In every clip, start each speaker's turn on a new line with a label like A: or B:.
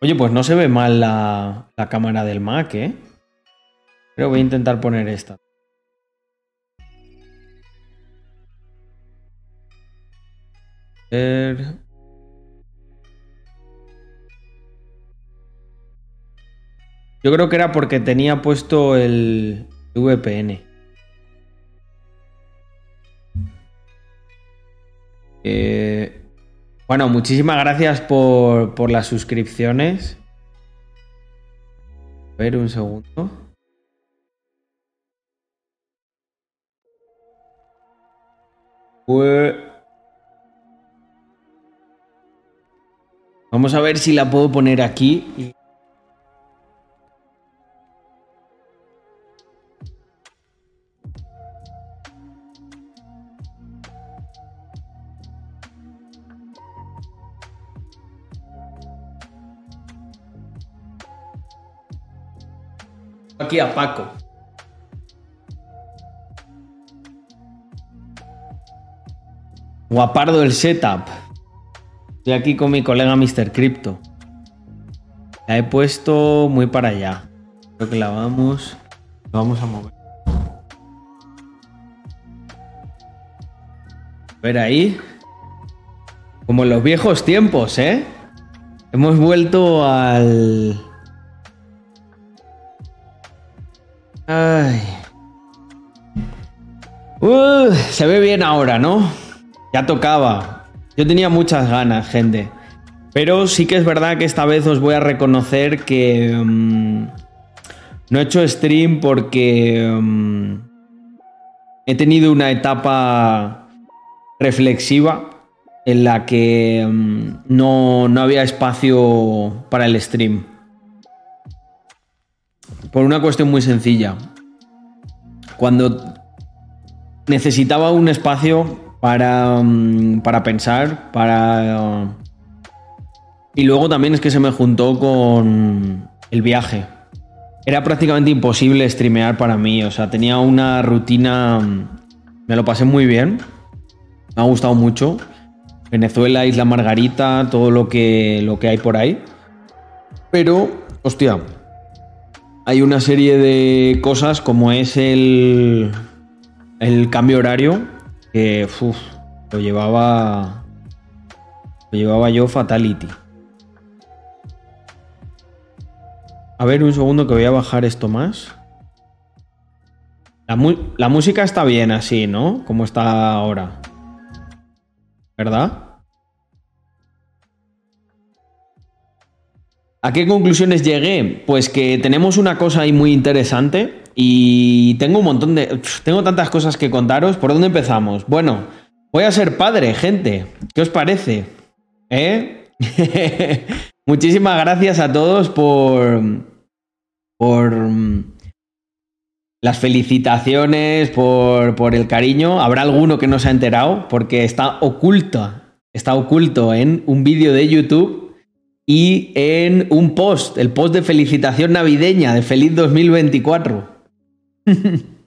A: Oye, pues no se ve mal la, la cámara del Mac, ¿eh? Pero voy a intentar poner esta. Yo creo que era porque tenía puesto el VPN. Eh, bueno, muchísimas gracias por, por las suscripciones. A ver, un segundo. Vamos a ver si la puedo poner aquí. Aquí a Paco. Guapardo el setup. Estoy aquí con mi colega Mr. Crypto. La he puesto muy para allá. Creo que la vamos. Vamos a mover. A ver ahí. Como en los viejos tiempos, ¿eh? Hemos vuelto al. Ay. Se ve bien ahora, ¿no? Ya tocaba. Yo tenía muchas ganas, gente. Pero sí que es verdad que esta vez os voy a reconocer que mm, no he hecho stream porque mm, he tenido una etapa reflexiva en la que mm, no, no había espacio para el stream. Por una cuestión muy sencilla. Cuando necesitaba un espacio para, mm, para pensar, para... y luego también es que se me juntó con el viaje. Era prácticamente imposible streamear para mí, o sea, tenía una rutina... mm, Me lo pasé muy bien, me ha gustado mucho. Venezuela, Isla Margarita, todo lo que, lo que hay por ahí. Pero, hostia, hay una serie de cosas como es el, el cambio horario que lo llevaba lo llevaba yo fatality. A ver un segundo que voy a bajar esto más. La, la música está bien así, ¿no? Como está ahora. ¿Verdad? ¿A qué conclusiones llegué? Pues que tenemos una cosa ahí muy interesante y tengo un montón de... Tengo tantas cosas que contaros. ¿Por dónde empezamos? Bueno, voy a ser padre, gente. ¿Qué os parece? ¿Eh? Muchísimas gracias a todos por... por mm, las felicitaciones, por, por el cariño. Habrá alguno que no se ha enterado porque está oculto. Está oculto en un vídeo de YouTube y en un post, el post de felicitación navideña de feliz 2024.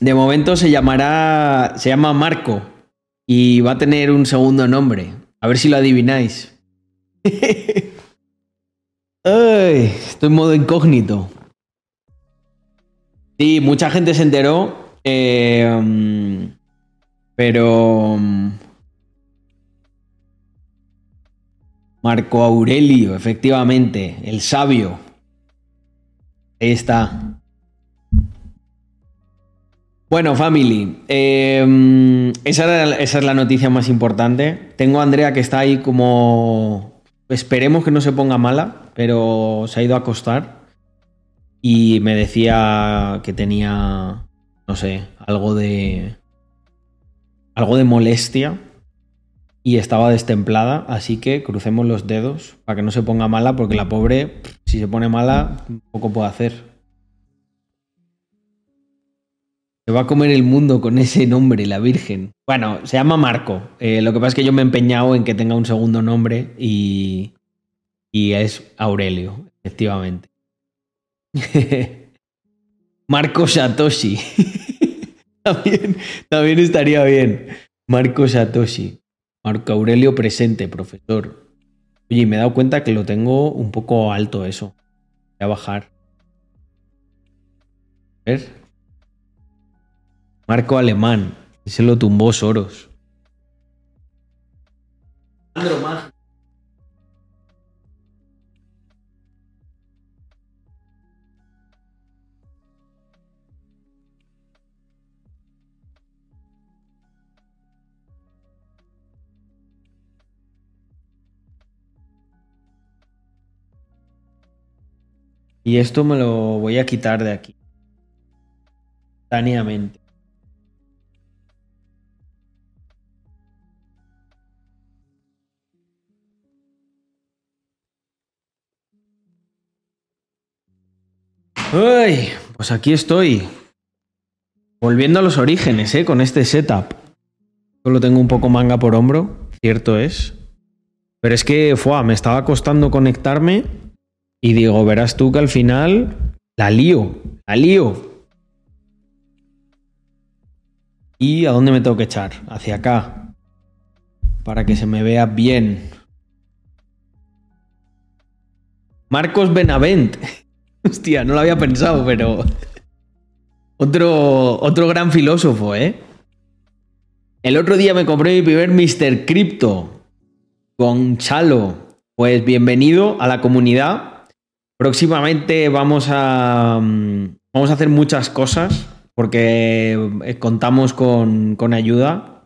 A: De momento se llamará, se llama Marco y va a tener un segundo nombre. A ver si lo adivináis. Estoy en modo incógnito. Sí, mucha gente se enteró, eh, mm, pero Marco Aurelio, efectivamente, el sabio. Ahí está. Bueno, family, eh, esa, esa es la noticia más importante. Tengo a Andrea que está ahí como... Esperemos que no se ponga mala, pero se ha ido a acostar. Y me decía que tenía, no sé, algo de... Algo de molestia y estaba destemplada, así que crucemos los dedos para que no se ponga mala, porque la pobre, si se pone mala, poco puede hacer. Se va a comer el mundo con ese nombre, la Virgen. Bueno, se llama Marco. Eh, lo que pasa es que yo me he empeñado en que tenga un segundo nombre y, y es Aurelio, efectivamente. Marco Satoshi. también, también estaría bien. Marco Satoshi. Marco Aurelio presente, profesor. Oye, me he dado cuenta que lo tengo un poco alto eso. Voy a bajar. A ver. Marco Alemán. Se lo tumbó Soros. Y esto me lo voy a quitar de aquí. Táneamente. Ay, pues aquí estoy. Volviendo a los orígenes, ¿eh? Con este setup. Solo tengo un poco manga por hombro, cierto es. Pero es que, fue, me estaba costando conectarme y digo, verás tú que al final la lío, la lío. ¿Y a dónde me tengo que echar? Hacia acá. Para que se me vea bien. Marcos Benavent. Hostia, no lo había pensado, pero. Otro, otro gran filósofo, ¿eh? El otro día me compré mi primer Mr. Crypto con Chalo. Pues bienvenido a la comunidad. Próximamente vamos a, mm, vamos a hacer muchas cosas porque eh, contamos con, ayuda.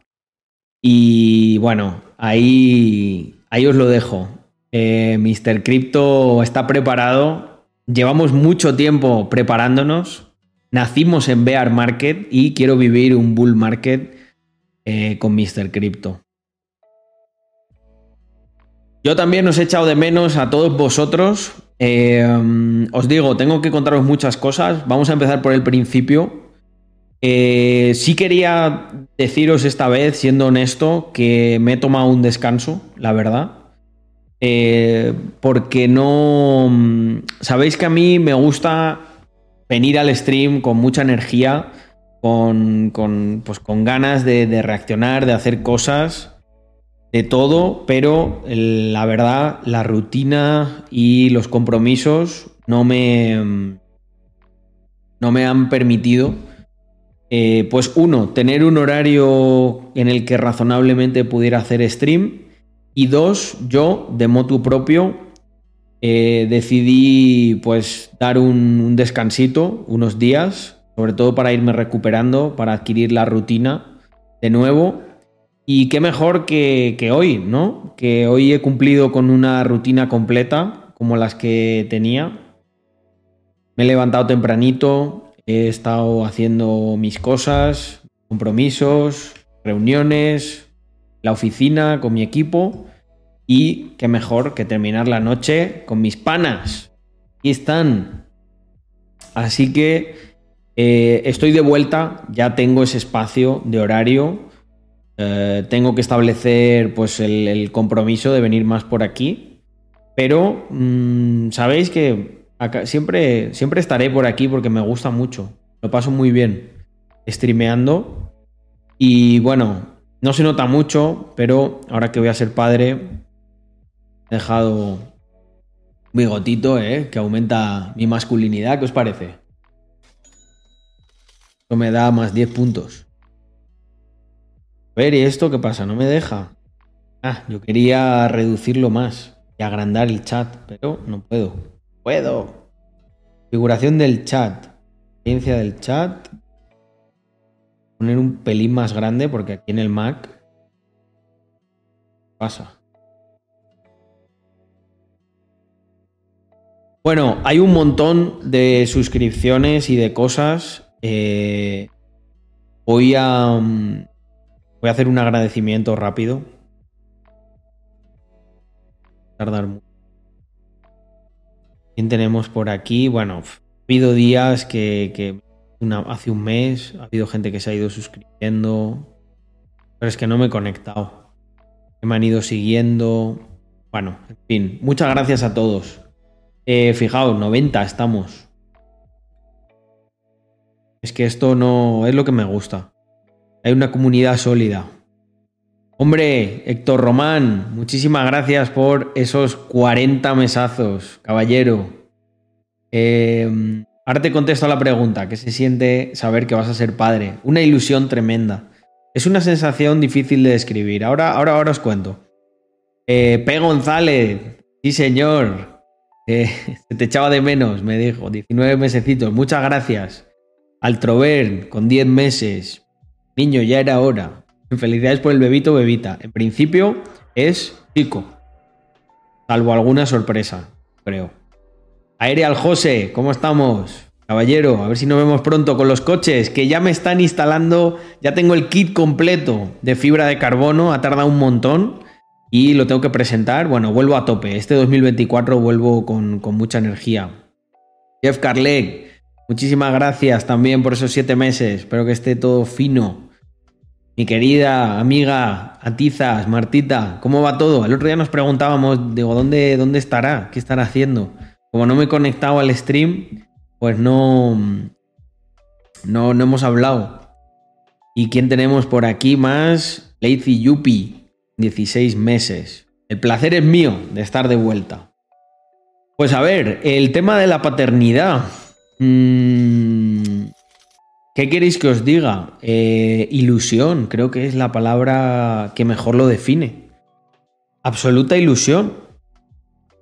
A: Y bueno, ahí, ahí os lo dejo. Eh, Mr. Crypto está preparado. Llevamos mucho tiempo preparándonos. Nacimos en Bear Market y quiero vivir un bull market eh, con Mr. Crypto. Yo también os he echado de menos a todos vosotros. Eh, os digo, tengo que contaros muchas cosas. Vamos a empezar por el principio. Eh, sí quería deciros esta vez, siendo honesto, que me he tomado un descanso, la verdad. Eh, porque no... Sabéis que a mí me gusta venir al stream con mucha energía, con, pues, con ganas de reaccionar, de hacer cosas de todo, pero la verdad, la rutina y los compromisos no me, no me han permitido, eh, pues uno, tener un horario en el que razonablemente pudiera hacer stream, y dos, yo, de motu propio, eh, decidí pues dar un, un descansito, unos días, sobre todo para irme recuperando, para adquirir la rutina de nuevo y qué mejor que, hoy, ¿no? Que hoy he cumplido con una rutina completa, como las que tenía. Me he levantado tempranito, he estado haciendo mis cosas, compromisos, reuniones, la oficina con mi equipo. Y qué mejor que terminar la noche con mis panas. Aquí están. Así que eh, estoy de vuelta, ya tengo ese espacio de horario eh, tengo que establecer pues el, compromiso de venir más por aquí. Pero mm, sabéis que siempre, siempre estaré por aquí porque me gusta mucho. Lo paso muy bien streameando. Y bueno, no se nota mucho, pero ahora que voy a ser padre, he dejado un bigotito, ¿eh? que aumenta mi masculinidad. ¿Qué os parece? Esto me da más 10 puntos ver, ¿y esto qué pasa? No me deja. Ah, yo quería reducirlo más y agrandar el chat, pero no puedo. Puedo. Configuración del chat. Experiencia del chat. Poner un pelín más grande porque aquí en el Mac pasa. Bueno, hay un montón de suscripciones y de cosas. Eh, voy a, mm, Voy a hacer un agradecimiento rápido. Tardar mucho. ¿Quién tenemos por aquí? Bueno, ha habido días que, hace un mes ha habido gente que se ha ido suscribiendo. Pero es que no me he conectado. Me han ido siguiendo. Bueno, en fin, muchas gracias a todos. Eh, fijaos, 90 estamos. Es que esto no es lo que me gusta. Hay una comunidad sólida. Hombre, Héctor Román, muchísimas gracias por esos 40 mesazos, caballero. Eh, ahora te contesto a la pregunta, ¿qué se siente saber que vas a ser padre? Una ilusión tremenda. Es una sensación difícil de describir. Ahora, ahora, ahora os cuento. Eh, P. González, sí señor. Eh, se te echaba de menos, me dijo. 19 mesecitos, muchas gracias. Altrover, con 10 meses. Niño, ya era hora. Felicidades por el bebito, bebita. En principio es chico. Salvo alguna sorpresa, creo. Aerial José, ¿cómo estamos? Caballero, a ver si nos vemos pronto con los coches, que ya me están instalando, ya tengo el kit completo de fibra de carbono, ha tardado un montón y lo tengo que presentar. Bueno, vuelvo a tope. Este 2024 vuelvo con, mucha energía. Jeff Carleg, muchísimas gracias también por esos siete meses. Espero que esté todo fino. Mi querida amiga Atizas, Martita, ¿cómo va todo? El otro día nos preguntábamos, digo, ¿dónde, dónde estará? ¿Qué estará haciendo? Como no me he conectado al stream, pues no, no, no hemos hablado. ¿Y quién tenemos por aquí más? Lazy Yuppie, 16 meses. El placer es mío de estar de vuelta. Pues a ver, el tema de la paternidad. Mm, ¿Qué queréis que os diga? Eh, ilusión, creo que es la palabra que mejor lo define. Absoluta ilusión.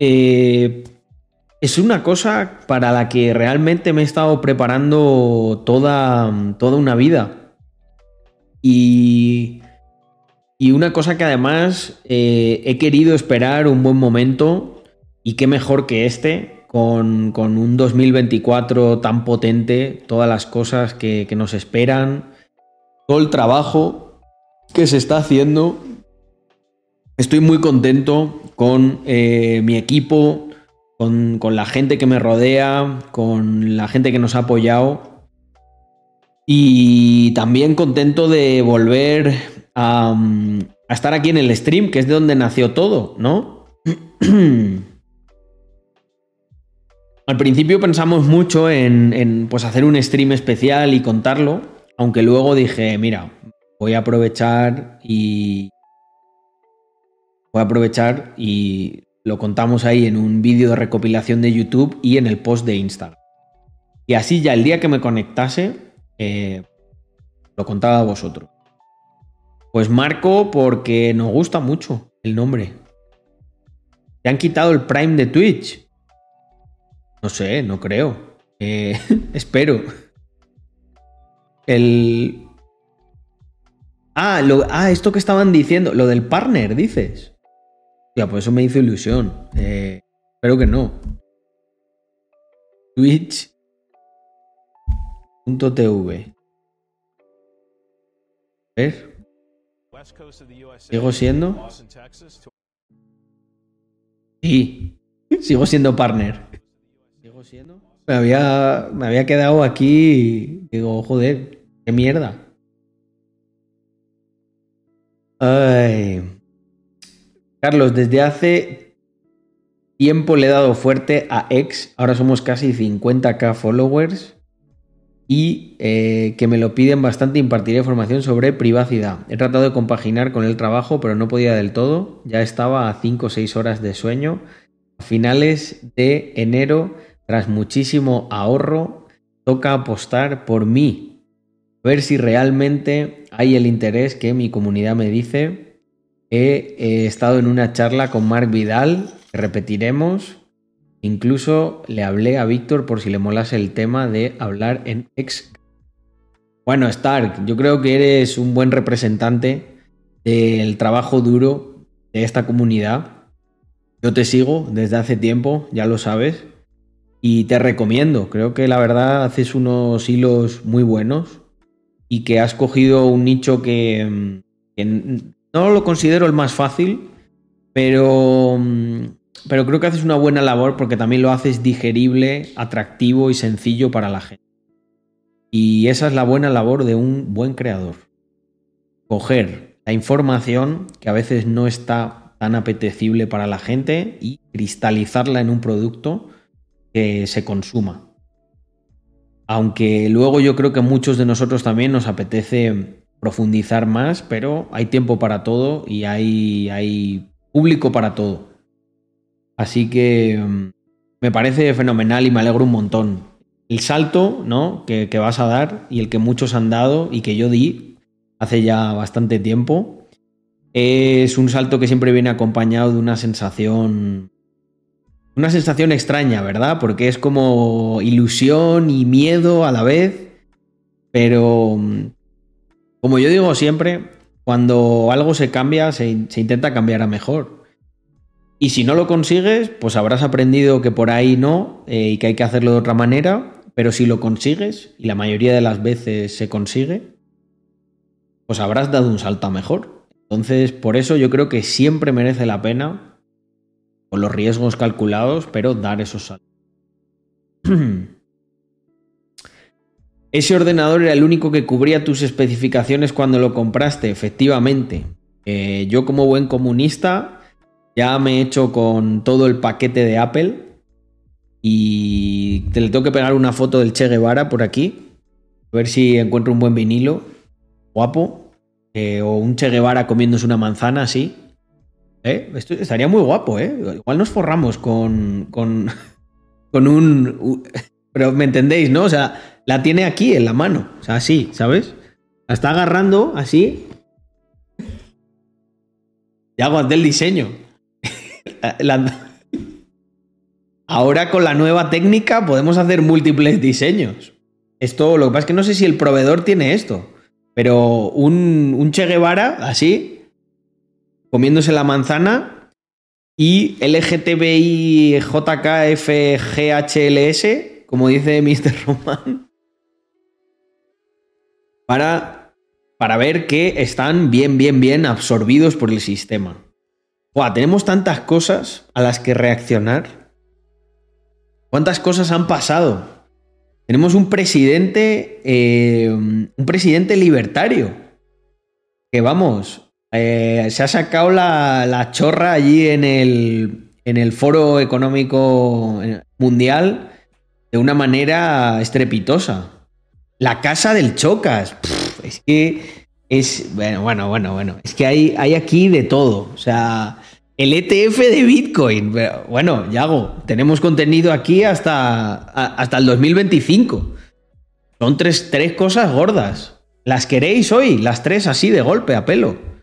A: Eh, es una cosa para la que realmente me he estado preparando toda, toda una vida. Y, y una cosa que además eh, he querido esperar un buen momento y qué mejor que este, con, un 2024 tan potente, todas las cosas que, nos esperan, todo el trabajo que se está haciendo. Estoy muy contento con eh, mi equipo, con, la gente que me rodea, con la gente que nos ha apoyado. Y también contento de volver a, estar aquí en el stream, que es de donde nació todo, ¿no? Al principio pensamos mucho en, pues hacer un stream especial y contarlo, aunque luego dije, mira, voy a aprovechar y voy a aprovechar y lo contamos ahí en un vídeo de recopilación de YouTube y en el post de Instagram. Y así ya el día que me conectase, eh, lo contaba a vosotros. Pues Marco porque nos gusta mucho el nombre. ¿Te han quitado el Prime de Twitch? No sé, no creo. Eh, espero. El... Ah, lo... ah, esto que estaban diciendo, lo del partner, dices. Ya, pues eso me hizo ilusión. Eh, espero que no. Twitch.tv. A ver. ¿Sigo siendo? Sí. Sigo siendo partner. Me había, me había quedado aquí. Digo, joder, qué mierda. Ay. Carlos, desde hace tiempo le he dado fuerte a X, ahora somos casi 50k followers y eh, que me lo piden bastante impartiré información sobre privacidad. He tratado de compaginar con el trabajo, pero no podía del todo. Ya estaba a 5 o 6 horas de sueño. A finales de enero, tras muchísimo ahorro, toca apostar por mí. Ver si realmente hay el interés que mi comunidad me dice He, estado en una charla con Mark Vidal, repetiremos. Incluso le hablé a Víctor por si le molase el tema de hablar en ex. Bueno, Stark, yo creo que eres un buen representante del trabajo duro de esta comunidad. Yo te sigo desde hace tiempo, ya lo sabes, y te recomiendo. Creo que la verdad haces unos hilos muy buenos y que has cogido un nicho que, no lo considero el más fácil, pero, mm, pero creo que haces una buena labor porque también lo haces digerible, atractivo y sencillo para la gente. Y esa es la buena labor de un buen creador. Coger la información que a veces no está tan apetecible para la gente y cristalizarla en un producto se consuma. Aunque luego yo creo que muchos de nosotros también nos apetece profundizar más, pero hay tiempo para todo y hay, público para todo. Así que mm, me parece fenomenal y me alegro un montón. El salto ¿no? que vas a dar y el que muchos han dado y que yo di hace ya bastante tiempo, es un salto que siempre viene acompañado de una sensación una sensación extraña, ¿verdad? Porque es como ilusión y miedo a la vez. Pero, como yo digo siempre, cuando algo se cambia, se, intenta cambiar a mejor. Y si no lo consigues, pues habrás aprendido que por ahí no eh, y que hay que hacerlo de otra manera. Pero si lo consigues, y la mayoría de las veces se consigue, pues habrás dado un salto a mejor. Entonces, por eso yo creo que siempre merece la pena con los riesgos calculados, pero dar esos saltos. Ese ordenador era el único que cubría tus especificaciones cuando lo compraste, efectivamente. Eh, yo como buen comunista ya me he hecho con todo el paquete de Apple y te le tengo que pegar una foto del Che Guevara por aquí, a ver si encuentro un buen vinilo, guapo, eh, o un Che Guevara comiéndose una manzana así, ¿Eh? Esto estaría muy guapo, ¿eh? Igual nos forramos con, con, un... Pero me entendéis, ¿no? O sea, la tiene aquí en la mano. O sea, así, ¿sabes? La está agarrando así. Y hago del diseño. Ahora con la nueva técnica podemos hacer múltiples diseños. Esto, lo que pasa es que no sé si el proveedor tiene esto. Pero un, un Che Guevara, así, comiéndose la manzana y LGTBI JKFGHLS, como dice Mr. Roman, para, para ver que están bien, bien, bien absorbidos por el sistema. tenemos tantas cosas a las que reaccionar. ¿Cuántas cosas han pasado? Tenemos un presidente, eh, un presidente libertario. Que vamos, eh, se ha sacado la, chorra allí en el, en el Foro Económico Mundial de una manera estrepitosa. La casa del Chocas. es que es. Bueno, bueno, bueno, bueno. Es que hay, hay aquí de todo. O sea, el ETF de Bitcoin. Bueno, Yago, tenemos contenido aquí hasta, hasta el 2025. Son tres, tres cosas gordas. ¿Las queréis hoy? Las tres así de golpe, a pelo.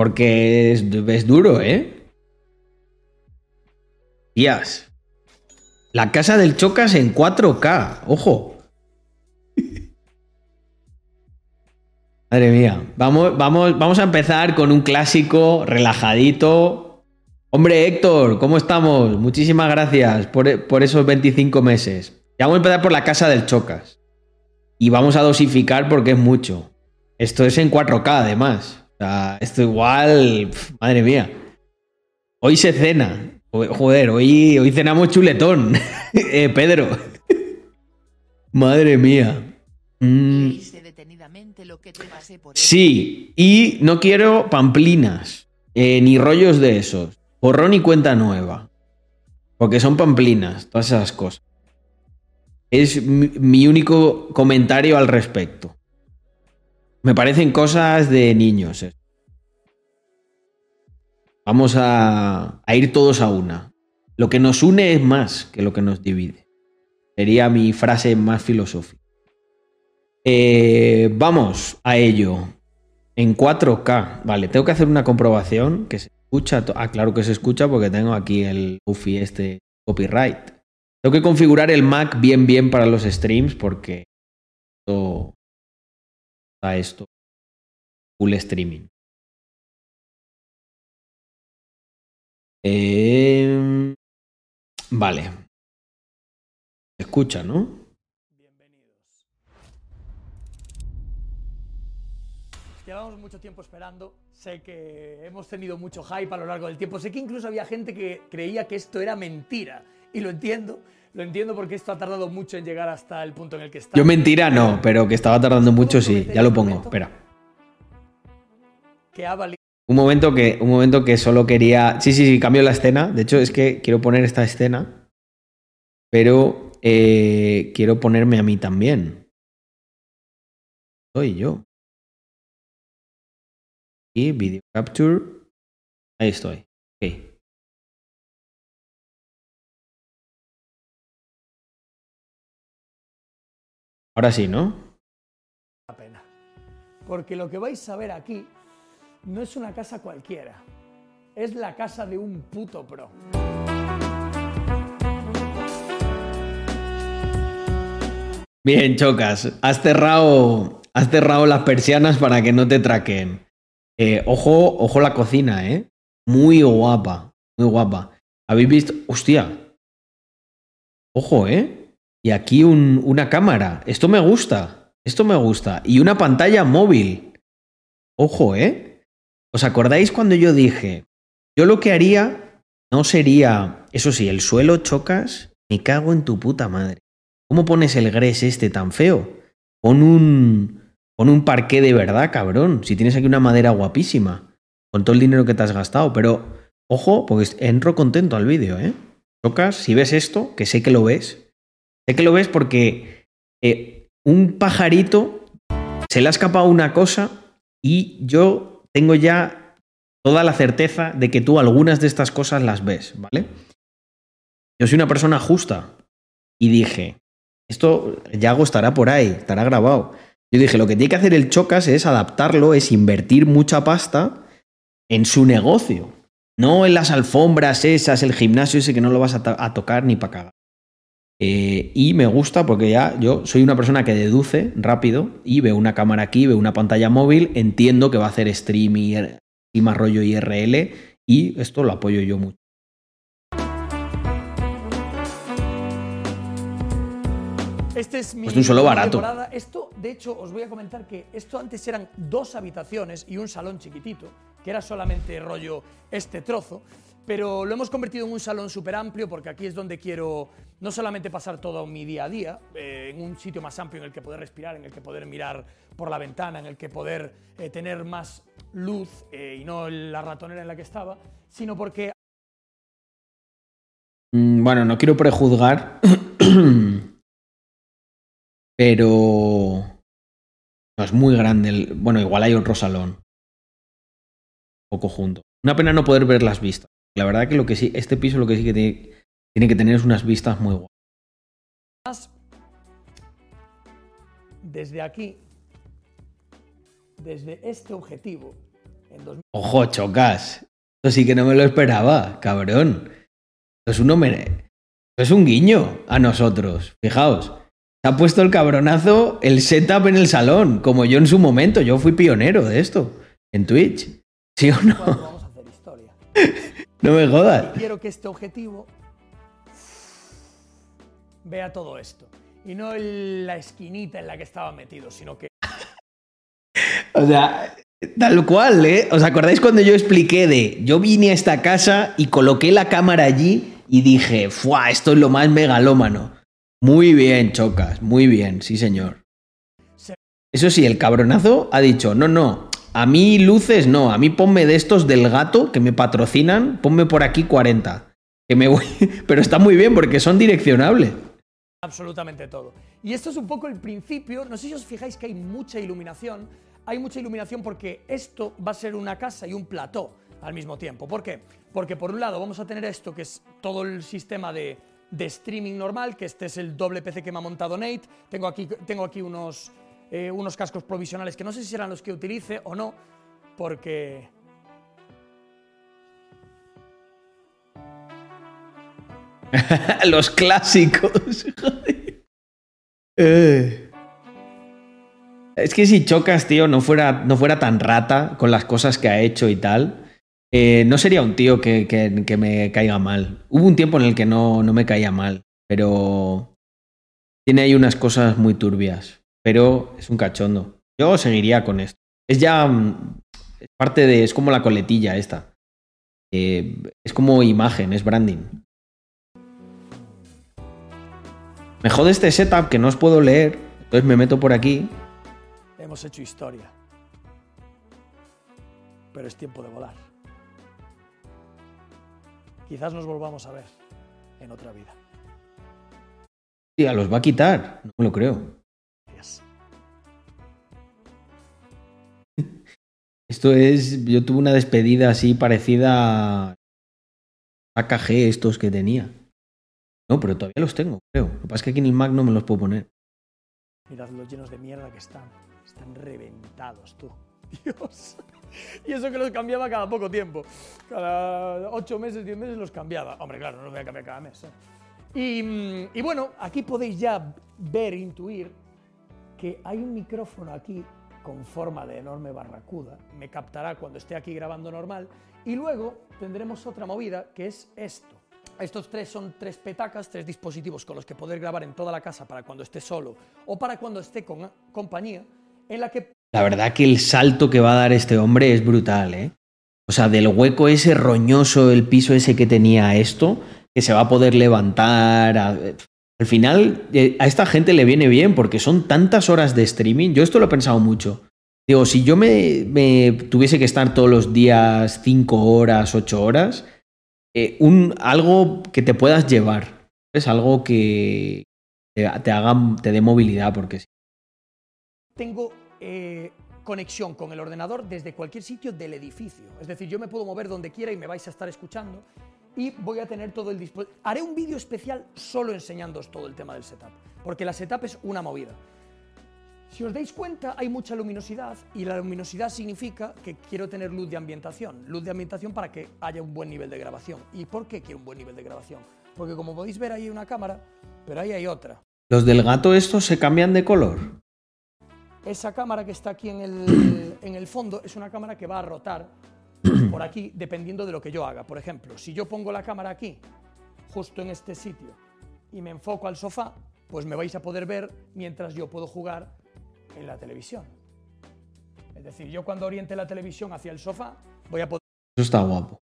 A: Porque es, duro, ¿eh? Días. La casa del Chocas en 4K. Ojo. Madre mía. Vamos, vamos, vamos a empezar con un clásico relajadito. Hombre, Héctor, ¿cómo estamos? Muchísimas gracias por, por esos 25 meses. Ya vamos a empezar por la casa del Chocas. Y vamos a dosificar porque es mucho. Esto es en 4K además sea, esto igual, madre mía. Hoy se cena. Joder, hoy, hoy cenamos chuletón. eh, Pedro. madre mía. Mm. Sí, y no quiero pamplinas, eh, ni rollos de esos. Borrón y cuenta nueva. Porque son pamplinas, todas esas cosas. Es mi único comentario al respecto. Me parecen cosas de niños. Eh. Vamos a, ir todos a una. Lo que nos une es más que lo que nos divide. Sería mi frase más filosófica. Eh, vamos a ello. En 4K. Vale, tengo que hacer una comprobación que se escucha. Ah, claro que se escucha porque tengo aquí el UFI este copyright. Tengo que configurar el Mac bien bien para los streams porque a esto. Full streaming. Em, vale. Escucha, ¿no? Bienvenidos.
B: Llevamos mucho tiempo esperando. Sé que hemos tenido mucho hype a lo largo del tiempo. Sé que incluso había gente que creía que esto era mentira. Y lo entiendo. Lo entiendo porque esto ha tardado mucho en llegar hasta el punto en el que está.
A: Yo mentira no, pero que estaba tardando mucho sí. Ya lo pongo, espera. Un momento que, un momento que solo quería. Sí, sí, sí, cambio la escena. De hecho, es que quiero poner esta escena. Pero eh, quiero ponerme a mí también. Soy yo. Y video capture. Ahí estoy. Ahora sí, ¿no?
B: La pena. Porque lo que vais a ver aquí no es una casa cualquiera. Es la casa de un puto pro.
A: Bien, chocas. Has cerrado, has cerrado las persianas para que no te traquen. Eh, ojo, ojo la cocina, ¿eh? Muy guapa, muy guapa. ¿Habéis visto? Hostia. Ojo, ¿eh? Y aquí un- una cámara. Esto me gusta. Esto me gusta. Y una pantalla móvil. Ojo, ¿eh? ¿Os acordáis cuando yo dije, yo lo que haría no sería, eso sí, el suelo chocas, me cago en tu puta madre. ¿Cómo pones el gres este tan feo? Pon un, pon un parqué de verdad, cabrón. Si tienes aquí una madera guapísima, con todo el dinero que te has gastado. Pero, ojo, porque entro contento al vídeo, ¿eh? Chocas, si ves esto, que sé que lo ves. Sé que lo ves porque eh, un pajarito se le ha escapado una cosa y yo tengo ya toda la certeza de que tú algunas de estas cosas las ves, ¿vale? Yo soy una persona justa y dije, esto Yago estará por ahí, estará grabado. Yo dije, lo que tiene que hacer el Chocas es adaptarlo, es invertir mucha pasta en su negocio. No en las alfombras esas, el gimnasio ese que no lo vas a, a tocar ni para cagar. Eh, y me gusta porque ya yo soy una persona que deduce rápido y veo una cámara aquí, veo una pantalla móvil, entiendo que va a hacer stream y, y más rollo IRL y esto lo apoyo yo mucho.
B: Este es mi
A: Pues de un solo
B: nueva
A: barato.
B: temporada. Esto, de hecho, os voy a comentar que esto antes eran dos habitaciones y un salón chiquitito, que era solamente rollo este trozo, pero lo hemos convertido en un salón súper amplio porque aquí es donde quiero no solamente pasar todo mi día a día, eh, en un sitio más amplio en el que poder respirar, en el que poder mirar por la ventana, en el que poder eh, tener más luz eh, y no la ratonera en la que estaba, sino porque
A: Mm, Bueno, no quiero prejuzgar, pero es muy grande. el- Bueno, igual hay otro salón. Un poco junto. Una pena no poder ver las vistas. La verdad que lo que sí, este piso lo que sí que tiene, tiene que tener es unas vistas muy guapas.
B: Desde aquí, desde este objetivo, en 2000,
A: Ojo, chocas. Esto sí que no me lo esperaba, cabrón. Esto es un. Esto es un guiño a nosotros. Fijaos. Se ha puesto el cabronazo el setup en el salón, como yo en su momento. Yo fui pionero de esto en Twitch. ¿Sí o no?
B: vamos a hacer historia.
A: No me jodas.
B: Quiero que este objetivo vea todo esto. Y no la esquinita en la que estaba metido, sino que
A: O sea, tal cual, ¿eh? ¿Os acordáis cuando yo expliqué de yo vine a esta casa y coloqué la cámara allí y dije, ¡fuah! Esto es lo más megalómano. Muy bien, chocas, muy bien, sí, señor.
B: Se-
A: Eso sí, el cabronazo ha dicho, no, no, a mí luces no, a mí ponme de estos del gato que me patrocinan, ponme por aquí 40. Que me voy. Pero está muy bien porque son direccionables.
B: absolutamente todo. Y esto es un poco el principio. No sé si os fijáis que hay mucha iluminación. Hay mucha iluminación porque esto va a ser una casa y un plató al mismo tiempo. ¿Por qué? Porque por un lado vamos a tener esto que es todo el sistema de, de streaming normal, que este es el doble PC que me ha montado Nate. Tengo aquí, tengo aquí unos, eh, unos cascos provisionales que no sé si serán los que utilice o no, porque
A: Los clásicos. Eh. Es que si Chocas, tío, no fuera, no fuera tan rata con las cosas que ha hecho y tal, eh, no sería un tío que, que- que me caiga mal. Hubo un tiempo en el que no, no me caía mal, pero tiene ahí unas cosas muy turbias. Pero es un cachondo. Yo seguiría con esto. Es ya mm, es parte de. Es como la coletilla esta. Eh, es como imagen, es branding. Me jode este setup que no os puedo leer. Entonces me meto por aquí.
B: hemos hecho historia. Pero es tiempo de volar. Quizás nos volvamos a ver en otra vida.
A: Tía, los va a quitar. No me lo creo. Esto es. Yo tuve una despedida así parecida a AKG estos que tenía. No, pero todavía los tengo, creo. Lo que pasa es que aquí en el Mac no me los puedo poner.
B: Mirad los llenos de mierda que están. Están reventados, tú. Dios. Y eso que los cambiaba cada poco tiempo. Cada 8 meses, 10 meses los cambiaba. Hombre, claro, no los voy a cambiar cada mes. ¿eh? Y, mm, y bueno, aquí podéis ya ver, intuir que hay un micrófono aquí con forma de enorme barracuda. Me captará cuando esté aquí grabando normal. Y luego tendremos otra movida que es esto. Estos tres son tres petacas, tres dispositivos con los que poder grabar en toda la casa para cuando esté solo o para cuando esté con compañía, en la que...
A: La verdad que el salto que va a dar este hombre es brutal, ¿eh? O sea, del hueco ese roñoso, el piso ese que tenía esto, que se va a poder levantar. Al final, eh, a esta gente le viene bien porque son tantas horas de streaming. Yo esto lo he pensado mucho. Digo, si yo me, tuviese que estar todos los días 5 horas, 8 horas, eh, algo que te puedas llevar. Es algo que te, te haga, te dé movilidad, porque sí.
B: tengo eh, conexión con el ordenador desde cualquier sitio del edificio. Es decir, yo me puedo mover donde quiera y me vais a estar escuchando y voy a tener todo el dispositivo. Haré un vídeo especial solo enseñándoos todo el tema del setup, porque la setup es una movida. Si os dais cuenta, hay mucha luminosidad y la luminosidad significa que quiero tener luz de ambientación. Luz de ambientación para que haya un buen nivel de grabación. ¿Y por qué quiero un buen nivel de grabación? Porque como podéis ver, ahí hay una cámara, pero ahí hay otra.
A: Los del gato estos se cambian de color.
B: Esa cámara que está aquí en el, en el fondo es una cámara que va a rotar por aquí dependiendo de lo que yo haga. Por ejemplo, si yo pongo la cámara aquí, justo en este sitio, y me enfoco al sofá, pues me vais a poder ver mientras yo puedo jugar en la televisión. Es decir, yo cuando oriente la televisión hacia el sofá, voy a poder
A: Eso está guapo.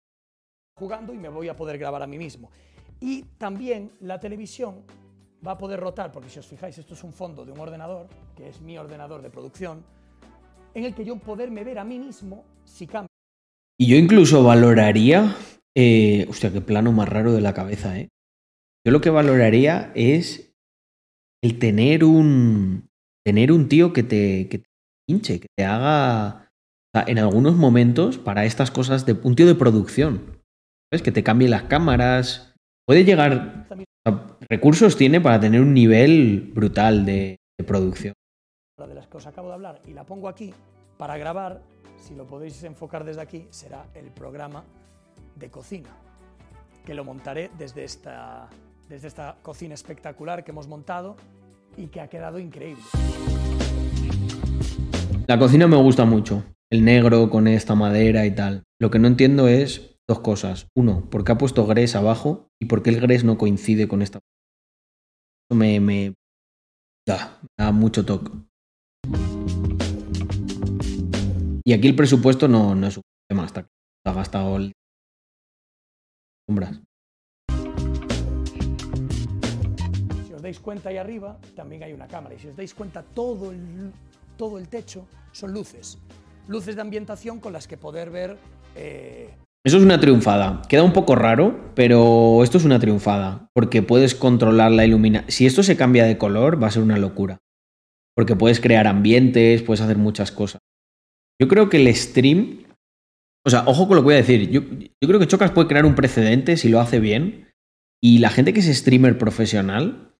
B: jugando y me voy a poder grabar a mí mismo. Y también la televisión va a poder rotar, porque si os fijáis, esto es un fondo de un ordenador, que es mi ordenador de producción, en el que yo poderme ver a mí mismo si cambio.
A: Y yo incluso valoraría. Eh, hostia, qué plano más raro de la cabeza, ¿eh? Yo lo que valoraría es el tener un. Tener un tío que te, que que te haga. o sea, en algunos momentos, para estas cosas, de un tío de producción. ¿Sabes? Que te cambie las cámaras. Puede llegar. recursos tiene para tener un nivel brutal de, de producción.
B: de las que os acabo de hablar y la pongo aquí para grabar, si lo podéis enfocar desde aquí, será el programa de cocina, que lo montaré desde esta, desde esta cocina espectacular que hemos montado y que ha quedado increíble.
A: La cocina me gusta mucho. El negro con esta madera y tal. Lo que no entiendo es dos cosas. Uno, ¿por qué ha puesto gres abajo? ¿Y por qué el gres no coincide con esta? Eso me, da mucho toque. Y aquí el presupuesto no, no es un tema hasta que se ha gastado el... sombras.
B: Si os dais cuenta ahí arriba, también hay una cámara. Y si os dais cuenta, todo el, todo el techo son luces. Luces de ambientación con las que poder ver eh,
A: Eso es una triunfada. Queda un poco raro, pero esto es una triunfada. Porque puedes controlar la iluminación. Si esto se cambia de color, va a ser una locura. Porque puedes crear ambientes, puedes hacer muchas cosas. Yo creo que el stream. O sea, ojo con lo que voy a decir. Yo, creo que Chocas puede crear un precedente si lo hace bien. Y la gente que es streamer profesional.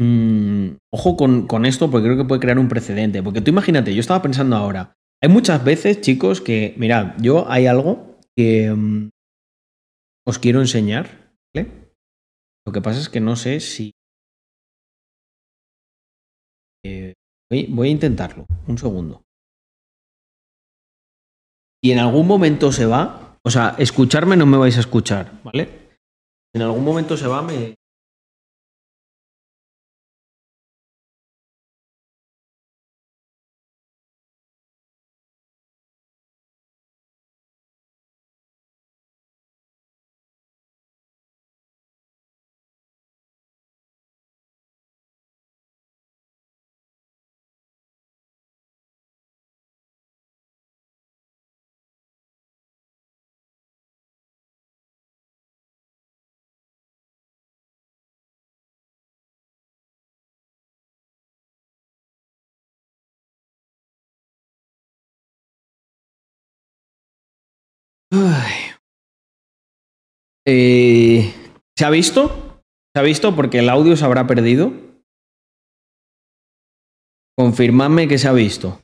A: mm, ojo con, esto, porque creo que puede crear un precedente. Porque tú imagínate, yo estaba pensando ahora. Hay muchas veces, chicos, que. Mirad, yo hay algo que mm, os quiero enseñar. ¿vale? Lo que pasa es que no sé si. Eh, voy a intentarlo. Un segundo. Si en algún momento se va, o sea, escucharme no me vais a escuchar, ¿vale? En algún momento se va, me, Eh, ¿Se ha visto? ¿Se ha visto? Porque el audio se habrá perdido. Confirmadme que se ha visto.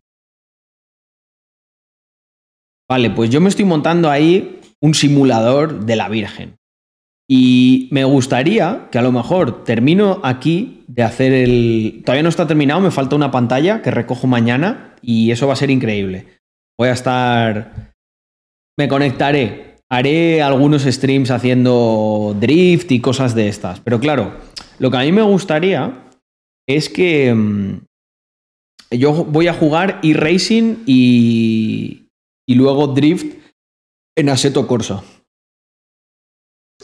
A: Vale, pues yo me estoy montando ahí un simulador de la Virgen. Y me gustaría que a lo mejor termino aquí de hacer el... Todavía no está terminado, me falta una pantalla que recojo mañana y eso va a ser increíble. Voy a estar... Me conectaré. Haré algunos streams haciendo drift y cosas de estas. Pero claro, lo que a mí me gustaría es que mm, yo voy a jugar e-racing y, y luego drift en Assetto Corsa.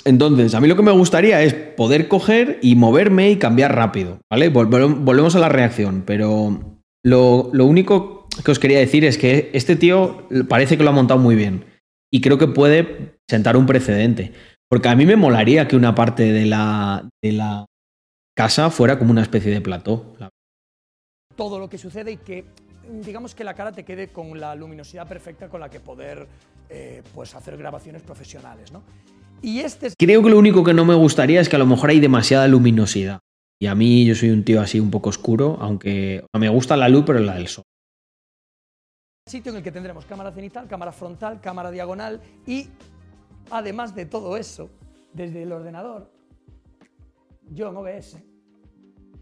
A: Entonces, a mí lo que me gustaría es poder coger y moverme y cambiar rápido, ¿vale? Volvemos a la reacción, pero lo, único que os quería decir es que este tío parece que lo ha montado muy bien y creo que puede sentar un precedente, porque a mí me molaría que una parte de la, de la casa fuera como una especie de plató.
B: Todo lo que sucede y que digamos que la cara te quede con la luminosidad perfecta con la que poder eh, pues hacer grabaciones profesionales, ¿no? Y este
A: Creo que lo único que no me gustaría es que a lo mejor hay demasiada luminosidad. Y a mí yo soy un tío así un poco oscuro, aunque me gusta la luz, pero la del sol.
B: Sitio en el que tendremos cámara cenital, cámara frontal, cámara diagonal y además de todo eso, desde el ordenador, yo en OBS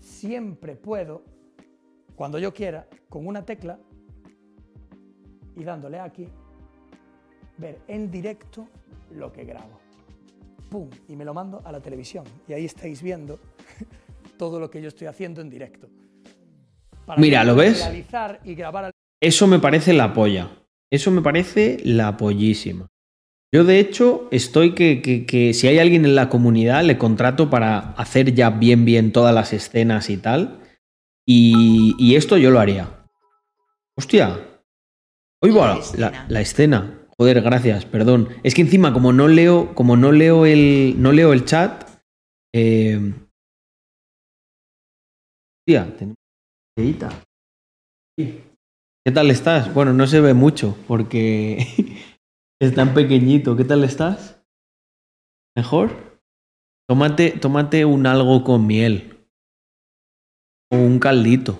B: siempre puedo, cuando yo quiera, con una tecla y dándole aquí, ver en directo lo que grabo y me lo mando a la televisión. Y ahí estáis viendo todo lo que yo estoy haciendo en directo.
A: Mira, ¿lo ves? Eso me parece la polla. Eso me parece la pollísima. Yo, de hecho, estoy que, que, si hay alguien en la comunidad, le contrato para hacer ya bien, bien todas las escenas y tal. Y, y esto yo lo haría. Hostia. Oigo la, la escena. Joder, gracias, perdón. Es que encima, como no leo, como no leo el, no leo el chat. Eh... Tía, tenemos. ¿Qué tal estás? Bueno, no se ve mucho porque es tan pequeñito. ¿Qué tal estás? ¿Mejor? Tómate, tómate un algo con miel. O un caldito.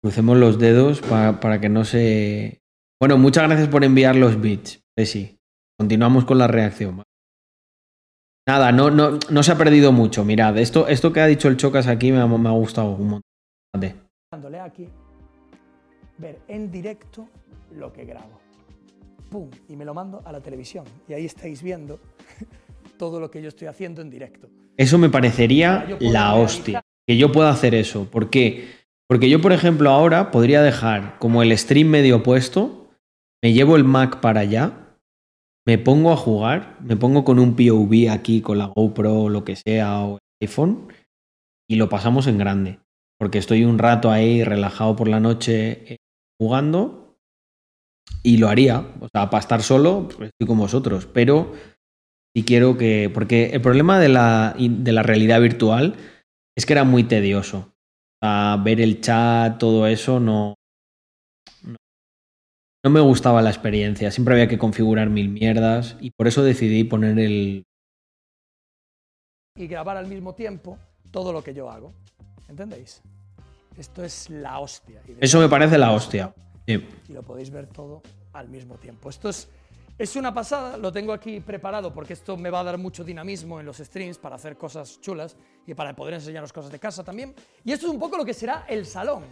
A: Crucemos los dedos para, que no se, bueno, muchas gracias por enviar los bits, sí. Continuamos con la reacción. Nada, no, no, no se ha perdido mucho. Mirad, esto, esto que ha dicho el Chocas aquí me ha, me ha gustado un montón.
B: Aquí, ver en directo lo que grabo. ¡Pum! Y me lo mando a la televisión. Y ahí estáis viendo todo lo que yo estoy haciendo en directo.
A: Eso me parecería la hostia. Que yo pueda hacer eso. ¿Por qué? Porque yo, por ejemplo, ahora podría dejar como el stream medio puesto me llevo el Mac para allá, me pongo a jugar, me pongo con un POV aquí, con la GoPro o lo que sea, o el iPhone, y lo pasamos en grande. Porque estoy un rato ahí relajado por la noche jugando y lo haría. O sea, para estar solo, estoy con vosotros. Pero si quiero que. Porque el problema de la, de la realidad virtual es que era muy tedioso. O sea, ver el chat, todo eso, no, no me gustaba la experiencia, siempre había que configurar mil mierdas y por eso decidí poner el...
B: Y grabar al mismo tiempo todo lo que yo hago. ¿Entendéis? Esto es la hostia.
A: Eso me parece la hostia.
B: Y lo podéis ver todo al mismo tiempo. Esto es, es una pasada, lo tengo aquí preparado porque esto me va a dar mucho dinamismo en los streams para hacer cosas chulas y para poder enseñaros cosas de casa también. Y esto es un poco lo que será el salón,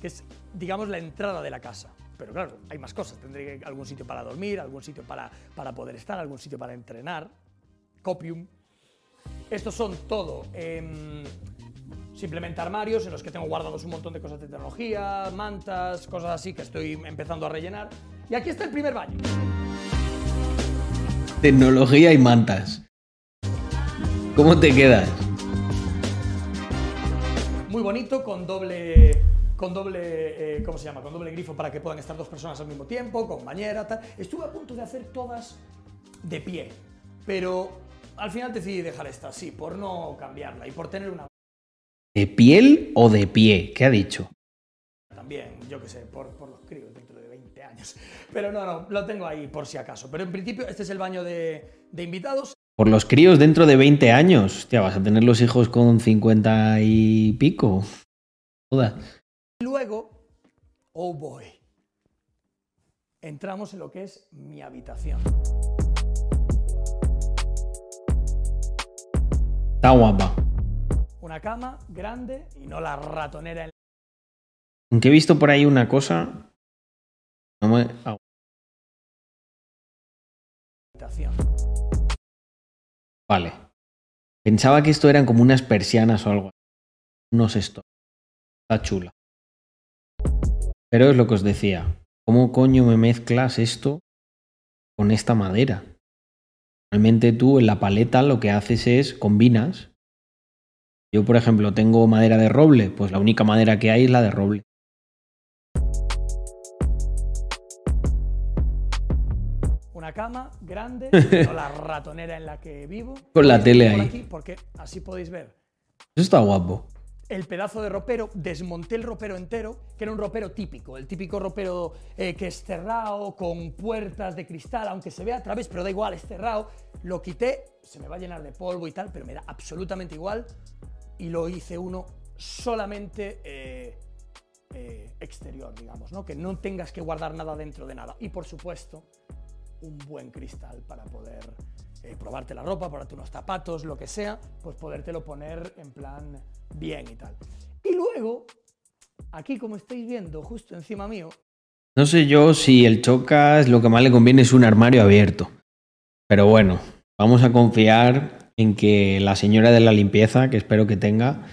B: que es, digamos, la entrada de la casa. Pero claro, hay más cosas. Tendré algún sitio para dormir, algún sitio para, para poder estar, algún sitio para entrenar. Copium. Estos son todo em, simplemente armarios en los que tengo guardados un montón de cosas de tecnología, mantas, cosas así que estoy empezando a rellenar. Y aquí está el primer baño.
A: Tecnología y mantas. ¿Cómo te quedas?
B: Muy bonito, con doble con doble, eh, ¿cómo se llama? Con doble grifo para que puedan estar dos personas al mismo tiempo, con bañera, tal. Estuve a punto de hacer todas de pie, pero al final decidí dejar esta así, por no cambiarla y por tener una...
A: ¿De piel o de pie? ¿Qué ha dicho?
B: También, yo qué sé, por, por los críos dentro de 20 años. Pero no, no, lo tengo ahí por si acaso. Pero en principio este es el baño de, de invitados.
A: Por los críos dentro de 20 años. Hostia, vas a tener los hijos con 50 y pico. Joda.
B: Y luego, oh boy, entramos en lo que es mi habitación.
A: Está guapa.
B: Una cama grande y no la ratonera en
A: Aunque he visto por ahí una cosa. No me...
B: habitación.
A: Vale. Pensaba que esto eran como unas persianas o algo. Unos esto. Está chula. Pero es lo que os decía. ¿Cómo coño me mezclas esto con esta madera? Realmente tú en la paleta lo que haces es combinas. Yo, por ejemplo, tengo madera de roble. Pues la única madera que hay es la de roble.
B: Una cama grande, la ratonera en la que vivo.
A: Con la tele ahí.
B: aquí, porque así podéis ver
A: Eso está guapo.
B: el pedazo de ropero, desmonté el ropero entero, que era un ropero típico, el típico ropero eh, que es cerrado, con puertas de cristal, aunque se vea a través, pero da igual, es cerrado. Lo quité, se me va a llenar de polvo y tal, pero me da absolutamente igual. Y lo hice uno solamente eh, eh, exterior, digamos, ¿no? que no tengas que guardar nada dentro de nada. Y por supuesto, un buen cristal para poder eh, probarte la ropa, probarte unos zapatos, lo que sea, pues podértelo poner en plan bien y tal. Y luego, aquí como estáis viendo, justo encima mío,
A: No sé yo si el Chocas lo que más le conviene es un armario abierto. Pero bueno, vamos a confiar en que la señora de la limpieza, que espero que tenga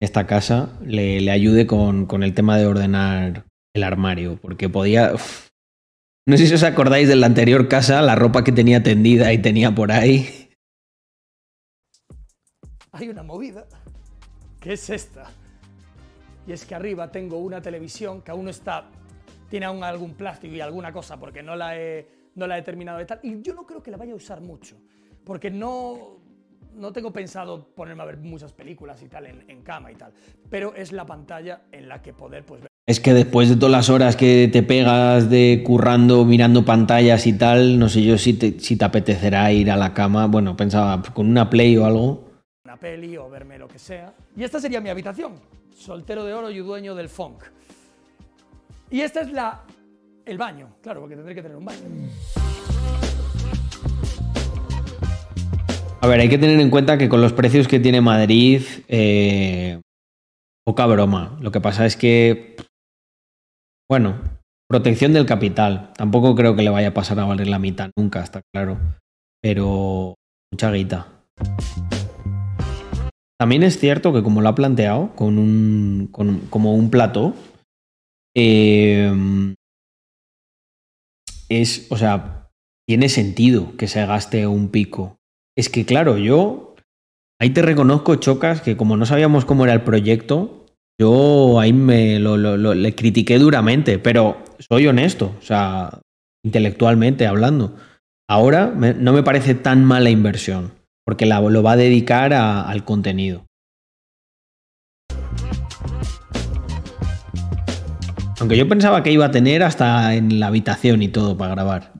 A: esta casa, le, le ayude con, con el tema de ordenar el armario. Porque podía. uf. No sé si os acordáis de la anterior casa, la ropa que tenía tendida y tenía por ahí.
B: hay una movida, que es esta. Y es que arriba tengo una televisión que aún no está, tiene aún algún plástico y alguna cosa porque no la he, no la he terminado de tal. Y yo no creo que la vaya a usar mucho, porque no, no tengo pensado ponerme a ver muchas películas y tal en, en cama y tal. Pero es la pantalla en la que poder pues, ver
A: Es que después de todas las horas que te pegas de currando, mirando pantallas y tal, no sé yo si te, si te apetecerá ir a la cama. Bueno, pensaba con una play o algo.
B: una peli o verme lo que sea. Y esta sería mi habitación, soltero de oro y dueño del funk. Y esta es la el baño, claro, porque tendré que tener un baño.
A: A ver, hay que tener en cuenta que con los precios que tiene Madrid, eh, poca broma. Lo que pasa es que, bueno, protección del capital. Tampoco creo que le vaya a pasar a valer la mitad nunca, está claro. Pero mucha guita. También es cierto que como lo ha planteado, con un, como un plató, eh, es, o sea, tiene sentido que se gaste un pico. Es que, claro, yo ahí te reconozco, Chocas, que como no sabíamos cómo era el proyecto, yo ahí me lo, le critiqué duramente, pero soy honesto, o sea, intelectualmente hablando. Ahora no me parece tan mala inversión, porque la- lo va a dedicar al contenido. Aunque yo pensaba que iba a tener hasta en la habitación y todo para grabar.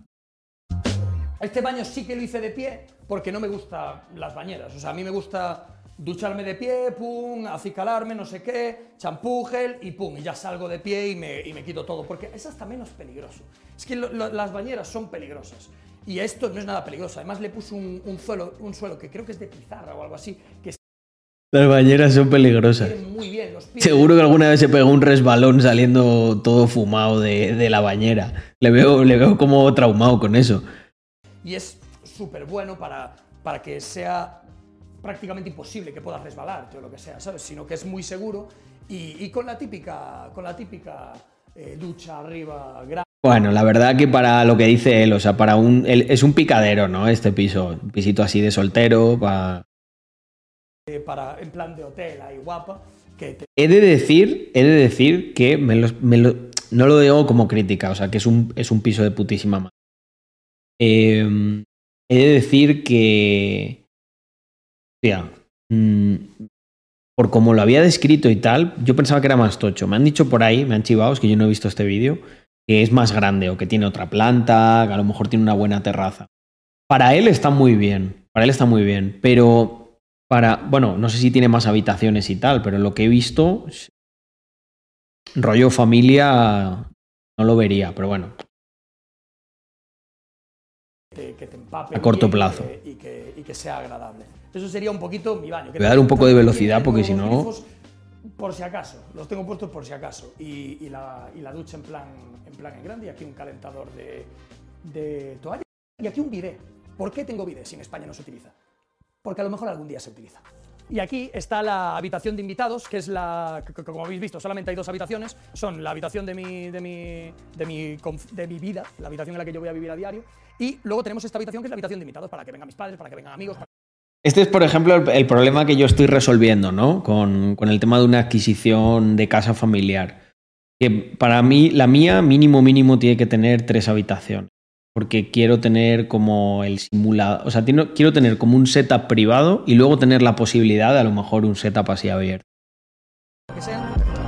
B: Este baño sí que lo hice de pie porque no me gustan las bañeras. O sea, a mí me gusta ducharme de pie, pum, acicalarme, no sé qué, champú, gel y pum, y ya salgo de pie y me, y me quito todo. Porque es hasta menos peligroso. Es que lo- lo- las bañeras son peligrosas. Y esto no es nada peligroso. Además le puse un, un suelo, un suelo que creo que es de pizarra o algo así, que
A: Las bañeras son peligrosas.
B: muy bien los pies.
A: Seguro que alguna vez se pegó un resbalón saliendo todo fumado de, de la bañera. Le veo, le veo como traumado con eso.
B: Y es súper bueno para, para que sea prácticamente imposible que puedas resbalarte o lo que sea, ¿sabes? Sino que es muy seguro y, y con la típica, con la típica eh, ducha arriba grande
A: Bueno, la verdad que para lo que dice él, o sea, para un. él- es un picadero, ¿no? Este piso. Un pisito así de soltero. pa-
B: para, en plan de hotel ahí guapa, que te
A: He de decir, he de decir que me los- me lo- no lo digo como crítica, o sea, que es un, es un piso de putísima madre. Eh, he de decir que. Mm, por como lo había descrito y tal, yo pensaba que era más tocho. Me han dicho por ahí, me han chivado, es que yo no he visto este vídeo, que es más grande o que tiene otra planta, que a lo mejor tiene una buena terraza. Para él está muy bien, para él está muy bien, pero para, bueno, no sé si tiene más habitaciones y tal, pero lo que he visto, rollo familia, no lo vería, pero bueno.
B: Que, que te empape
A: A corto plazo.
B: Y que, y que- y que sea agradable. Eso sería un poquito mi baño. que
A: Voy a dar un poco de velocidad porque si no-
B: Por si acaso, los tengo puestos por si acaso. Y, y la, y la ducha en plan, en plan en grande. Y aquí un calentador de, de toalla. Y aquí un bidet. ¿Por qué tengo bidet si en España no se utiliza? Porque a lo mejor algún día se utiliza. Y aquí está la habitación de invitados, que es la, que- como habéis visto, solamente hay dos habitaciones. Son la habitación de mi, de mi, de mi, de mi vida, la habitación en la que yo voy a vivir a diario. Y luego tenemos esta habitación que es la habitación de invitados, para que vengan mis padres, para que vengan amigos. para-
A: Este es, por ejemplo, el, el problema que yo estoy resolviendo, ¿no? Con, con el tema de una adquisición de casa familiar. Que para mí, la mía, mínimo, mínimo, tiene que tener tres habitaciones. Porque quiero tener como el simulador. O sea, quiero tener como un setup privado y luego tener la posibilidad de a lo mejor un setup así abierto.
B: que.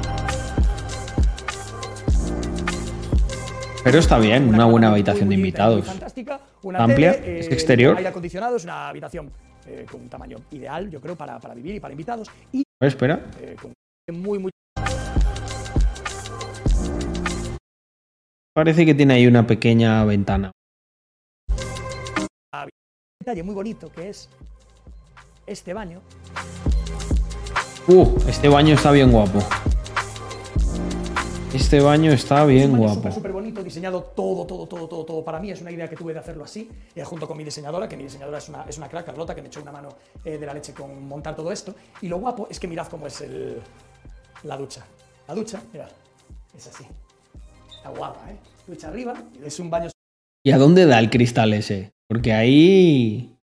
A: Pero está bien, una buena habitación de invitados.
B: fantástica, una
A: Amplia,
B: tele,
A: es
B: eh,
A: exterior.
B: Aire acondicionado, es una habitación eh, con un tamaño ideal, yo creo, para, para vivir y para invitados. Y
A: A ver, espera.
B: eh, con muy, muy
A: Parece que tiene ahí una pequeña ventana.
B: detalle muy bonito que es este baño.
A: Uh, este baño está bien guapo. Este baño está bien
B: un baño
A: guapo.
B: súper, súper bonito, diseñado todo, todo, todo, todo, todo para mí. Es una idea que tuve de hacerlo así, eh, junto con mi diseñadora, que mi diseñadora es una, es una crack, Carlota, que me echó una mano eh, de la leche con montar todo esto. Y lo guapo es que mirad cómo es el, la ducha. La ducha, mirad, es así. Está guapa, ¿eh? Ducha arriba, es un baño
A: ¿Y a dónde da el cristal ese? Porque ahí.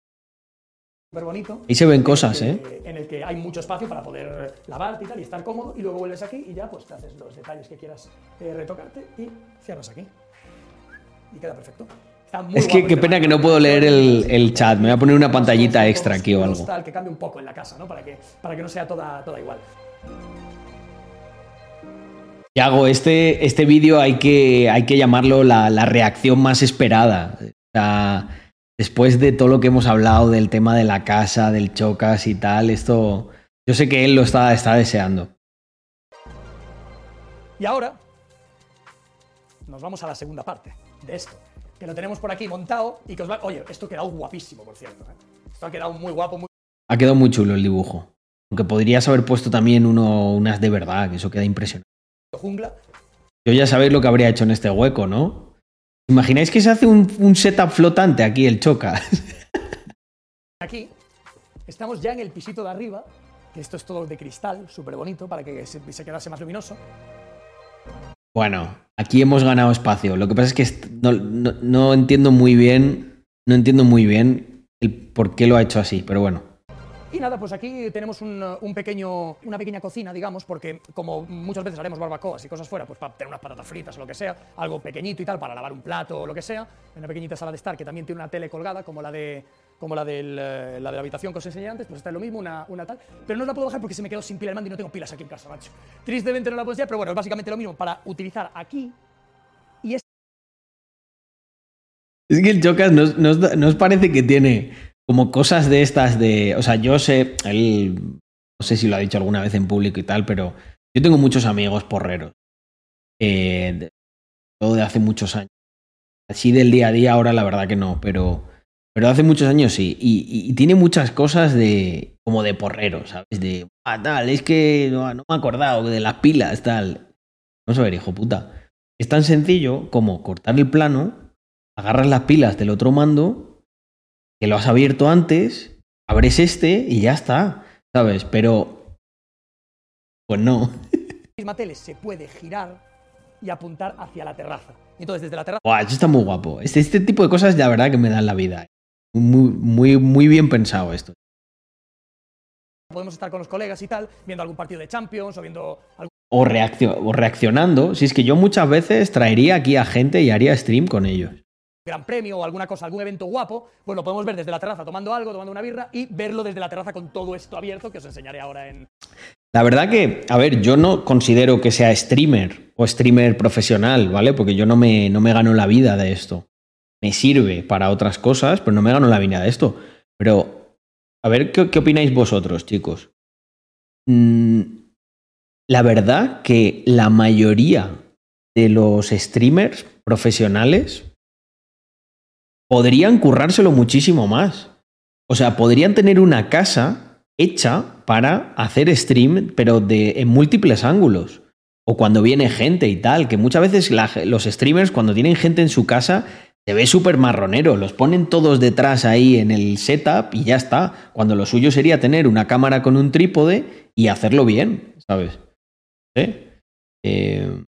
B: Súper bonito.
A: Ahí se ven
B: en
A: cosas,
B: que-
A: ¿eh?
B: En el que hay mucho espacio para poder lavarte y tal, y estar cómodo, y luego vuelves aquí y ya pues te haces los detalles que quieras eh, retocarte y cierras aquí. Y queda perfecto. Está muy
A: Es que qué
B: este
A: pena que no puedo leer el, el chat. Me voy a poner una pantallita extra aquí o algo.
B: Tal, que cambie un poco en la casa, ¿no? Para que, para que no sea toda, toda igual.
A: Y hago este, este vídeo hay que, hay que llamarlo la, la reacción más esperada. O sea, después de todo lo que hemos hablado del tema de la casa, del chocas y tal, esto. Yo sé que él lo está, está deseando.
B: Y ahora nos vamos a la segunda parte de esto, que lo tenemos por aquí montado y que os va... Oye, esto ha quedado guapísimo, por cierto. ¿eh? Esto ha quedado muy guapo, muy
A: Ha quedado muy chulo el dibujo. Aunque podrías haber puesto también uno, unas de verdad, que eso queda impresionante.
B: jungla.
A: Yo ya sabéis lo que habría hecho en este hueco, ¿no? ¿Imagináis que se hace un, un setup flotante aquí, el chocas?
B: Aquí estamos ya en el pisito de arriba, que esto es todo de cristal, súper bonito, para que se, se quedase más luminoso.
A: Bueno, aquí hemos ganado espacio. Lo que pasa es que no- no entiendo muy bien, no entiendo muy bien el por qué lo ha hecho así, pero bueno.
B: Y nada, pues aquí tenemos uh, un pequeño, una pequeña cocina, digamos, porque como muchas veces haremos barbacoas y cosas fuera, pues para tener unas patatas fritas o lo que sea, algo pequeñito y tal, para lavar un plato o lo que sea, una pequeñita sala de estar que también tiene una tele colgada, como la de, como la, del, eh, la de la habitación que os enseñé antes, pues está lo mismo, una, una tal, pero no la puedo bajar porque se me quedó sin pila el mando y no tengo pilas aquí en casa, macho. Tristemente no la puedo enseñar, pero bueno, es básicamente lo mismo para utilizar aquí y es
A: Es que el chocas nos, nos nos parece que tiene como cosas de estas de. O sea, yo sé, él. No sé si lo ha dicho alguna vez en público y tal, pero yo tengo muchos amigos porreros. Eh, de- todo de hace muchos años. Así del día a día, ahora la verdad que no, pero. Pero hace muchos años sí. Y tiene muchas cosas de. como de porrero, ¿sabes? De. Ah, tal, es que no, no me he acordado de las pilas, tal. Vamos a ver, hijo puta. Es tan sencillo como cortar el plano, agarras las pilas del otro mando, que lo has abierto antes, abres este y ya está, ¿sabes? Pero. Pues no.
B: misma tele se puede girar y apuntar hacia la terraza. Entonces desde la terraza
A: Buah, eso está muy guapo. Este, este tipo de cosas, la verdad, que me dan la vida. Muy, muy, muy bien pensado esto.
B: podemos estar con los colegas y tal, viendo algún partido de Champions o viendo algún
A: O, reaccio- o reaccionando. Si es que yo muchas veces traería aquí a gente y haría stream con ellos.
B: Gran premio o alguna cosa, algún evento guapo, pues lo podemos ver desde la terraza tomando algo, tomando una birra y verlo desde la terraza con todo esto abierto que os enseñaré ahora en...
A: La verdad que, a ver, yo no considero que sea streamer o streamer profesional, ¿vale? Porque yo no me, no me gano la vida de esto. Me sirve para otras cosas, pero no me gano la vida de esto. Pero, a ver, ¿qué, opináis vosotros, chicos? Mm, la verdad que la mayoría de los streamers profesionales podrían currárselo muchísimo más. O sea, podrían tener una casa hecha para hacer stream, pero de, en múltiples ángulos. O cuando viene gente y tal, que muchas veces los streamers cuando tienen gente en su casa se ve súper marronero, los ponen todos detrás ahí en el setup y ya está. Cuando lo suyo sería tener una cámara con un trípode y hacerlo bien, ¿sabes? ¿Eh? Eh,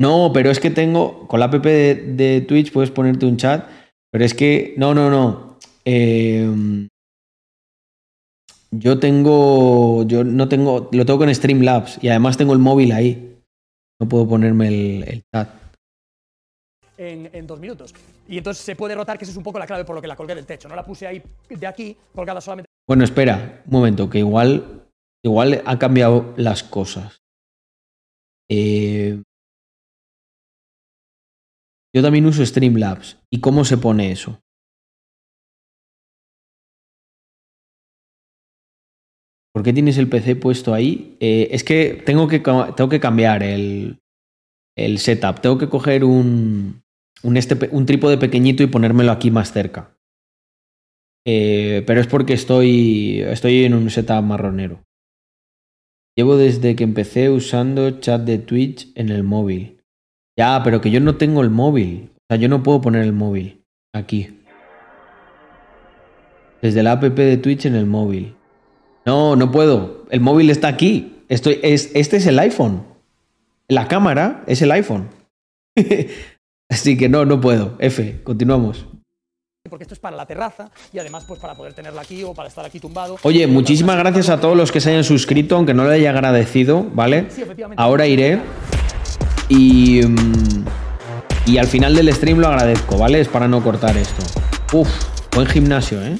A: no, pero es que tengo. Con la app de, de Twitch puedes ponerte un chat. Pero es que. No, no, no. Eh, yo tengo. Yo no tengo. Lo tengo con Streamlabs. Y además tengo el móvil ahí. No puedo ponerme el, el chat.
B: en, en dos minutos. Y entonces se puede rotar, que esa es un poco la clave por lo que la colgué del techo. No la puse ahí de aquí, colgada solamente
A: Bueno, espera, un momento, que igual. Igual han cambiado las cosas. Eh, yo también uso Streamlabs. ¿Y cómo se pone eso? ¿Por qué tienes el PC puesto ahí? Eh, es que tengo que, tengo que cambiar el, el setup. Tengo que coger un, un, este, un trípode pequeñito y ponérmelo aquí más cerca. Eh, pero es porque estoy, estoy en un setup marronero. Llevo desde que empecé usando chat de Twitch en el móvil. Ya, pero que yo no tengo el móvil. O sea, yo no puedo poner el móvil aquí. Desde la app de Twitch en el móvil. No, no puedo. El móvil está aquí. Estoy, es, este es el iPhone. La cámara es el iPhone. Así que no, no puedo. F, continuamos.
B: porque esto es para la terraza y además pues para poder tenerla aquí o para estar aquí tumbado.
A: Oye, muchísimas gracias a todos los que se hayan suscrito, aunque no lo haya agradecido, ¿vale?
B: Sí, efectivamente.
A: Ahora iré y, mm, y al final del stream lo agradezco, ¿vale? Es para no cortar esto. Uf, buen gimnasio, ¿eh?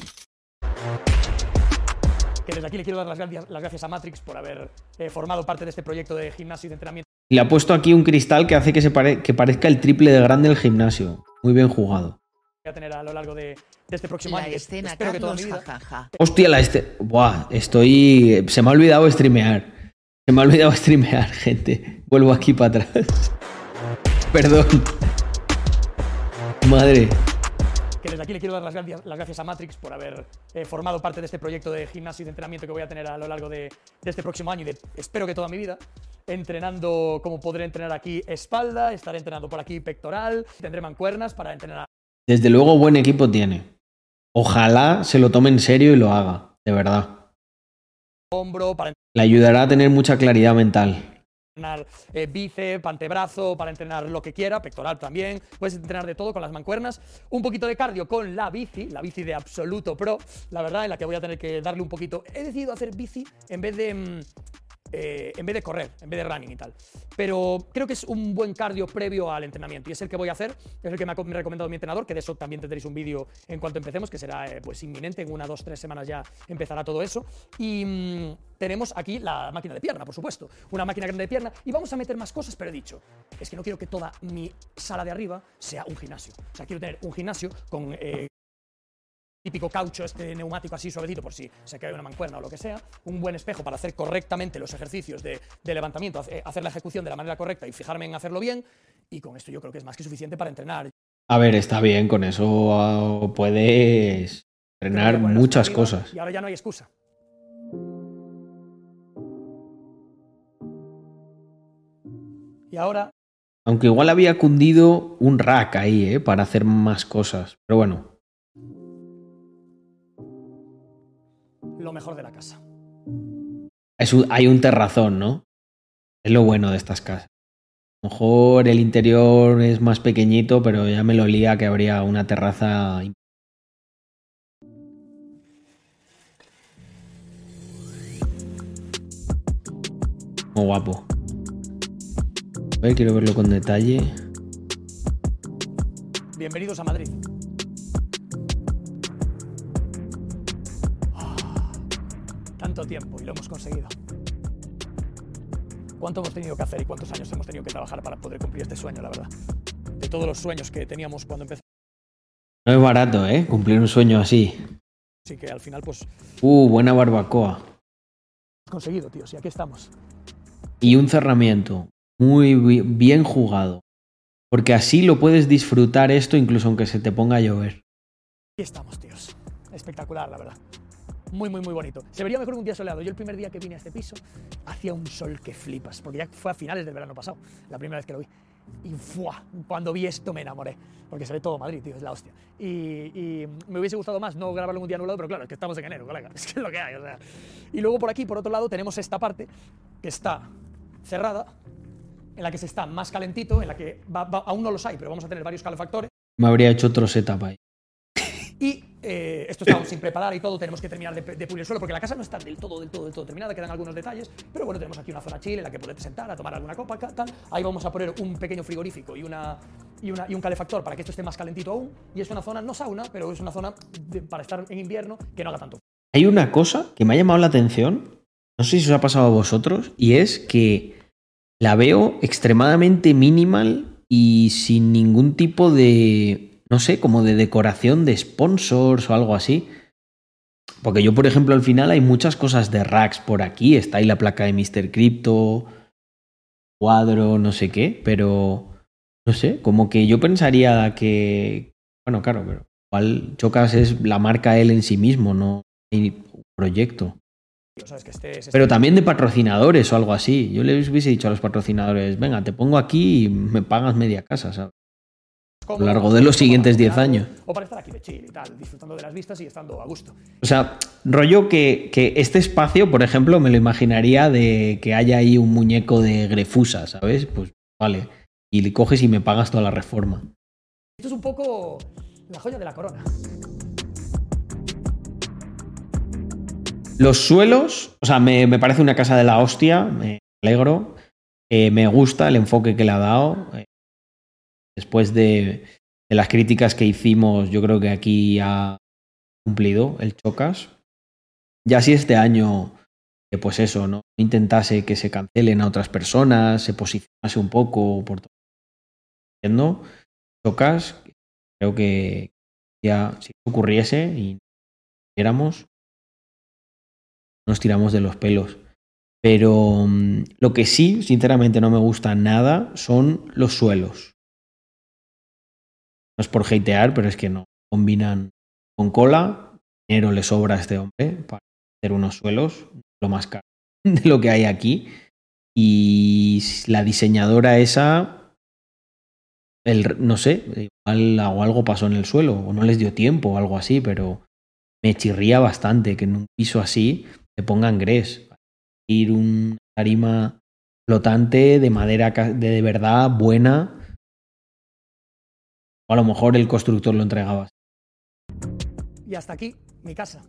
B: Que desde aquí le quiero dar las gracias, las gracias a Matrix por haber eh, formado parte de este proyecto de gimnasio y de entrenamiento.
A: Le ha puesto aquí un cristal que hace que, se pare- que parezca el triple de grande el gimnasio. Muy bien jugado.
B: voy a tener a lo largo de, de este próximo
C: La
B: año.
C: escena
B: Espero que toda mi
C: Carlos,
B: vida.
A: Hostia, la este. Buah, estoy. Se me ha olvidado streamear. Se me ha olvidado streamear, gente. Vuelvo aquí para atrás. Perdón. Madre.
B: Que desde aquí le quiero dar las gracias, las gracias a Matrix por haber eh, formado parte de este proyecto de gimnasio y de entrenamiento que voy a tener a lo largo de, de este próximo año y de, espero que toda mi vida. Entrenando como podré entrenar aquí espalda, estaré entrenando por aquí pectoral, tendré mancuernas para entrenar
A: Desde luego, buen equipo tiene. Ojalá se lo tome en serio y lo haga, de verdad.
B: Hombro, para
A: Le ayudará a tener mucha claridad mental.
B: entrenar eh, bíceps, antebrazo, para entrenar lo que quiera, pectoral también. Puedes entrenar de todo con las mancuernas. Un poquito de cardio con la bici, la bici de absoluto pro, la verdad, en la que voy a tener que darle un poquito. He decidido hacer bici en vez de. mm, eh, en vez de correr, en vez de running y tal. Pero creo que es un buen cardio previo al entrenamiento y es el que voy a hacer, es el que me ha co- me ha recomendado mi entrenador, que de eso también tendréis un vídeo en cuanto empecemos, que será eh, pues inminente, en una, dos, tres semanas ya empezará todo eso. Y mm, tenemos aquí la máquina de pierna, por supuesto, una máquina grande de pierna y vamos a meter más cosas, pero he dicho, es que no quiero que toda mi sala de arriba sea un gimnasio. O sea, quiero tener un gimnasio con... eh, típico caucho, este neumático así suavecito por si se cae una mancuerna o lo que sea, un buen espejo para hacer correctamente los ejercicios de, de levantamiento, hace- hacer la ejecución de la manera correcta y fijarme en hacerlo bien, y con esto yo creo que es más que suficiente para entrenar.
A: A ver, está bien, con eso ah, puedes entrenar muchas cosas.
B: Y ahora ya no hay excusa. Y ahora
A: Aunque igual había cundido un rack ahí, ¿eh? Para hacer más cosas. Pero bueno,
B: lo mejor de la casa.
A: es un- hay un terrazón, ¿no? Es lo bueno de estas casas. A lo mejor el interior es más pequeñito, pero ya me lo lía que habría una terraza. Muy guapo. A ver, quiero verlo con detalle.
B: Bienvenidos a Madrid. Tiempo y lo hemos conseguido. ¿Cuánto hemos tenido que hacer y cuántos años hemos tenido que trabajar para poder cumplir este sueño, la verdad? De todos los sueños que teníamos cuando empezamos.
A: No es barato, ¿eh? Cumplir un sueño así.
B: Así que al final, pues,
A: Uh, buena barbacoa.
B: conseguido, tíos, y aquí estamos.
A: Y un cerramiento. Muy bi- bien jugado. Porque así lo puedes disfrutar esto incluso aunque se te ponga a llover.
B: Aquí estamos, tíos. Espectacular, la verdad. Muy, muy, muy bonito. Se vería mejor un día soleado. Yo el primer día que vine a este piso hacía un sol que flipas, porque ya fue a finales del verano pasado, la primera vez que lo vi. Y ¡fua! cuando vi esto me enamoré, porque se ve todo Madrid, tío, es la hostia. Y, y me hubiese gustado más no grabarlo en un día nublado, pero claro, es que estamos en enero, colega, es que es lo que hay. O sea. Y luego por aquí, por otro lado, tenemos esta parte que está cerrada, en la que se está más calentito, en la que va- va- aún no los hay, pero vamos a tener varios calefactores.
A: Me habría hecho otro setup ahí.
B: Y eh, esto aún sin preparar y todo, tenemos que terminar de, pulir el suelo porque la casa no está del todo, del todo, del todo terminada, quedan algunos detalles, pero bueno, tenemos aquí una zona chill en la que poderte sentar a tomar alguna copa, tal. Ahí vamos a poner un pequeño frigorífico y, una, y, una, y un calefactor para que esto esté más calentito aún. Y es una zona, no sauna, pero es una zona para estar en invierno que no haga tanto
A: Hay una cosa que me ha llamado la atención, no sé si os ha pasado a vosotros, y es que la veo extremadamente minimal y sin ningún tipo de, no sé, como de decoración de sponsors o algo así. Porque yo, por ejemplo, al final hay muchas cosas de racks por aquí. Está ahí la placa de Mr. Crypto, cuadro, no sé qué, pero no sé, como que yo pensaría que, bueno, claro, pero igual Chocas es la marca él en sí mismo, no hay un proyecto.
B: esté, se
A: Pero también de patrocinadores o algo así. Yo les hubiese dicho a los patrocinadores, venga, te pongo aquí y me pagas media casa, ¿sabes? A lo largo de los siguientes 10
B: comer algo,
A: años.
B: O para estar aquí de chill y tal, disfrutando de las vistas y estando a gusto.
A: O sea, rollo que, que este espacio, por ejemplo, me lo imaginaría de que haya ahí un muñeco de Grefusa, ¿sabes? Pues vale. Y le coges y me pagas toda la reforma.
B: Esto es un poco la joya de la corona.
A: Los suelos, o sea, me, me parece una casa de la hostia, me alegro. Eh, me gusta el enfoque que le ha dado. Eh, después de, las críticas que hicimos, yo creo que aquí ha cumplido el Chocas. Ya si este año, pues eso, ¿no? Intentase que se cancelen a otras personas, se posicionase un poco por todo. Entiendo. Chocas, creo que ya si ocurriese y viéramos, nos tiramos de los pelos. Pero mm, lo que sí, sinceramente, no me gusta nada son los suelos. No es por hatear, pero es que no. Combinan con cola, dinero le sobra a este hombre para hacer unos suelos, lo más caro de lo que hay aquí. Y la diseñadora esa, el, no sé, igual o algo pasó en el suelo, o no les dio tiempo o algo así, pero me chirría bastante que en un piso así te pongan grés. Ir un tarima flotante de madera de, de verdad buena. O a lo mejor el constructor lo entregaba.
B: Y hasta aquí mi casa.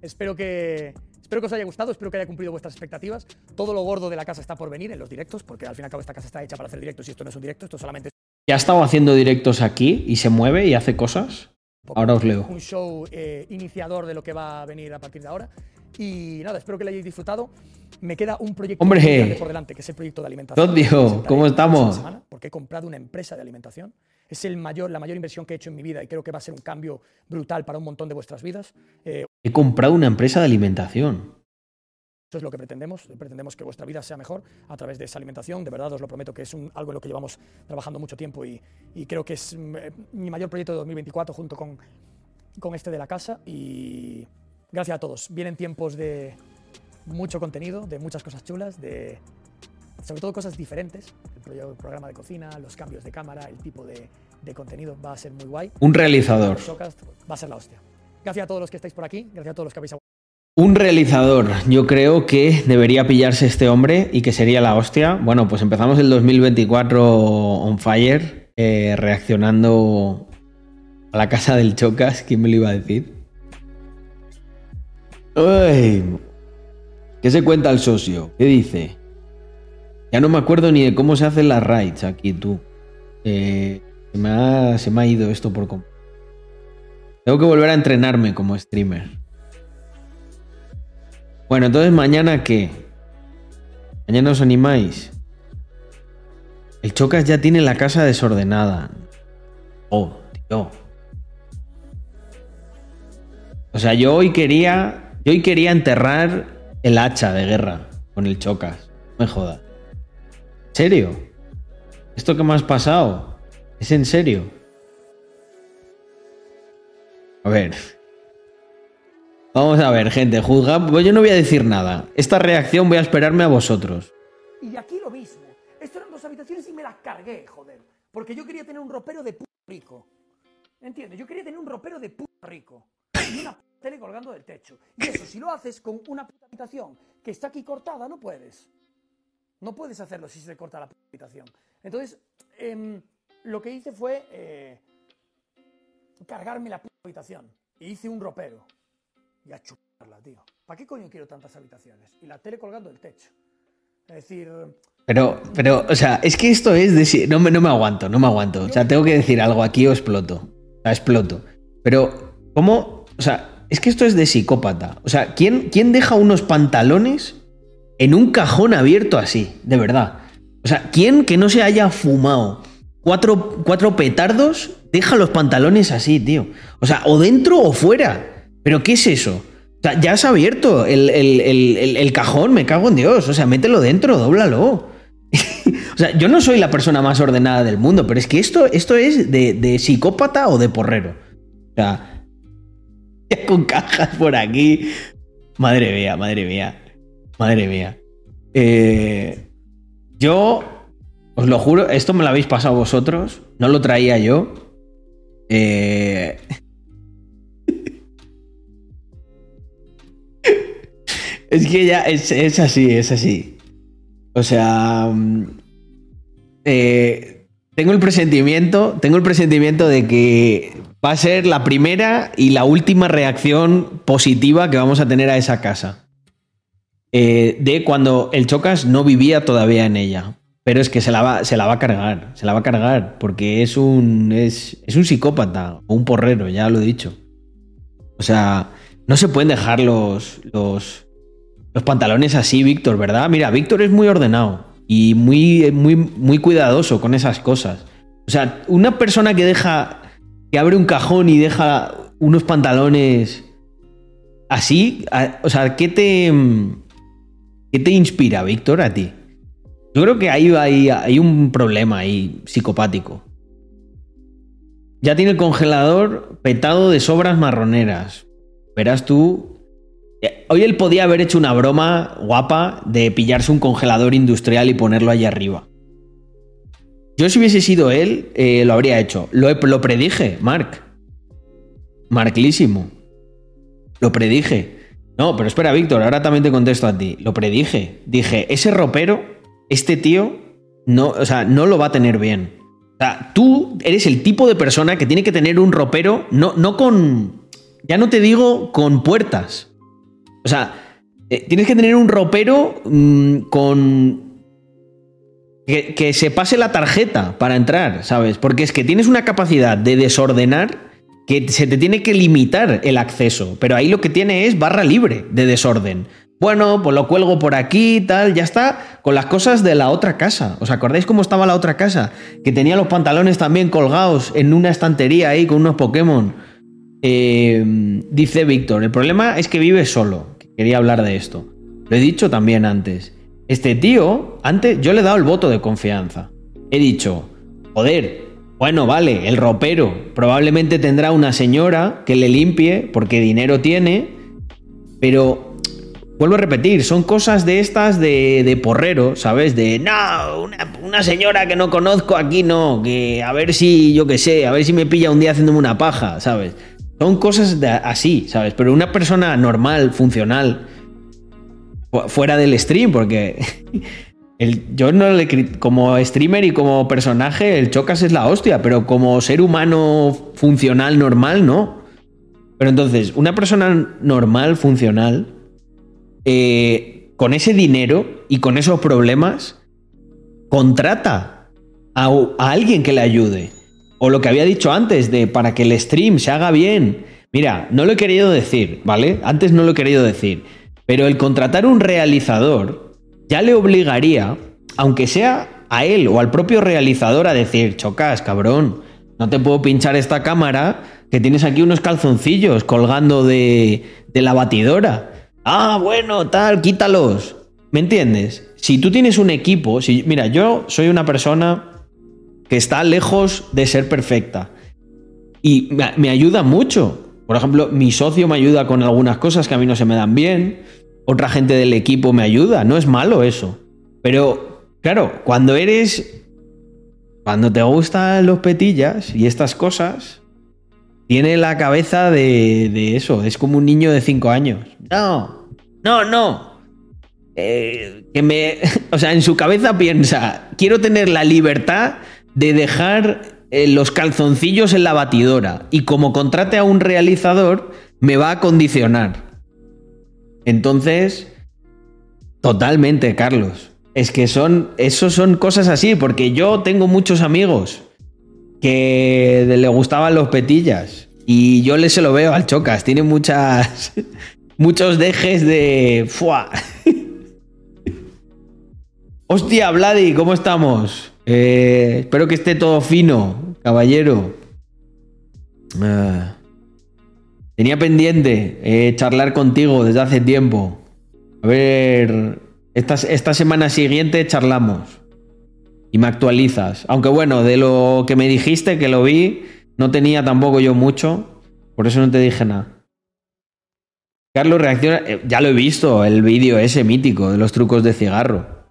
B: Espero que, espero que os haya gustado, espero que haya cumplido vuestras expectativas. Todo lo gordo de la casa está por venir en los directos, porque al fin y al cabo esta casa está hecha para hacer directos y esto no es un directo, esto solamente es
A: Ya ha estado haciendo directos aquí y se mueve y hace cosas. Ahora os leo.
B: un show eh, iniciador de lo que va a venir a partir de ahora. Y nada, espero que lo hayáis disfrutado. Me queda un proyecto
A: ¡Hombre!
B: por delante, que es el proyecto de alimentación.
A: ¿cómo estamos?
B: semana, porque he comprado una empresa de alimentación. Es el mayor, la mayor inversión que he hecho en mi vida y creo que va a ser un cambio brutal para un montón de vuestras vidas. Eh,
A: He comprado una empresa de alimentación.
B: Eso es lo que pretendemos. Pretendemos que vuestra vida sea mejor a través de esa alimentación. De verdad, os lo prometo que es un- algo en lo que llevamos trabajando mucho tiempo y, y creo que es mm, eh, mi mayor proyecto de 2024 junto con, con este de la casa. Y gracias a todos. Vienen tiempos de mucho contenido, de muchas cosas chulas, de sobre todo cosas diferentes. El, pro- el programa de cocina, los cambios de cámara, el tipo de, de contenido va a ser muy guay.
A: Un realizador.
B: Va a ser la hostia. Gracias a todos los que estáis por aquí, gracias a todos los que habéis
A: Un realizador. Yo creo que debería pillarse este hombre y que sería la hostia. Bueno, pues empezamos el 2024 on fire, eh, reaccionando a la casa del Chocas. ¿Quién me lo iba a decir? Uy. ¿Qué se cuenta el socio? ¿Qué dice? Ya no me acuerdo ni de cómo se hacen las raids aquí, tú. Eh, se, me ha, ido esto por completo. Tengo que volver a entrenarme como streamer. Bueno, entonces mañana qué? Mañana os animáis. El Chocas ya tiene la casa desordenada. Oh, tío. O sea, yo hoy quería. Yo hoy quería enterrar el hacha de guerra con el Chocas. No me jodas. ¿En serio? ¿Esto que me has pasado? ¿Es en serio? A ver. Vamos a ver, gente, juzga. Pues yo no voy a decir nada. Esta reacción voy a esperarme a vosotros.
B: Y aquí lo mismo. Esto eran dos habitaciones y me las cargué, joder. Porque yo quería tener un ropero de puto rico. ¿Entiendes? Yo quería tener un ropero de puto rico. Y una tele colgando del techo. Y eso, si lo haces con una puta habitación que está aquí cortada, no puedes. No puedes hacerlo si se corta la habitación. Entonces, em, lo que hice fue eh, cargarme la habitación. Y hice un ropero. Y a chuparla, tío. ¿Para qué coño quiero tantas habitaciones? Y la tele colgando del techo. Es decir,
A: Pero, pero, o sea, es que esto es de... si- No me, no me aguanto, no me aguanto. O sea, tengo que decir algo aquí o exploto. O sea, exploto. Pero, ¿cómo? O sea, es que esto es de psicópata. O sea, ¿quién, quién deja unos pantalones en un cajón abierto así? De verdad. O sea, ¿quién que no se haya fumado cuatro, cuatro petardos deja los pantalones así, tío? O sea, o dentro o fuera. ¿Pero qué es eso? O sea, ya has abierto el, el- el- el- cajón, me cago en Dios. O sea, mételo dentro, dóblalo. o sea, yo no soy la persona más ordenada del mundo, pero es que esto, esto es de, de psicópata o de porrero. O sea, con cajas por aquí. Madre mía, madre mía. Madre mía. Eh, yo, os lo juro, esto me lo habéis pasado vosotros. No lo traía yo. Eh, Es que ya es, es así, es así. O sea, mm, eh, tengo el presentimiento, tengo el presentimiento de que va a ser la primera y la última reacción positiva que vamos a tener a esa casa. Eh, de cuando el Chocas no vivía todavía en ella. Pero es que se la va, se la va a cargar, se la va a cargar, porque es un, es, es un psicópata o un porrero, ya lo he dicho. O sea, no se pueden dejar los, los, los pantalones así, Víctor, ¿verdad? Mira, Víctor es muy ordenado y muy, muy, muy cuidadoso con esas cosas. O sea, una persona que deja, que abre un cajón y deja unos pantalones así, o sea, ¿qué te, qué te inspira, Víctor, a ti? Yo creo que hay, hay, un problema ahí psicopático. Ya tiene el congelador petado de sobras marroneras. Verás tú eh, Hoy él podía haber hecho una broma guapa de pillarse un congelador industrial y ponerlo allá arriba. Yo si hubiese sido él, eh, lo habría hecho. Lo, lo predije, Mark. Marclísimo. Lo predije. No, pero espera, Víctor, ahora también te contesto a ti. Lo predije. Dije, ese ropero, este tío, no, o sea, no lo va a tener bien. O sea, tú eres el tipo de persona que tiene que tener un ropero, no, no con. Ya no te digo con puertas. O sea, eh, tienes que tener un ropero mm, con. Que, que se pase la tarjeta para entrar, ¿sabes? Porque es que tienes una capacidad de desordenar que se te tiene que limitar el acceso. Pero ahí lo que tiene es barra libre de desorden. Bueno, pues lo cuelgo por aquí, tal, ya está, con las cosas de la otra casa. ¿Os acordáis cómo estaba la otra casa? Que tenía los pantalones también colgados en una estantería ahí con unos Pokémon. Eh, dice Víctor, el problema es que vive solo. Quería hablar de esto. Lo he dicho también antes. Este tío, antes yo le he dado el voto de confianza. He dicho, joder, bueno, vale, el ropero probablemente tendrá una señora que le limpie porque dinero tiene, pero vuelvo a repetir, son cosas de estas de, de porrero, ¿sabes? De, no, una, una señora que no conozco aquí no, que a ver si, yo qué sé, a ver si me pilla un día haciéndome una paja, ¿sabes? Son cosas de- así, ¿sabes? Pero una persona normal, funcional, fu- fuera del stream, porque el, yo no le como streamer y como personaje, el Chocas es la hostia, pero como ser humano funcional normal, no. Pero entonces, una persona normal, funcional, eh, con ese dinero y con esos problemas, contrata a, a alguien que le ayude. O lo que había dicho antes, de para que el stream se haga bien. Mira, no lo he querido decir, ¿vale? Antes no lo he querido decir. Pero el contratar un realizador ya le obligaría, aunque sea a él o al propio realizador, a decir, chocas, cabrón, no te puedo pinchar esta cámara que tienes aquí unos calzoncillos colgando de, de la batidora. Ah, bueno, tal, quítalos. ¿Me entiendes? Si tú tienes un equipo, si, mira, yo soy una persona que está lejos de ser perfecta y me, me ayuda mucho. Por ejemplo, mi socio me ayuda con algunas cosas que a mí no se me dan bien, otra gente del equipo me ayuda, no es malo eso. Pero, claro, cuando eres... Cuando te gustan los petillas y estas cosas, tiene la cabeza de, de eso, es como un niño de 5 años. No, no, no. Eh, que me. O sea, en su cabeza piensa: quiero tener la libertad de dejar eh, los calzoncillos en la batidora. Y como contrate a un realizador, me va a condicionar. Entonces. Totalmente, Carlos. Es que son. Eso son cosas así, porque yo tengo muchos amigos que le gustaban los petillas. Y yo le se lo veo al Chocas. Tiene muchas. muchos dejes de. ¡Fua! Hostia, Vladi, ¿cómo estamos? Eh, espero que esté todo fino, caballero. Ah. Tenía pendiente eh, charlar contigo desde hace tiempo. A ver, esta, esta semana siguiente charlamos. Y me actualizas. Aunque bueno, de lo que me dijiste, que lo vi, no tenía tampoco yo mucho. Por eso no te dije nada. Carlos reacciona. eh, ya lo he visto, el vídeo ese mítico de los trucos de cigarro.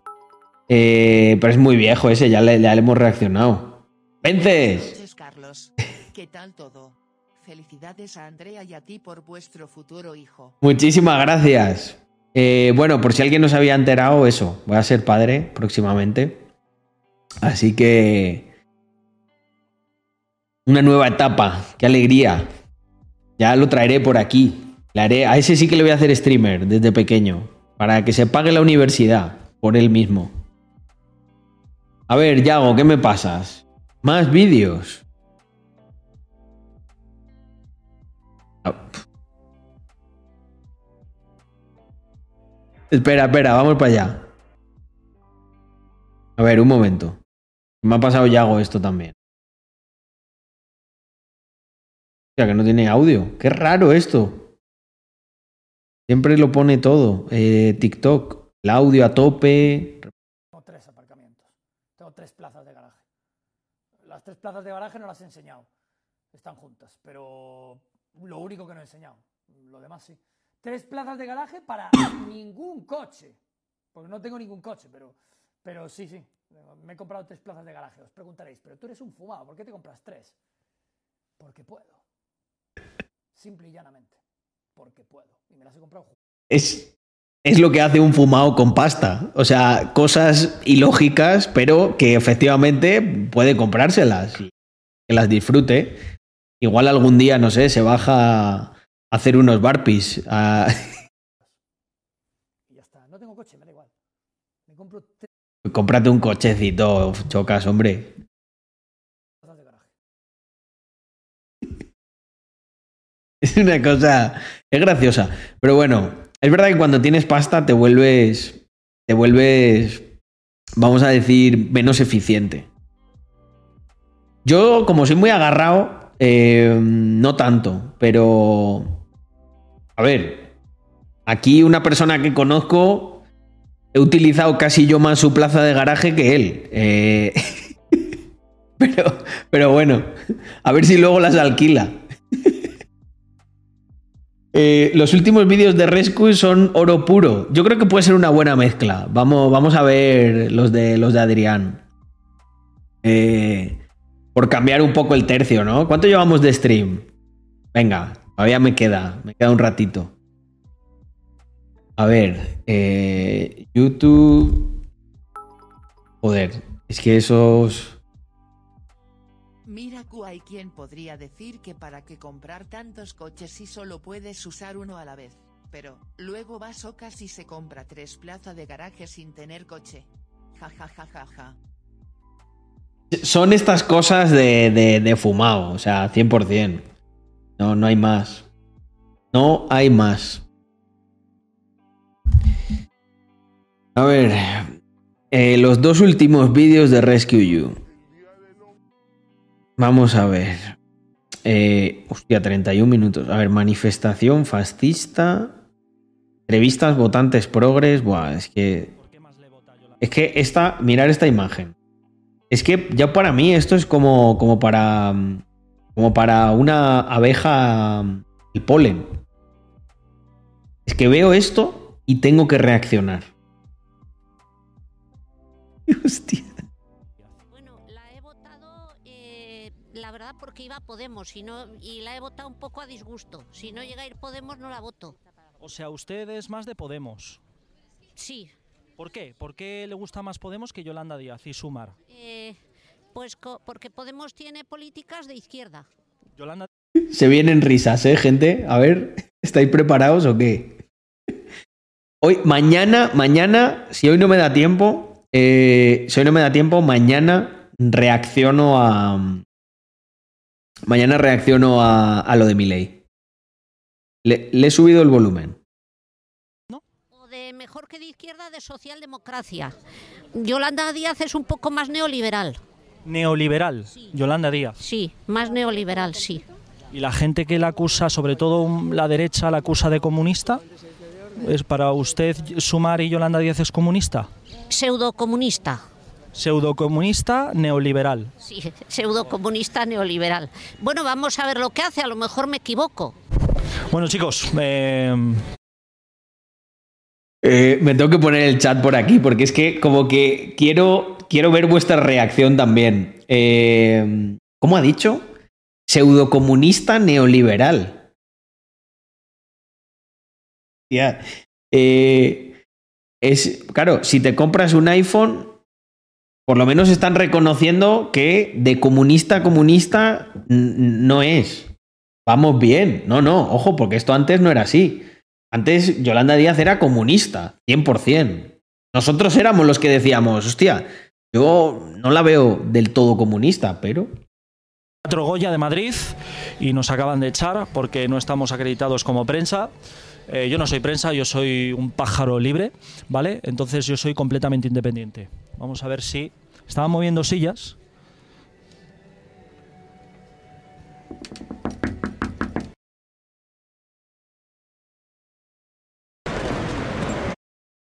A: Eh, pero es muy viejo ese, ya le, hemos reaccionado. ¡Vences!
C: ¿Qué tal todo? Felicidades a Andrea y a ti por vuestro futuro hijo.
A: Muchísimas gracias. Eh, bueno, por si alguien no se había enterado, eso. Voy a ser padre próximamente. Así que. Una nueva etapa. ¡Qué alegría! Ya lo traeré por aquí. Le haré, a ese sí que le voy a hacer streamer desde pequeño. Para que se pague la universidad por él mismo. A ver, Yago, ¿qué me pasas? Más vídeos. Espera, espera, vamos para allá. A ver, un momento. Me ha pasado Yago esto también. O sea, que no tiene audio. Qué raro esto. Siempre lo pone todo. Eh, TikTok. El audio a tope.
B: Tengo tres aparcamientos. Tengo tres plazas de garaje. Las tres plazas de garaje no las he enseñado. Están juntas, pero lo único que no he enseñado. Lo demás sí. Tres plazas de garaje para ningún coche. Porque no tengo ningún coche, pero, pero sí, sí. Me he comprado tres plazas de garaje. Os preguntaréis, pero tú eres un fumado, ¿por qué te compras tres? Porque puedo. Simple y llanamente. Porque puedo. Y me las he comprado.
A: Es, es lo que hace un fumado con pasta. O sea, cosas ilógicas, pero que efectivamente puede comprárselas que las disfrute. Igual algún día, no sé, se baja a hacer unos barpees. a-
B: Y ya está. No tengo coche, me da igual. Me compro tres
A: Cómprate un cochecito, chocas, hombre. Es una cosa. Es graciosa. Pero bueno, es verdad que cuando tienes pasta te vuelves. Te vuelves. Vamos a decir, menos eficiente. Yo, como soy muy agarrado, eh, no tanto, pero. A ver. Aquí una persona que conozco. He utilizado casi yo más su plaza de garaje que él. Eh, pero, pero bueno, a ver si luego las alquila. Eh, los últimos vídeos de Rescue son oro puro. Yo creo que puede ser una buena mezcla. Vamos, vamos a ver los de, los de Adrián. Eh, por cambiar un poco el tercio, ¿no? ¿Cuánto llevamos de stream? Venga, todavía me queda. Me queda un ratito. A ver. eh, YouTube. Joder, es que esos.
C: Mira hay quien podría decir que para qué comprar tantos coches si solo puedes usar uno a la vez. Pero, luego va Socas y se compra tres plazas de garaje sin tener coche. Ja ja ja ja ja.
A: Son estas cosas de, de, fumado, o sea, 100%. No, no hay más. No hay más. A ver, eh, los dos últimos vídeos de Rescue You. Vamos a ver. Eh, hostia, 31 minutos. A ver, manifestación fascista. Entrevistas, votantes progres. Buah, es que. Es que esta. Mirar esta imagen. Es que ya para mí esto es como, como para. Como para una abeja. El polen. Es que veo esto y tengo que reaccionar. Hostia.
D: Bueno, la he votado, eh, la verdad, porque iba a Podemos y, no, y la he votado un poco a disgusto. Si no llega a ir Podemos, no la voto.
E: O sea, usted es más de Podemos.
D: Sí,
E: ¿Por qué? ¿Por qué le gusta más Podemos que Yolanda Díaz y Sumar?
D: eh, pues co- porque Podemos tiene políticas de izquierda.
E: Yolanda
A: Se vienen risas, ¿eh, gente? A ver, ¿estáis preparados o qué? Hoy, mañana, mañana, si hoy no me da tiempo, eh, si hoy no me da tiempo, mañana reacciono a. Mañana reacciono a, a lo de mi ley. Le, le he subido el volumen.
D: O de mejor que de izquierda, de socialdemocracia. Yolanda Díaz es un poco más neoliberal.
E: neoliberal, Yolanda Díaz.
D: Sí, más neoliberal, sí.
E: Y la gente que la acusa, sobre todo la derecha, la acusa de comunista, ¿es para usted Sumar y Yolanda Díaz es comunista?
D: Pseudocomunista.
E: Pseudocomunista, neoliberal.
D: Sí, pseudocomunista neoliberal. Bueno, vamos a ver lo que hace, a lo mejor me equivoco.
E: Bueno, chicos, eh,
A: Eh, me tengo que poner el chat por aquí porque es que como que quiero, quiero ver vuestra reacción también. Eh, ¿Cómo ha dicho? Pseudocomunista neoliberal. Ya. Eh, es, claro, si te compras un iPhone, por lo menos están reconociendo que de comunista a comunista no es. Vamos bien. No, no, ojo, porque esto antes no era así. Antes Yolanda Díaz era comunista, 100%. Nosotros éramos los que decíamos, hostia, yo no la veo del todo comunista, pero...
E: Teatro Goya de Madrid y nos acaban de echar porque no estamos acreditados como prensa. Eh, yo no soy prensa, yo soy un pájaro libre, ¿vale? Entonces yo soy completamente independiente. Vamos a ver si... Estaban moviendo sillas.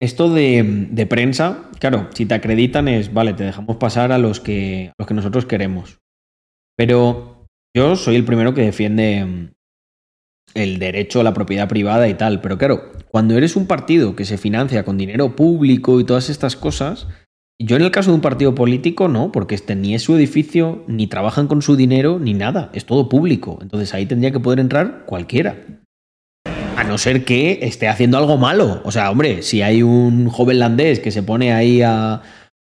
A: Esto de, prensa, claro, si te acreditan es, vale, te dejamos pasar a los que, a los que nosotros queremos. Pero yo soy el primero que defiende mm, el derecho a la propiedad privada y tal. Pero claro, cuando eres un partido que se financia con dinero público y todas estas cosas, yo en el caso de un partido político no, porque este ni es su edificio, ni trabajan con su dinero, ni nada. Es todo público. Entonces ahí tendría que poder entrar cualquiera. A no ser que esté haciendo algo malo. O sea, hombre, si hay un joven landés que se pone ahí a,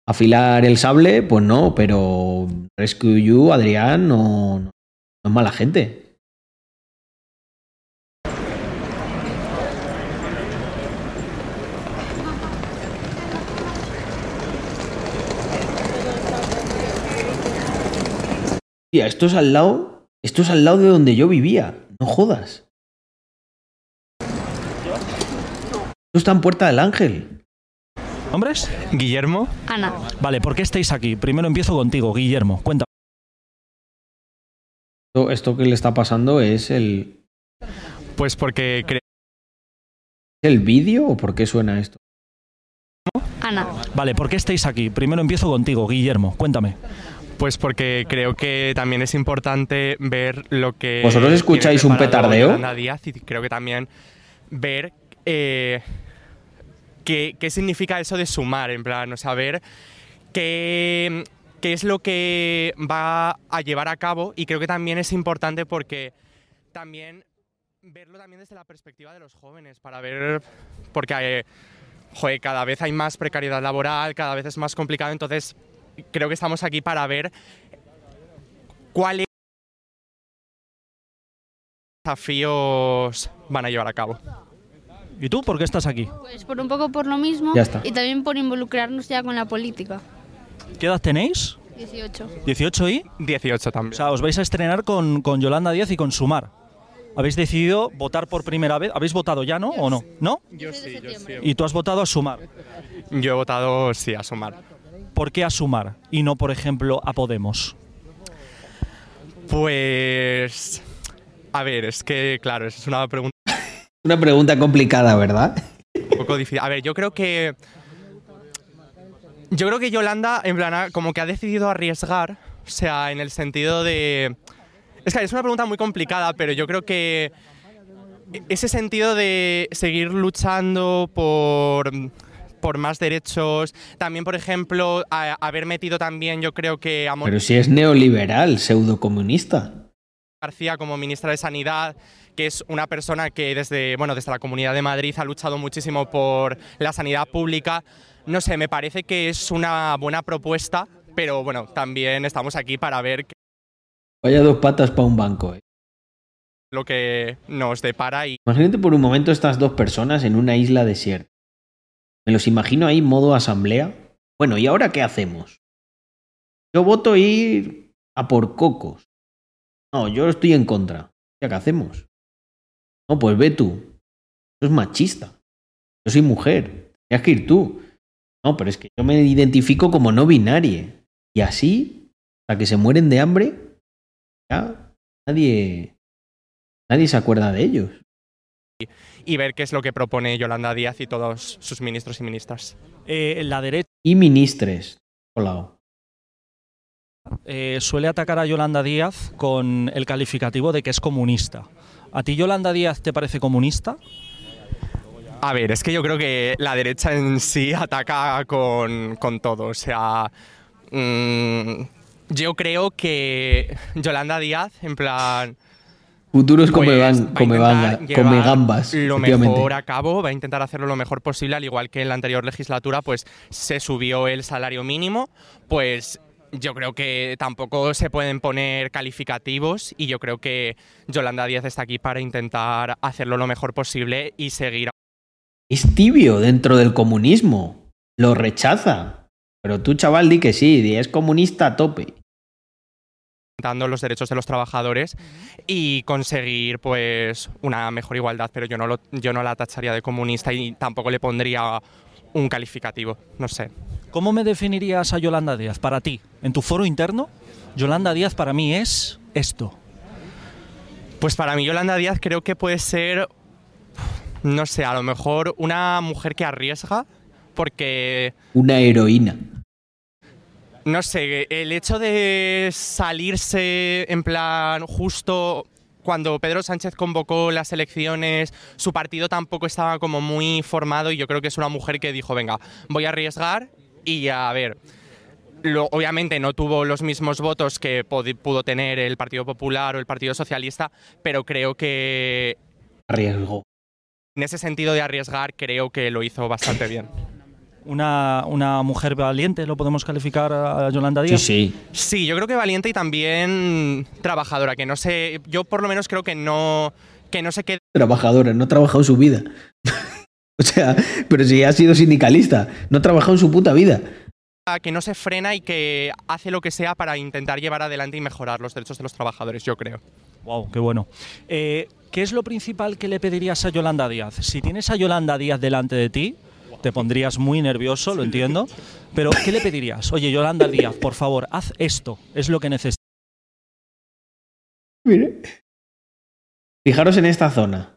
A: afilar el sable, pues no, pero Rescue You, Adrián, no, no, no es mala gente. Tía, esto es al lado. Esto es al lado de donde yo vivía. No jodas. Esto está en Puerta del Ángel.
E: ¿Hombres?
F: Guillermo,
D: Ana.
E: Vale, ¿por qué estáis aquí? Primero empiezo contigo, Guillermo. Cuéntame.
A: Esto, esto que le está pasando es el,
F: pues porque creo
A: el vídeo o por qué suena esto.
D: Ana.
E: Vale, ¿por qué estáis aquí? Primero empiezo contigo, Guillermo. Cuéntame.
F: Pues porque creo que también es importante ver lo que.
A: ¿Vosotros escucháis un petardeo?
F: Díaz y creo que también ver eh, qué, qué significa eso de sumar, en plan, o sea, ver qué, qué es lo que va a llevar a cabo y creo que también es importante porque también verlo también desde la perspectiva de los jóvenes para ver porque eh, joder, cada vez hay más precariedad laboral, cada vez es más complicado, entonces creo que estamos aquí para ver cuáles desafíos van a llevar a cabo.
E: ¿Y tú por qué estás aquí?
G: Pues por un poco por lo mismo
A: Ya está.
G: y también por involucrarnos ya con la política.
E: ¿Qué edad tenéis?
G: 18.
E: ¿18 y?
F: 18
E: O
F: también.
E: sea, os vais a estrenar con, con Yolanda Díaz y con Sumar. Habéis decidido votar por primera vez. ¿Habéis votado ya, no? ¿O no? ¿No?
F: Yo sí, yo sí.
E: Y tú has votado a Sumar.
F: Yo he votado sí a sumar.
E: ¿Por qué a Sumar y no, por ejemplo, a Podemos?
F: Pues. A ver, es que, claro, esa es una pregunta
A: Una pregunta complicada, ¿verdad?
F: un poco difícil. A ver, yo creo que. Yo creo que Yolanda, en plan, como que ha decidido arriesgar, o sea, en el sentido de. Es que es una pregunta muy complicada, pero yo creo que ese sentido de seguir luchando por, por más derechos, también, por ejemplo, a- haber metido también, yo creo que a
A: Pero si es neoliberal, pseudocomunista.
F: García como ministra de Sanidad, que es una persona que desde, bueno, desde la Comunidad de Madrid ha luchado muchísimo por la sanidad pública. No sé, me parece que es una buena propuesta, pero bueno, también estamos aquí para ver qué-
A: Vaya dos patas para un banco. ¿eh?
F: lo que nos depara y
A: Imagínate por un momento estas dos personas en una isla desierta. Me los imagino ahí modo asamblea. Bueno, ¿y ahora qué hacemos? Yo voto ir a por cocos. No, yo estoy en contra. ¿Ya qué hacemos? No, pues ve tú. Eso es machista. Yo soy mujer. Tienes que ir tú. No, pero es que yo me identifico como no binaria. Y así, hasta que se mueren de hambre, ya nadie, nadie se acuerda de ellos.
F: y ver qué es lo que propone Yolanda Díaz y todos sus ministros y ministras.
E: Eh, la derecha
A: Y ministres. Hola.
E: eh, suele atacar a Yolanda Díaz con el calificativo de que es comunista. ¿A ti Yolanda Díaz te parece comunista?
F: A ver, es que yo creo que la derecha en sí ataca con, con todo. O sea, mm, yo creo que Yolanda Díaz, en plan,
A: Futuros come,
F: Pues,
A: van- come,
F: intentar
A: banga-
F: llevar
A: come gambas.
F: Lo mejor a cabo, va a intentar hacerlo lo mejor posible, al igual que en la anterior legislatura, pues se subió el salario mínimo, pues yo creo que tampoco se pueden poner calificativos y yo creo que Yolanda Díaz está aquí para intentar hacerlo lo mejor posible y seguir
A: Es tibio dentro del comunismo. Lo rechaza. Pero tú, chaval, di que sí, di es comunista a tope.
F: los derechos de los trabajadores y conseguir pues una mejor igualdad, pero yo no lo, yo no la tacharía de comunista y tampoco le pondría un calificativo, no sé.
E: ¿Cómo me definirías a Yolanda Díaz para ti? En tu foro interno, Yolanda Díaz para mí es esto.
F: Pues para mí Yolanda Díaz creo que puede ser, no sé, a lo mejor una mujer que arriesga, porque,
A: Una heroína.
F: no sé, el hecho de salirse en plan justo cuando Pedro Sánchez convocó las elecciones, su partido tampoco estaba como muy formado y yo creo que es una mujer que dijo, venga, voy a arriesgar y a ver. Lo- obviamente no tuvo los mismos votos que pudo tener el Partido Popular o el Partido Socialista, pero creo que
A: Arriesgó.
F: en ese sentido de arriesgar, creo que lo hizo bastante bien.
E: Una, una mujer valiente, ¿lo podemos calificar a Yolanda
A: Sí,
E: Díaz?
A: sí.
F: Sí, yo creo que valiente y también trabajadora, que no sé, yo por lo menos creo que no, que no se queda
A: Trabajadora, no ha trabajado en su vida. o sea, pero si ha sido sindicalista, no ha trabajado en su puta vida.
F: que no se frena y que hace lo que sea para intentar llevar adelante y mejorar los derechos de los trabajadores, yo creo.
E: Wow, qué bueno. Eh, ¿Qué es lo principal que le pedirías a Yolanda Díaz? Si tienes a Yolanda Díaz delante de ti, te pondrías muy nervioso, lo entiendo, pero ¿qué le pedirías? Oye, Yolanda Díaz, por favor, haz esto, es lo que necesito.
A: Mire. Fijaros en esta zona.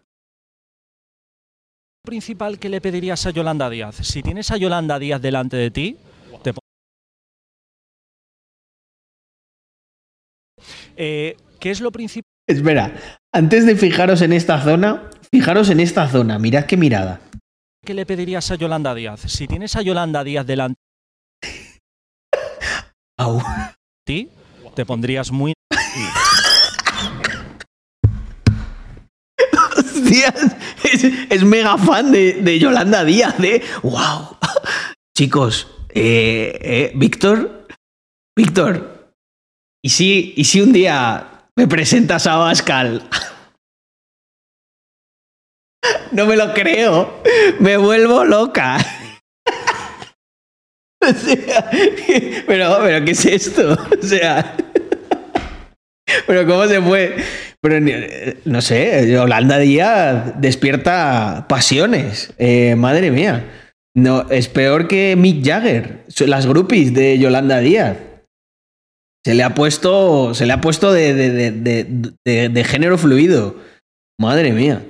E: Lo principal que le pedirías a Yolanda Díaz? Si tienes a Yolanda Díaz delante de ti, te Eh, ¿Qué es lo principal?
A: Espera, antes de fijaros en esta zona, fijaros en esta zona. Mirad qué mirada.
E: que le pedirías a Yolanda Díaz? Si tienes a Yolanda Díaz delante
A: Au.
E: de ti, te pondrías muy...
A: Hostias, es, mega fan de, de Yolanda Díaz, ¿eh? ¡Wow! Chicos, eh, eh, Víctor, Víctor, ¿y si, ¿y si un día me presentas a Bascal? No me lo creo, me vuelvo loca. Pero, pero, ¿qué es esto? O sea, pero ¿cómo se fue? Pero eh, no sé, Yolanda Díaz despierta pasiones. Eh, madre mía. No, es peor que Mick Jagger. Las groupies de Yolanda Díaz. Se le ha puesto. Se le ha puesto de, de, de, de- género fluido. Madre mía.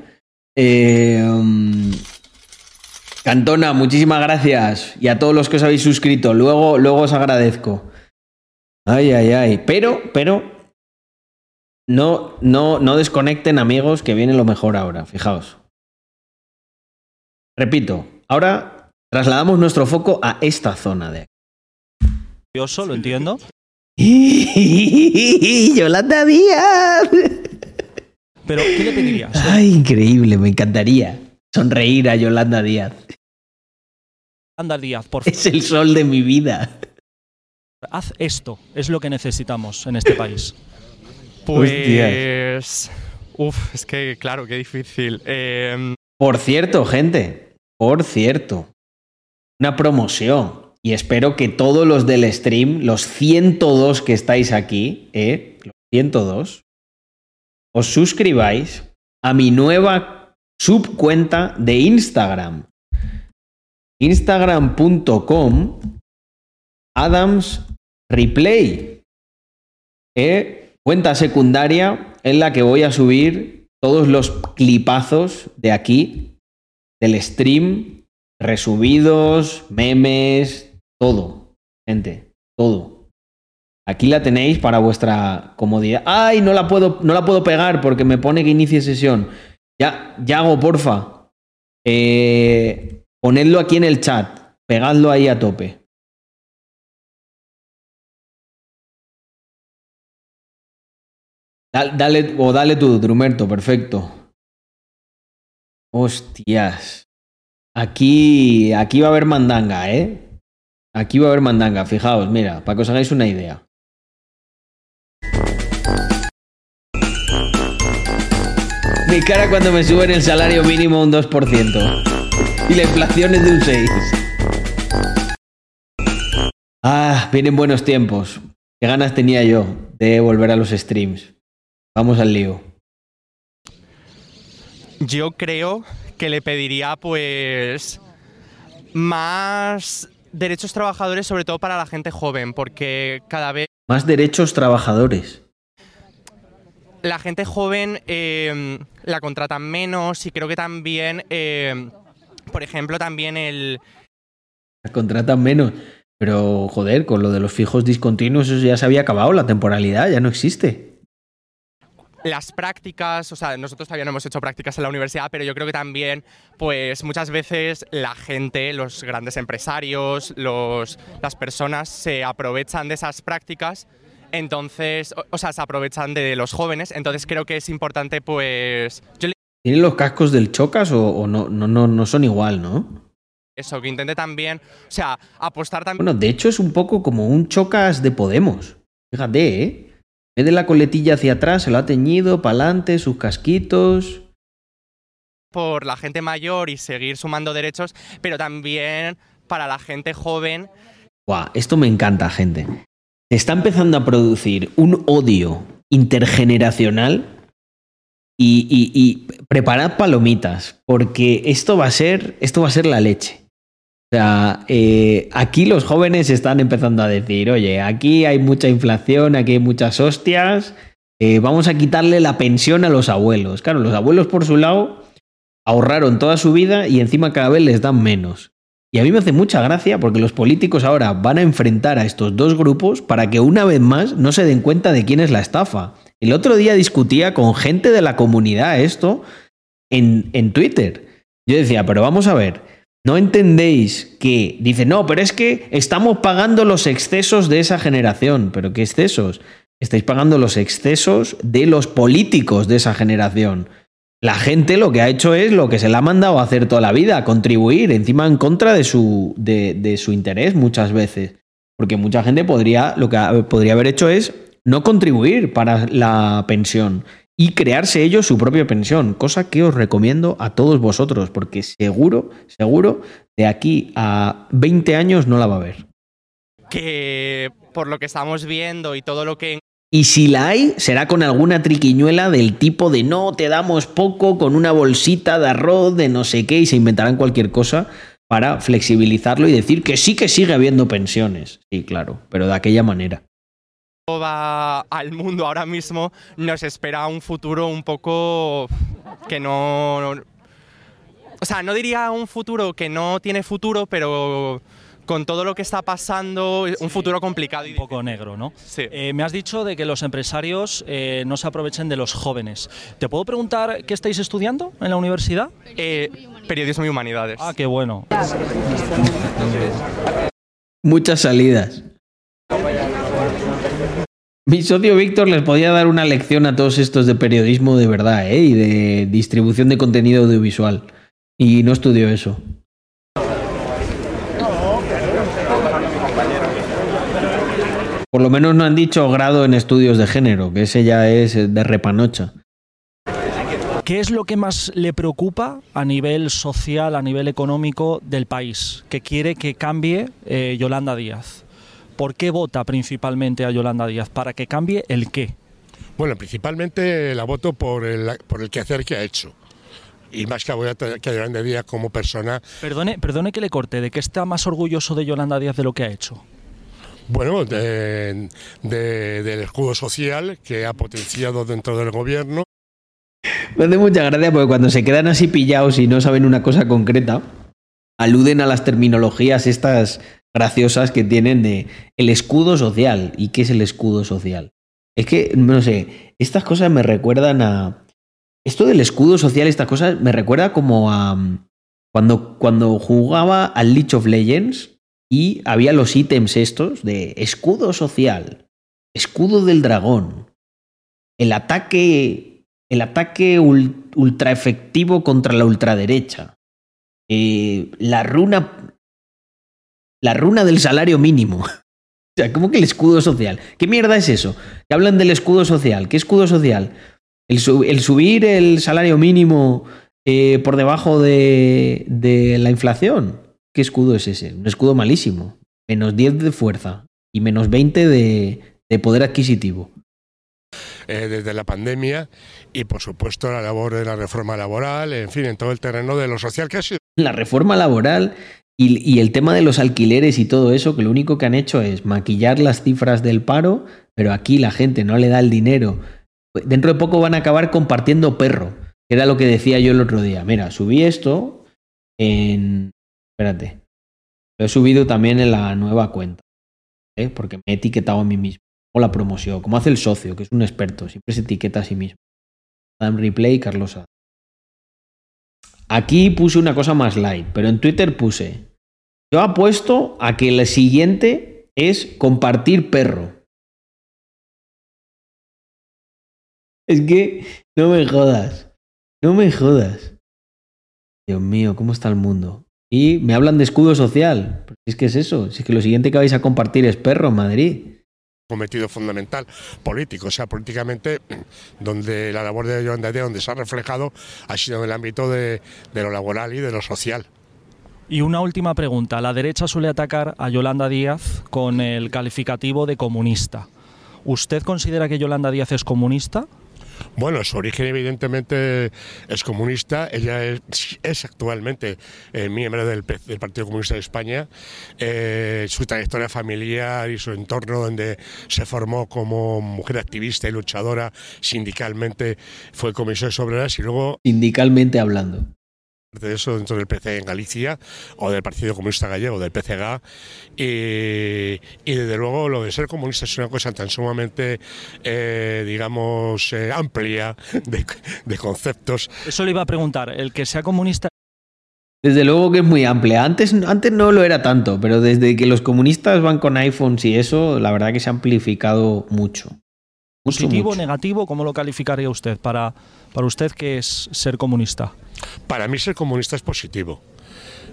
A: Eh, Cantona, muchísimas gracias. Y a todos los que os habéis suscrito. Luego, luego os agradezco. Ay, ay, ay. Pero, pero. No, no, no desconecten, amigos, que viene lo mejor ahora. Fijaos. Repito, ahora trasladamos nuestro foco a esta zona de aquí.
E: Curioso, lo entiendo.
A: Yolanda Díaz.
E: Pero, ¿qué le pedirías?
A: Ay, increíble, me encantaría sonreír a Yolanda Díaz.
E: Anda, Díaz, por favor,
A: Es el sol de mi vida.
E: haz esto. Es lo que necesitamos en este país.
F: Pues. Uf, es que, claro, qué difícil. Em,
A: Por cierto, gente, por cierto, una promoción. Y espero que todos los del stream, los 102 que estáis aquí, ¿eh? los 102, os suscribáis a mi nueva subcuenta de Instagram. Instagram.com Adams Replay. ¿eh? Cuenta secundaria en la que voy a subir todos los clipazos de aquí, del stream, resubidos, memes, todo. Gente, todo. Aquí la tenéis para vuestra comodidad. ¡Ay! No la puedo, no la puedo pegar porque me pone que inicie sesión. Ya, Yago, porfa. Eh, ponedlo aquí en el chat. Pegadlo ahí a tope. Dale, o dale tú, Drumerto, perfecto. Hostias. Aquí, aquí va a haber mandanga, ¿eh? Aquí va a haber mandanga, fijaos, mira, para que os hagáis una idea. Mi cara cuando me suben el salario mínimo un 2%. Y la inflación es de un 6. Ah, vienen buenos tiempos. Qué ganas tenía yo de volver a los streams. Vamos al lío.
F: yo creo que le pediría, pues. Más derechos trabajadores, sobre todo para la gente joven, porque cada vez
A: Más derechos trabajadores.
F: la gente joven eh, la contratan menos y creo que también, eh, por ejemplo, también el,
A: Contratan menos. Pero, joder, con lo de los fijos discontinuos, eso ya se había acabado, la temporalidad ya no existe.
F: Las prácticas, o sea, nosotros todavía no hemos hecho prácticas en la universidad, pero yo creo que también, pues muchas veces la gente, los grandes empresarios, los, las personas se aprovechan de esas prácticas, entonces, o, o sea, se aprovechan de los jóvenes, entonces creo que es importante, pues, yo le
A: ¿Tienen los cascos del Chocas o, o no, no, no, no son igual, no?
F: eso, que intente también, o sea, apostar también
A: Bueno, de hecho es un poco como un Chocas de Podemos. Fíjate, ¿eh? Vez de la coletilla hacia atrás, se lo ha teñido, para adelante, sus casquitos.
F: por la gente mayor y seguir sumando derechos, pero también para la gente joven
A: Buah, esto me encanta, gente. Se está empezando a producir un odio intergeneracional y, y- y preparad palomitas, porque esto va a ser, esto va a ser la leche. O sea, eh, aquí los jóvenes están empezando a decir, oye, aquí hay mucha inflación, aquí hay muchas hostias, eh, vamos a quitarle la pensión a los abuelos. Claro, los abuelos por su lado ahorraron toda su vida y encima cada vez les dan menos. Y a mí me hace mucha gracia porque los políticos ahora van a enfrentar a estos dos grupos para que una vez más no se den cuenta de quién es la estafa. El otro día discutía con gente de la comunidad esto en, en Twitter. Yo decía, pero vamos a ver, ¿no entendéis que dice, no, pero es que estamos pagando los excesos de esa generación? ¿Pero qué excesos? Estáis pagando los excesos de los políticos de esa generación. La gente lo que ha hecho es lo que se le ha mandado a hacer toda la vida, contribuir, encima en contra de su, de, de su interés muchas veces. Porque mucha gente podría, lo que podría haber hecho es no contribuir para la pensión y crearse ellos su propia pensión, cosa que os recomiendo a todos vosotros, porque seguro, seguro, de aquí a 20 años no la va a haber.
F: que por lo que estamos viendo y todo lo que
A: Y si la hay, será con alguna triquiñuela del tipo de no, te damos poco, con una bolsita de arroz, de no sé qué, y se inventarán cualquier cosa para flexibilizarlo y decir que sí que sigue habiendo pensiones. Sí, claro, pero de aquella manera.
F: Va al mundo ahora mismo, nos espera un futuro un poco que no... O sea, no diría un futuro que no tiene futuro, pero con todo lo que está pasando, un futuro complicado. y
E: Un poco negro, ¿no?
F: Sí.
E: Eh, me has dicho de que los empresarios eh, no se aprovechen de los jóvenes. ¿Te puedo preguntar qué estáis estudiando en la universidad?
F: Eh, periodismo y humanidades.
E: Ah, qué bueno.
A: Muchas salidas. Mi socio Víctor les podía dar una lección a todos estos de periodismo de verdad, ¿eh? Y de distribución de contenido audiovisual. Y no estudió eso. Por lo menos no han dicho grado en estudios de género, que ese ya es de repanocha.
E: ¿Qué es lo que más le preocupa a nivel social, a nivel económico del país? Que quiere que cambie eh, Yolanda Díaz. ¿Por qué vota principalmente a Yolanda Díaz? ¿Para que cambie el qué?
H: Bueno, principalmente la voto por el, por el quehacer que ha hecho. Y más que a, que Yolanda Díaz como persona,
E: Perdone, perdone que le corte, ¿de qué está más orgulloso de Yolanda Díaz de lo que ha hecho?
H: bueno, de- de- del escudo social que ha potenciado dentro del gobierno.
A: Me hace mucha gracia porque cuando se quedan así pillados y no saben una cosa concreta, aluden a las terminologías estas graciosas que tienen de el escudo social. ¿Y qué es el escudo social? Es que, no sé, estas cosas me recuerdan a... Esto del escudo social, estas cosas, me recuerda como a... mm, Cuando, cuando jugaba al League of Legends y había los ítems estos de escudo social, escudo del dragón, el ataque, el ataque ul- ultra efectivo contra la ultraderecha, eh, la runa, la runa del salario mínimo. O sea, ¿cómo que el escudo social? ¿Qué mierda es eso? Que hablan del escudo social. ¿Qué escudo social? El, el subir el salario mínimo eh, por debajo de, de la inflación. ¿Qué escudo es ese? Un escudo malísimo. Menos 10 de fuerza y menos 20 de, de poder adquisitivo.
H: eh, desde la pandemia y por supuesto la labor de la reforma laboral, en fin, en todo el terreno de lo social que ha sido
A: la reforma laboral y, el tema de los alquileres y todo eso, que lo único que han hecho es maquillar las cifras del paro, pero aquí la gente no le da el dinero. Dentro de poco van a acabar compartiendo perro, que era lo que decía yo el otro día. Mira, subí esto en... Espérate. Lo he subido también en la nueva cuenta, ¿eh? porque me he etiquetado a mí mismo. O la promoción, como hace el socio, que es un experto, siempre se etiqueta a sí mismo. Adam Replay y Carlos. Aquí puse una cosa más light, pero en Twitter puse. Yo apuesto a que el siguiente es compartir perro. Es que no me jodas. No me jodas. Dios mío, ¿cómo está el mundo? Y me hablan de escudo social. Es que es eso. Es que lo siguiente que vais a compartir es perro en Madrid.
H: cometido fundamental político, o sea, políticamente, donde la labor de Yolanda Díaz, donde se ha reflejado, ha sido en el ámbito de lo laboral y de lo social.
E: Y una última pregunta. La derecha suele atacar a Yolanda Díaz con el calificativo de comunista. ¿Usted considera que Yolanda Díaz es comunista?
H: Bueno, su origen evidentemente es comunista, ella es, es actualmente eh, miembro del, P- del Partido Comunista de España, Eh, su trayectoria familiar y su entorno donde se formó como mujer activista y luchadora sindicalmente fue comisiones obreras y luego
A: Sindicalmente hablando.
H: De eso dentro del PC en Galicia o del Partido Comunista Gallego, del PCG. Y, y desde luego lo de ser comunista es una cosa tan sumamente, eh, digamos, eh, amplia de, de conceptos.
E: Eso le iba a preguntar. ¿El que sea comunista
A: Desde luego que es muy amplia. Antes, antes no lo era tanto, pero desde que los comunistas van con iPhones y eso, la verdad que se ha amplificado mucho. Mucho,
E: positivo
A: mucho.
E: negativo? ¿Cómo lo calificaría usted para, para usted que es ser comunista?
H: Para mí ser comunista es positivo.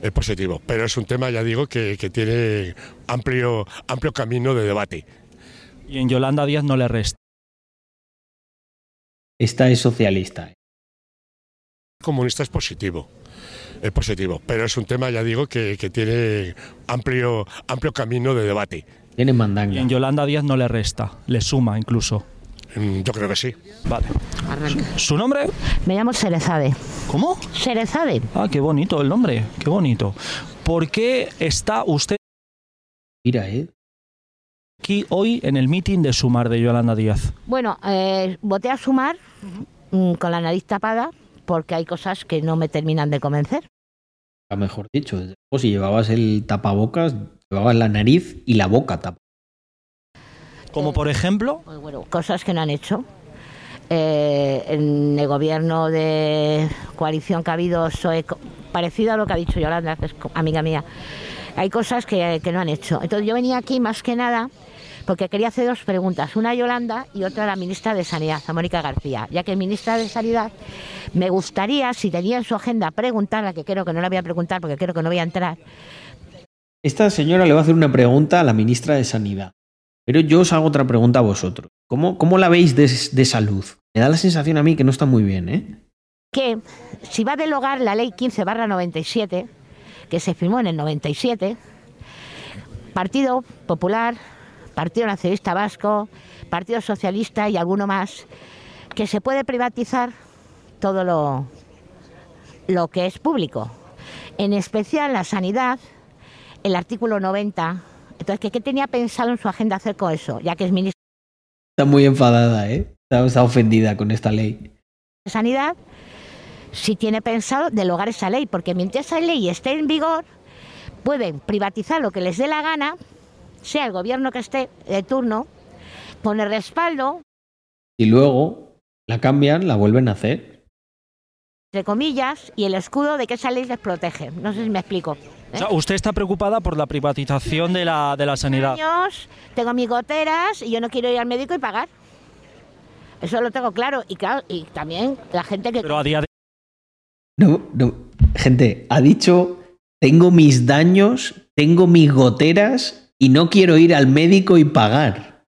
H: Es positivo, pero es un tema, ya digo, que, que tiene amplio, amplio camino de debate.
E: Y en Yolanda Díaz no le resta.
A: Esta es socialista.
H: comunista es positivo. Es positivo, pero es un tema, ya digo, que, que tiene amplio, amplio camino de debate.
A: Tiene
E: Y
A: mandanga.
E: en Yolanda Díaz no le resta, le suma incluso.
H: Mm, Yo creo que sí.
E: Vale. ¿Su nombre?
I: Me llamo Serezade.
E: ¿Cómo?
I: Serezade.
E: Ah, qué bonito el nombre, qué bonito. ¿Por qué está usted
A: Mira, ¿eh?
E: aquí hoy en el meeting de Sumar de Yolanda Díaz?
I: Bueno, eh, voté a sumar mm, con la nariz tapada porque hay cosas que no me terminan de convencer.
A: A mejor dicho, desde luego, si llevabas el tapabocas, llevabas la nariz y la boca tapada.
E: Como por ejemplo,
I: Pues bueno, cosas que no han hecho. Eh, en el gobierno de coalición que ha habido, co- parecido a lo que ha dicho Yolanda, que es amiga mía, hay cosas que, que no han hecho. Entonces yo venía aquí más que nada porque quería hacer dos preguntas, una a Yolanda y otra a la ministra de Sanidad, a Mónica García, ya que ministra de Sanidad me gustaría, si tenía en su agenda, preguntarla, que creo que no la voy a preguntar porque creo que no voy a entrar,
A: Esta señora le va a hacer una pregunta a la ministra de Sanidad. Pero yo os hago otra pregunta a vosotros. ¿Cómo, cómo la veis de, salud? Me da la sensación a mí que no está muy bien, ¿eh?
I: que si va a derogar la ley 15 barra 97, que se firmó en el 97, Partido Popular, Partido Nacionalista Vasco, Partido Socialista y alguno más, que se puede privatizar todo lo, lo que es público, en especial la sanidad, el artículo 90. Entonces, ¿qué, qué tenía pensado en su agenda hacer con eso? Ya que es ministro
A: Está muy enfadada, ¿eh? Está, está ofendida con esta ley.
I: de Sanidad si tiene pensado derogar esa ley, porque mientras esa ley esté en vigor, pueden privatizar lo que les dé la gana, sea el gobierno que esté de turno, con el respaldo,
A: Y luego la cambian, la vuelven a hacer.
I: entre comillas, y el escudo de que esa ley les protege. No sé si me explico.
E: O sea, usted está preocupada por la privatización de la, de la sanidad.
I: años, tengo mis goteras y yo no quiero ir al médico y pagar. Eso lo tengo claro. Y claro, y también la gente que
E: Pero a día de
A: No, no. Gente, ha dicho, tengo mis daños, tengo mis goteras y no quiero ir al médico y pagar.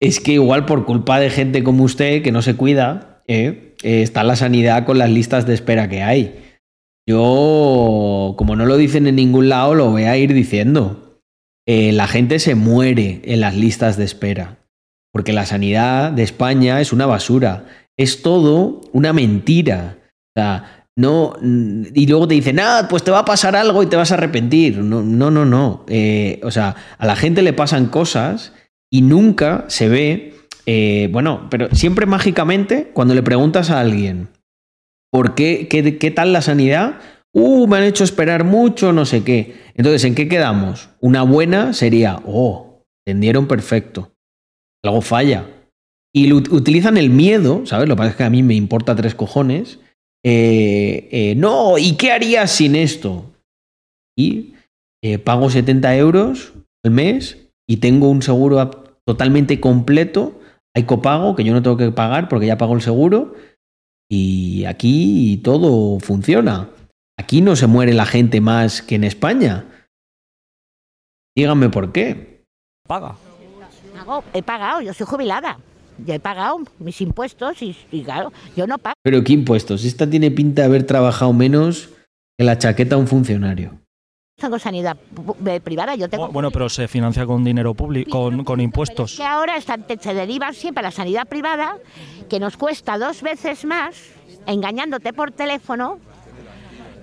A: Es que igual por culpa de gente como usted que no se cuida, ¿eh? Eh, está la sanidad con las listas de espera que hay. Yo, como no lo dicen en ningún lado, lo voy a ir diciendo. Eh, la gente se muere en las listas de espera. Porque la sanidad de España es una basura. Es todo una mentira. O sea, no. Y luego te dicen, ah, pues te va a pasar algo y te vas a arrepentir. No, no, no. no. Eh, o sea, a la gente le pasan cosas y nunca se ve. Eh, bueno, pero siempre mágicamente, cuando le preguntas a alguien, ¿por qué, qué, tal la sanidad? Uh, me han hecho esperar mucho, no sé qué. Entonces, ¿en qué quedamos? Una buena sería, oh, tendieron perfecto algo falla. Y utilizan el miedo, ¿sabes? Lo que pasa es que a mí me importa tres cojones. Eh, eh, no, ¿y qué harías sin esto? Y pago 70 euros al mes y tengo un seguro totalmente completo. Hay copago que yo no tengo que pagar porque ya pago el seguro. Y aquí todo funciona. Aquí no se muere la gente más que en España. Díganme por qué.
E: paga.
I: pago, he pagado, yo soy jubilada. Yo he pagado mis impuestos y, y claro, yo no pago.
A: Pero ¿qué impuestos? Esta tiene pinta de haber trabajado menos que la chaqueta a un funcionario.
I: Tengo sanidad pu- privada, yo tengo...
E: Bueno, pero se financia con dinero público, con, con impuestos.
I: es que ahora están, se derivan siempre a la sanidad privada, que nos cuesta dos veces más, engañándote por teléfono,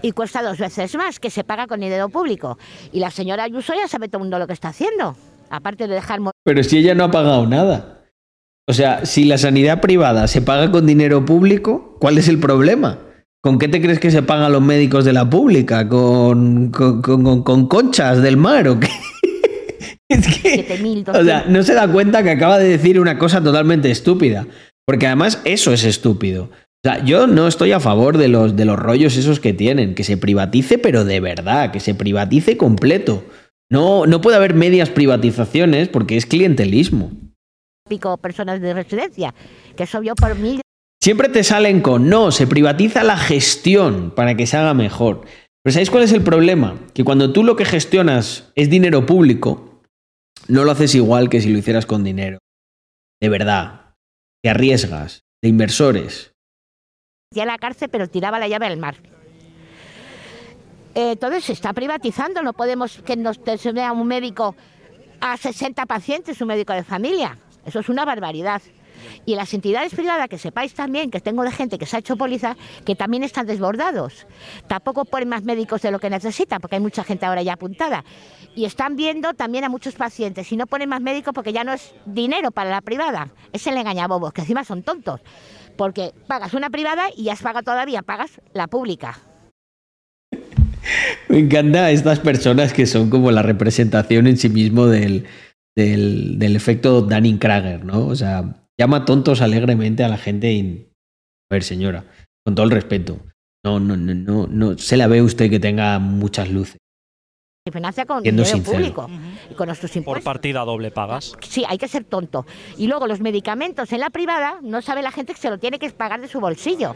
I: y cuesta dos veces más, que se paga con dinero público. Y la señora Ayuso ya sabe todo el mundo lo que está haciendo, aparte de dejar...
A: Pero si ella no ha pagado nada. O sea, si la sanidad privada se paga con dinero público, ¿cuál es el problema? ¿Con qué te crees que se pagan los médicos de la pública? ¿Con, con, con- con conchas del mar o qué? es que,
I: 7.200.
A: o sea, no se da cuenta que acaba de decir una cosa totalmente estúpida. Porque además eso es estúpido. O sea, yo no estoy a favor de los, de los rollos esos que tienen. Que se privatice, pero de verdad, que se privatice completo. No, no puede haber medias privatizaciones porque es clientelismo.
I: pico personas de residencia, que vio por mí
A: Siempre te salen con, no, se privatiza la gestión para que se haga mejor. Pero ¿sabéis cuál es el problema? Que cuando tú lo que gestionas es dinero público, no lo haces igual que si lo hicieras con dinero. De verdad. Te arriesgas. De inversores.
I: a la cárcel, pero tiraba la llave al mar. Eh, entonces se está privatizando, no podemos que nos vea un médico a 60 pacientes, un médico de familia. Eso es una barbaridad. Y las entidades privadas, que sepáis también que tengo de gente que se ha hecho póliza, que también están desbordados. Tampoco ponen más médicos de lo que necesitan, porque hay mucha gente ahora ya apuntada. Y están viendo también a muchos pacientes. Y no ponen más médicos porque ya no es dinero para la privada. Es el engañabobos, que encima son tontos. Porque pagas una privada y ya has pagado todavía, pagas la pública.
A: Me encanta estas personas que son como la representación en sí mismo del, del, efecto Dunning-Krager, ¿no? O sea, llama tontos alegremente a la gente y... A ver, señora, con todo el respeto, no, no, no, no, no se la ve usted que tenga muchas luces.
I: Se financia con
A: Siendo
I: dinero
A: sincero.
I: público y con nuestros
E: Por
I: impuestos.
E: partida doble pagas.
I: Sí, hay que ser tonto. Y luego los medicamentos en la privada, no sabe la gente que se lo tiene que pagar de su bolsillo.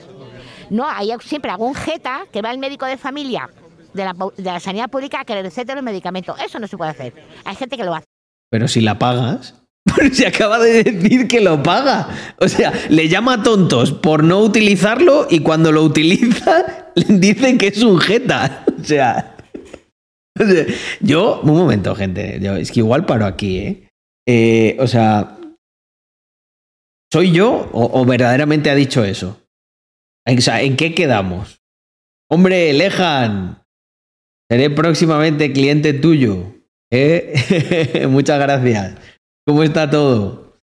I: No, hay siempre algún jeta que va al médico de familia de la, de la sanidad pública a que le recete los medicamentos. Eso no se puede hacer. Hay gente que lo hace.
A: Pero si la pagas, pero se acaba de decir que lo paga. O sea, le llama tontos por no utilizarlo y cuando lo utiliza le dicen que es un jeta. O sea, yo, un momento, gente, es que igual paro aquí, ¿eh? Eh, o sea, ¿soy yo o, o verdaderamente ha dicho eso? O sea, ¿en qué quedamos? Hombre, Lejan, seré próximamente cliente tuyo. ¿eh? Muchas gracias. ¿Cómo está todo?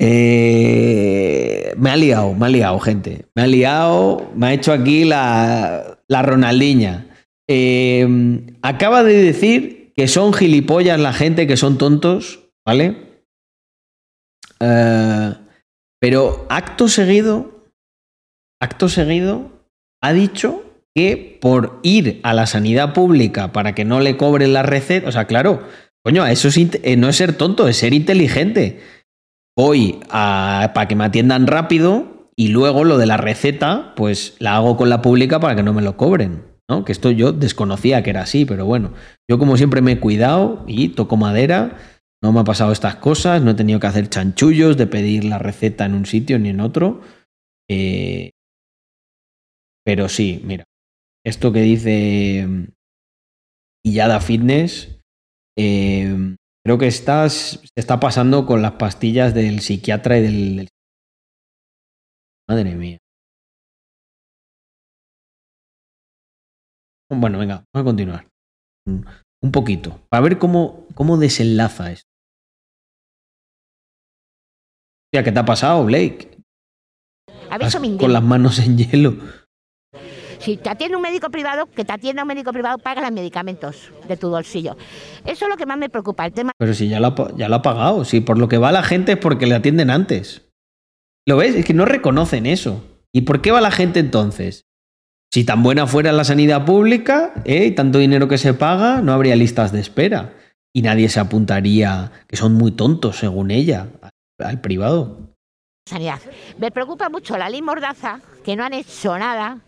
A: Eh, me ha liado, me ha liado, gente. Me ha liado, me ha hecho aquí la, la Ronaldiña. Eh, acaba de decir que son gilipollas la gente, que son tontos, ¿vale? Eh, pero acto seguido, acto seguido, ha dicho que por ir a la sanidad pública para que no le cobren la receta, o sea, claro, coño, eso es eh, no es ser tonto, es ser inteligente. Voy para que me atiendan rápido y luego lo de la receta, pues la hago con la pública para que no me lo cobren. ¿no? Que esto yo desconocía que era así, pero bueno, yo como siempre me he cuidado y toco madera, no me ha pasado estas cosas, no he tenido que hacer chanchullos de pedir la receta en un sitio ni en otro. Eh, pero sí, mira, esto que dice mm, Illada Fitness, eh, creo que estás, se está pasando con las pastillas del psiquiatra y del... del- Madre mía. Bueno, venga, vamos a continuar. Un, poquito, para ver cómo, cómo desenlaza esto. Hostia, ¿qué te ha pasado, Blake? Con las manos en hielo.
I: Si te atiende un médico privado, que te atienda un médico privado, paga los medicamentos de tu bolsillo. Eso es lo que más me preocupa, el tema
A: Pero si ya lo, ha, ya lo ha pagado, si por lo que va la gente es porque le atienden antes. ¿Lo ves? Es que no reconocen eso. ¿Y por qué va la gente entonces? Si tan buena fuera la sanidad pública ¿eh? y tanto dinero que se paga, no habría listas de espera. Y nadie se apuntaría, que son muy tontos, según ella, al- al privado.
I: sanidad. Me preocupa mucho la ley Mordaza, que no han hecho nada,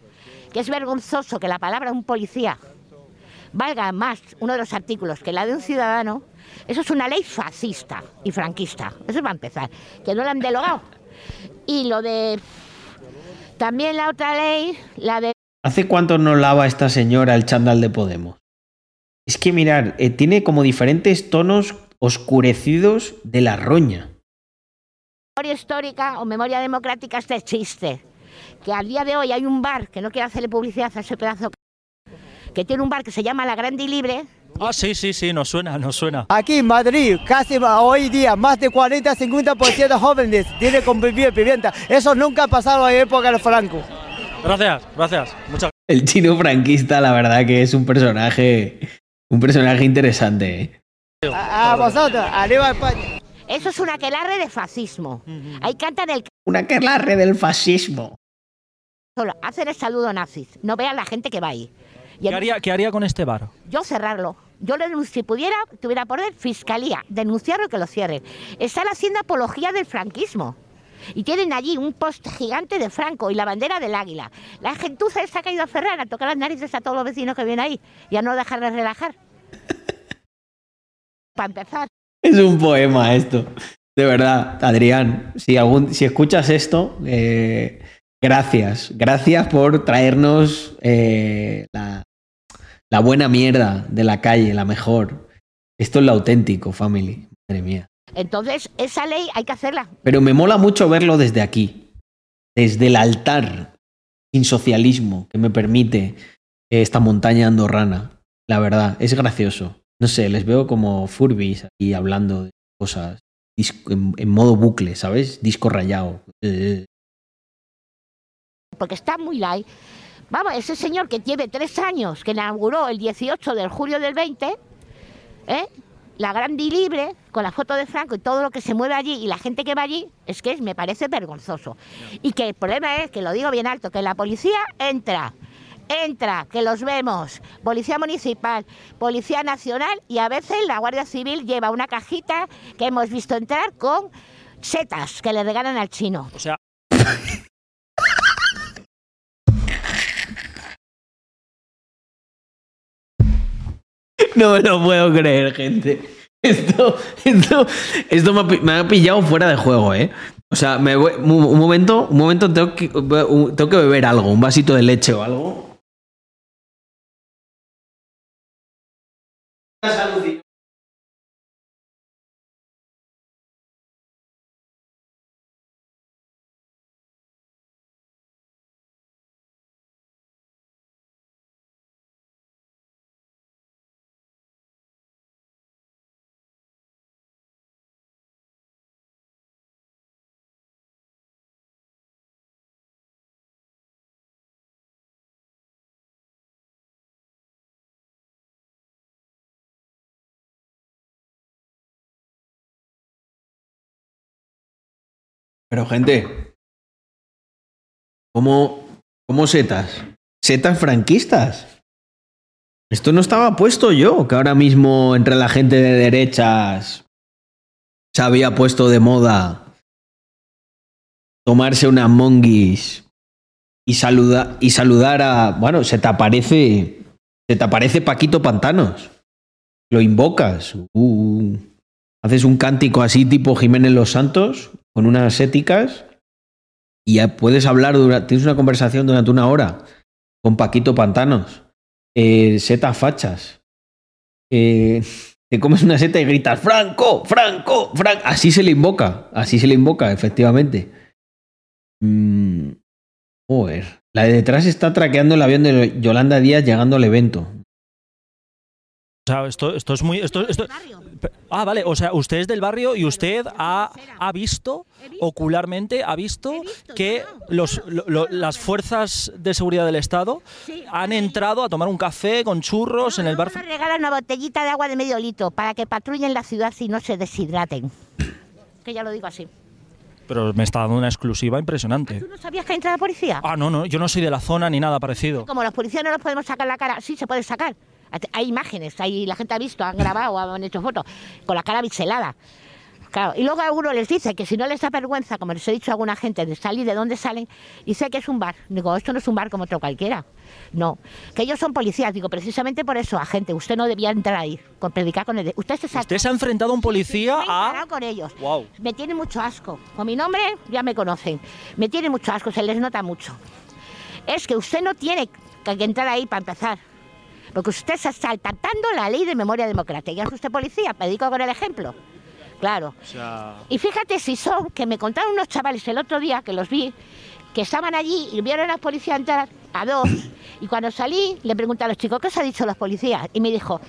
I: que es vergonzoso que la palabra de un policía valga más uno de los artículos que la de un ciudadano. Eso es una ley fascista y franquista. Eso va a empezar. Que no la han delogado. Y lo de... También la otra ley, la de
A: ¿Hace cuánto no lava esta señora el chándal de Podemos? Es que mirar, eh, tiene como diferentes tonos oscurecidos de la roña.
I: memoria histórica o memoria democrática este chiste. Que al día de hoy hay un bar, que no quiero hacerle publicidad a ese pedazo, que tiene un bar que se llama La Grande y Libre,
E: Ah, sí, sí, sí, nos suena, nos suena.
J: Aquí en Madrid, casi hoy día, más de 40-50% de jóvenes tienen convivir vivienda. Eso nunca ha pasado en época de Franco.
E: Gracias, gracias. Muchas
A: El chino franquista, la verdad que es un personaje, un personaje interesante. ¿eh?
J: A, a vosotros, arriba España.
I: eso es una aquelarre de fascismo. Ahí cantan el
A: Una aquelarre del fascismo.
I: Solo, hacen el saludo nazis. No vean la gente que va ahí. Y
E: ¿Qué
I: el-
E: haría, ¿Qué haría con este bar?
I: yo cerrarlo. Yo lo denuncio, si pudiera, tuviera poder, fiscalía, denunciarlo y que lo cierren. Están haciendo apología del franquismo. Y tienen allí un post gigante de Franco y la bandera del águila. La gentuza esa que ha ido a Ferran a tocar las narices a todos los vecinos que vienen ahí y a no dejarles relajar. Para empezar.
A: Es un poema esto. De verdad, Adrián, si, algún, si escuchas esto, eh, gracias. Gracias por traernos eh, la, La buena mierda de la calle, la mejor. Esto es lo auténtico, family. Madre mía.
I: Entonces, esa ley hay que hacerla.
A: Pero me mola mucho verlo desde aquí, desde el altar sin socialismo que me permite esta montaña andorrana. La verdad, es gracioso. No sé, les veo como furbis ahí hablando de cosas en, en modo bucle, ¿sabes? Disco rayado. Eh,
I: porque está muy light. Vamos, ese señor que tiene tres años, que inauguró el 18 de julio del 20, ¿eh? la Grande y Libre, con la foto de Franco y todo lo que se mueve allí y la gente que va allí, es que me parece vergonzoso. Y que el problema es, que lo digo bien alto, que la policía entra, entra, que los vemos, policía municipal, policía nacional y a veces la Guardia Civil lleva una cajita que hemos visto entrar con setas que le regalan al chino.
E: O sea,
A: No me lo puedo creer, gente. Esto, esto, esto me, ha, pillado fuera de juego, ¿eh? O sea, me voy- un, momento, un momento tengo que, tengo que beber algo, un vasito de leche o algo. Pero, gente, ¿cómo, cómo setas? ¿Setas franquistas? Esto no estaba puesto yo, que ahora mismo entre la gente de derechas se había puesto de moda tomarse unas monguis y, y saludar a. Bueno, se te aparece. Se te aparece Paquito Pantanos. Lo invocas. Uh, haces un cántico así tipo Jiménez Los Santos, con unas éticas, y ya puedes hablar, dura- tienes una conversación durante una hora con Paquito Pantanos. Eh, setas fachas. Eh, te comes una seta y gritas, Franco, Franco, Franco. Así se le invoca, así se le invoca, efectivamente. Mm, joder. La de detrás está traqueando el avión de Yolanda Díaz llegando al evento.
E: O sea, esto, esto es muy. Esto, esto- ah, vale. O sea, usted es del barrio y usted ha, ha visto, ocularmente, ha visto que los, lo- lo- las fuerzas de seguridad del Estado han entrado a tomar un café con churros en el bar.
I: Nos regalan una botellita de agua de medio litro para que patrullen la ciudad y no se deshidraten. Que ya lo digo así.
E: Pero me está dando una exclusiva impresionante.
I: ¿Tú no sabías que entra la policía?
E: Ah, no, no, yo no soy de la zona ni nada parecido.
I: Como los policías no los podemos sacar la cara, sí se puede sacar. Hay imágenes, hay, la gente ha visto, han grabado, han hecho fotos con la cara biselada. Claro, y luego a alguno les dice que si no les da vergüenza, como les he dicho a alguna gente, de salir de dónde salen, dice que es un bar. Digo, esto no es un bar como otro cualquiera. No, que ellos son policías. Digo, precisamente por eso, agente, usted no debía entrar ahí, con predicar con él. Usted se saca.
E: Usted se ha enfrentado a un policía
I: Me he
E: a.
I: encarado con ellos.
E: Wow.
I: Me tiene mucho asco. Con mi nombre ya me conocen. Me tiene mucho asco, se les nota mucho. Es que usted no tiene que entrar ahí para empezar. Porque usted se está saltando la ley de memoria democrática. Ya es usted policía, predico con el ejemplo. Claro.
E: O sea,
I: Y fíjate si son, que me contaron unos chavales el otro día, que los vi, que estaban allí y vieron a los policías entrar a dos. Y cuando salí, le pregunté a los chicos, ¿qué os han dicho los policías? Y me dijo,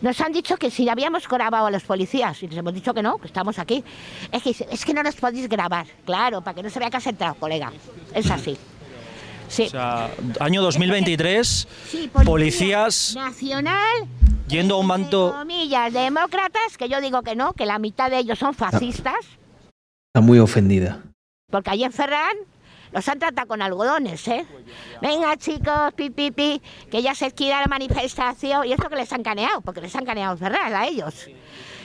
I: nos han dicho que si habíamos grabado a los policías. Y les hemos dicho que no, que estamos aquí. Es que, es que no nos podéis grabar. Claro, para que no se vea que has entrado, colega. Es así. Sí.
E: o sea, año 2023,
I: Sí,
E: policías
I: Nacional,
E: yendo a un manto.
I: comillas, demócratas, que yo digo que no, que la mitad de ellos son fascistas.
A: Está muy ofendida.
I: Porque allí en Ferran los han tratado con algodones, ¿eh? Venga, chicos, pi, pi, pi, que ya se esquina la manifestación. Y eso que les han caneado, porque les han caneado en Ferran a ellos.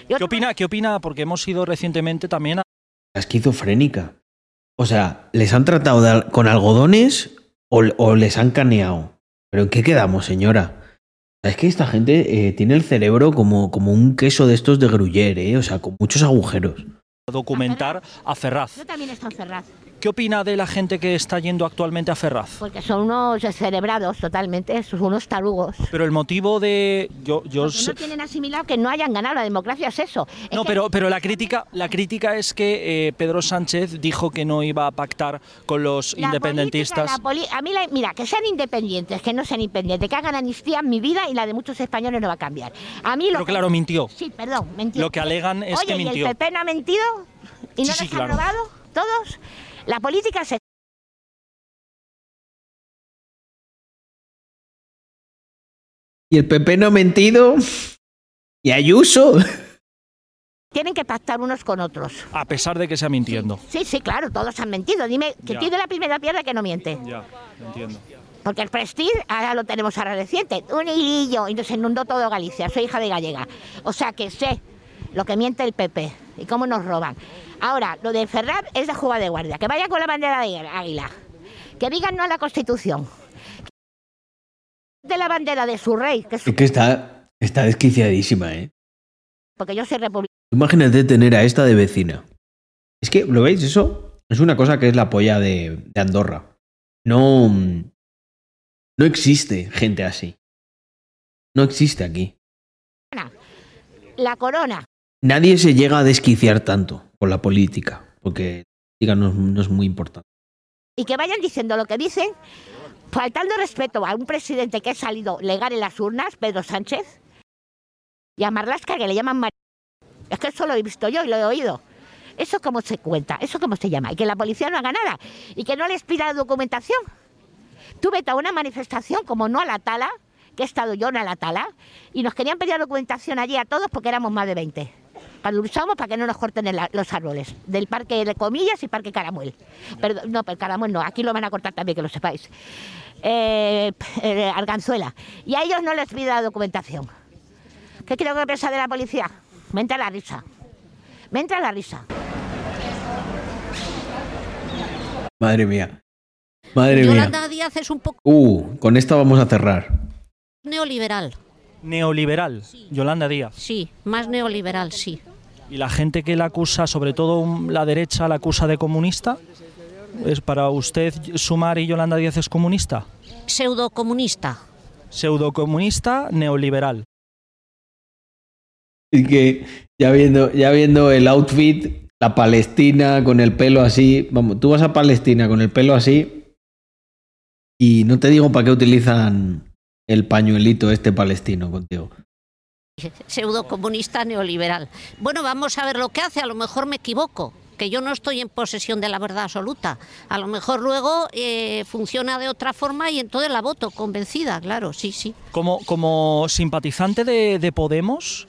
E: ¿Qué opina? ¿Qué opina? Porque hemos ido recientemente también a.
A: Esquizofrénica. O sea, ¿les han tratado de al- con algodones o, o les han caneado? ¿Pero en qué quedamos, señora? Es que esta gente eh, tiene el cerebro como, como un queso de estos de Gruyère, ¿eh? O sea, con muchos agujeros.
E: documentar a Ferraz.
I: Yo también estoy en Ferraz.
E: ¿Qué opina de la gente que está yendo actualmente a Ferraz?
I: Porque son unos cerebrados totalmente, son unos tarugos.
E: Pero el motivo de... Yo, yo sé-
I: no tienen asimilado que no hayan ganado la democracia, es eso. Es
E: No,
I: que-
E: pero, pero la crítica, la crítica es que eh, Pedro Sánchez dijo que no iba a pactar con los
I: La
E: independentistas.
I: política, la poli- a mí, la- mira, que sean independientes, que no sean independientes, que hagan amnistía, mi vida y la de muchos españoles no va a cambiar. A mí lo
E: Pero
I: que-
E: claro, mintió.
I: Sí, perdón, mentí.
E: Lo que alegan es
I: Oye,
E: que
I: ¿y
E: mintió.
I: el PP no ha mentido? ¿Y no
E: Sí,
I: ha
E: claro.
I: robado? ¿Todos? La política se...
A: Y el PP no ha mentido. Y Ayuso.
I: Tienen que pactar unos con otros.
E: A pesar de que sea mintiendo.
I: Sí, sí, claro, todos han mentido. Dime, que tiene la primera piedra que no miente.
E: Ya, entiendo.
I: Porque el Prestige ahora lo tenemos ahora reciente. Un hilillo y nos inundó todo Galicia. Soy hija de gallega. O sea que sé lo que miente el PP y cómo nos roban. Ahora, lo de Ferraz es de jugada de guardia. Que vaya con la bandera de águila. Que digan no a la Constitución. De la bandera de su rey, que es
A: Es que está, está desquiciadísima, ¿eh?
I: porque yo soy republicana.
A: Imagínate tener a esta de vecina. Es que, ¿lo veis? Eso es una cosa que es la polla de, de Andorra. No. No existe gente así. No existe aquí.
I: La corona.
A: Nadie se llega a desquiciar tanto con la política. Porque la política no, es- muy importante.
I: y que vayan diciendo lo que dicen, faltando respeto a un presidente que ha salido legal en las urnas, Pedro Sánchez, y a Marlaska que le llaman Mar... Es que eso lo he visto yo y lo he oído. ¿Eso cómo se cuenta? ¿Eso cómo se llama? Y que la policía no haga nada. Y que no les pida documentación. Tú vete a una manifestación como no a la tala, que he estado yo en la tala, y nos querían pedir documentación allí a todos porque éramos más de 20. Cuando luchamos para que no nos corten el- los árboles. Del Parque de Comillas y Parque Caramuel. Perdón, no, pero Caramuel no, aquí lo van a cortar también, que lo sepáis. Eh, eh, Arganzuela. Y a ellos no les pide la documentación. ¿Qué creo que piensa de la policía? Me entra la risa. Me entra la risa.
A: Madre mía. Madre mía.
D: Yolanda Díaz es un poco
A: Uh, con esta vamos a cerrar.
D: neoliberal.
E: Neoliberal, Yolanda Díaz.
D: Sí, más neoliberal, sí.
E: Y la gente que la acusa, sobre todo la derecha, la acusa de comunista. ¿Es para usted Sumar y Yolanda Díaz es comunista?
D: Pseudocomunista.
E: Pseudocomunista, neoliberal.
A: Y que ya viendo, ya viendo el outfit, la Palestina con el pelo así. Vamos, tú vas a Palestina con el pelo así. Y no te digo para qué utilizan el pañuelito este palestino contigo.
D: Pseudocomunista neoliberal. Bueno, vamos a ver lo que hace. A lo mejor me equivoco, que yo no estoy en posesión de la verdad absoluta. A lo mejor luego eh, funciona de otra forma y entonces la voto convencida, claro, sí, sí.
E: Como, como simpatizante de, de Podemos,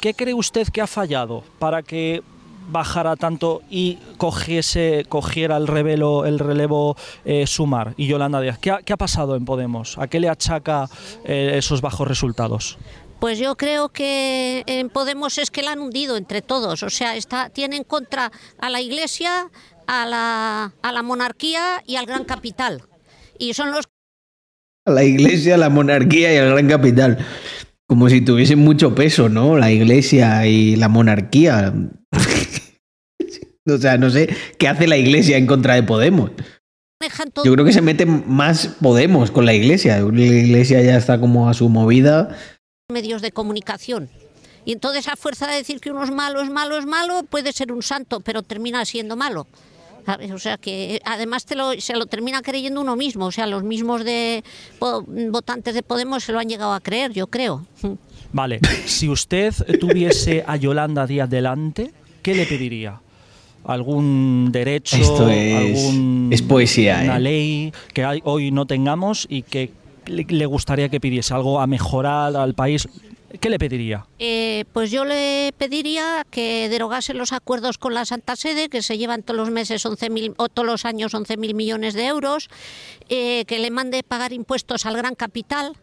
E: ¿qué cree usted que ha fallado para que bajara tanto y cogiese, cogiera el, revelo, el relevo eh, Sumar y Yolanda Díaz? ¿Qué ha, qué ha pasado en Podemos? ¿A qué le achaca eh, esos bajos resultados?
D: Pues yo creo que en Podemos es que la han hundido entre todos. O sea, está, tiene en contra a la Iglesia, a la, a la monarquía y al gran capital. Y son los
A: A la iglesia, la monarquía y el gran capital. Como si tuviesen mucho peso, ¿no? La iglesia y la monarquía. o sea, no sé qué hace la iglesia en contra de Podemos. Yo creo que se mete más Podemos con la iglesia. La iglesia ya está como a su movida.
D: medios de comunicación. Y entonces a fuerza de decir que uno es malo, es malo, es malo, puede ser un santo, pero termina siendo malo. ¿Sabes? O sea que eh, además te lo- se lo termina creyendo uno mismo. O sea, los mismos de po- votantes de Podemos se lo han llegado a creer, yo creo.
E: Vale, si usted tuviese a Yolanda Díaz delante, ¿qué le pediría? ¿Algún derecho?
A: Esto es-
E: algún-
A: es poesía,
E: Una
A: ¿eh?
E: ley que hay- hoy no tengamos y que le, le gustaría que pidiese algo a mejorar al país. ¿Qué le pediría?
D: Eh, pues yo le pediría que derogasen los acuerdos con la Santa Sede, que se llevan todos los meses 11.000 o todos los años 11.000 millones de euros, eh, que le mande pagar impuestos al gran capital,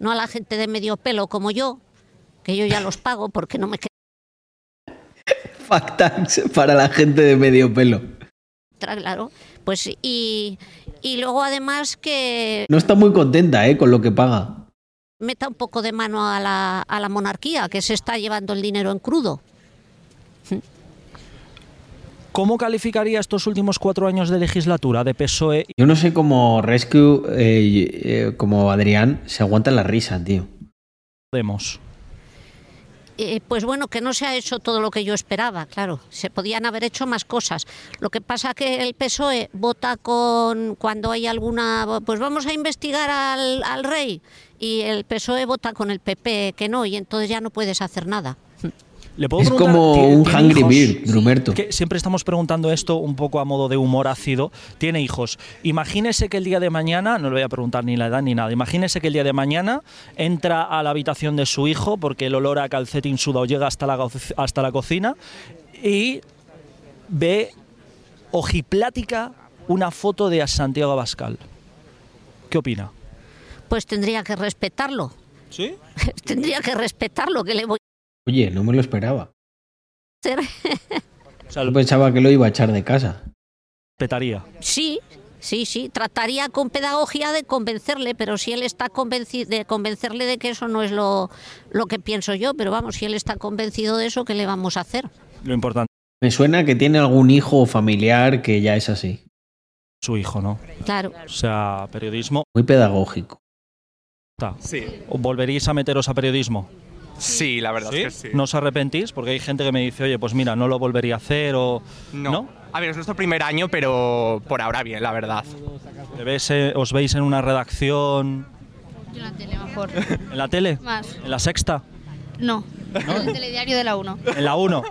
D: no a la gente de medio pelo como yo, que yo ya los pago porque no me
A: Fact tax para la gente de medio pelo.
D: claro. Pues y, y luego además que
A: No está muy contenta, ¿eh? Con lo que paga.
D: meta un poco de mano a la, a la monarquía, que se está llevando el dinero en crudo.
E: ¿Cómo calificaría estos últimos cuatro años de legislatura de PSOE?
A: Yo no sé cómo Rescue, eh, eh, como Adrián, se aguanta la risa, tío.
E: Podemos.
D: Eh, pues bueno, que no se ha hecho todo lo que yo esperaba, claro. Se podían haber hecho más cosas. Lo que pasa que el PSOE vota con cuando hay alguna, pues vamos a investigar al, al rey y el PSOE vota con el PP que no y entonces ya no puedes hacer nada.
E: ¿Le puedo
A: Es
E: preguntar,
A: como
E: ¿tie-
A: un Hungry? Beard, Drumerto.
E: Que siempre estamos preguntando esto un poco a modo de humor ácido. Tiene hijos. Imagínese que el día de mañana, no le voy a preguntar ni la edad ni nada, imagínese que el día de mañana entra a la habitación de su hijo porque el olor a calcetín sudado llega hasta la, hasta la cocina y ve ojiplática una foto de Santiago Abascal. ¿Qué opina?
D: Pues tendría que respetarlo.
E: ¿Sí?
D: tendría que respetarlo, que le voy
A: Oye, no me lo esperaba.
E: O sea,
A: Yo
E: lo
A: pensaba que lo iba a echar de casa.
E: respetaría.
D: Sí, sí, sí. Trataría con pedagogía de convencerle, pero si él está convencido de convencerle de que eso no es lo, lo que pienso yo, pero vamos, si él está convencido de eso, ¿qué le vamos a hacer?
E: Lo importante
A: Me suena que tiene algún hijo o familiar que ya es así.
E: su hijo, ¿no?
D: Claro.
E: O sea, periodismo.
A: Muy pedagógico.
E: Está.
F: Sí.
E: ¿O ¿Volveríais a meteros a periodismo?
F: Sí, la verdad es que sí.
E: ¿No os arrepentís? Porque hay gente que me dice, oye, pues mira, no lo volvería a hacer o...
F: No. A ver, es nuestro primer año, pero por ahora bien, la verdad.
E: ¿Te ves, eh, ¿Os veis en una redacción
G: Yo en la tele mejor.
E: en la tele?
G: Más.
E: ¿En la sexta?
G: No. En el telediario de la 1.
E: ¿En la 1?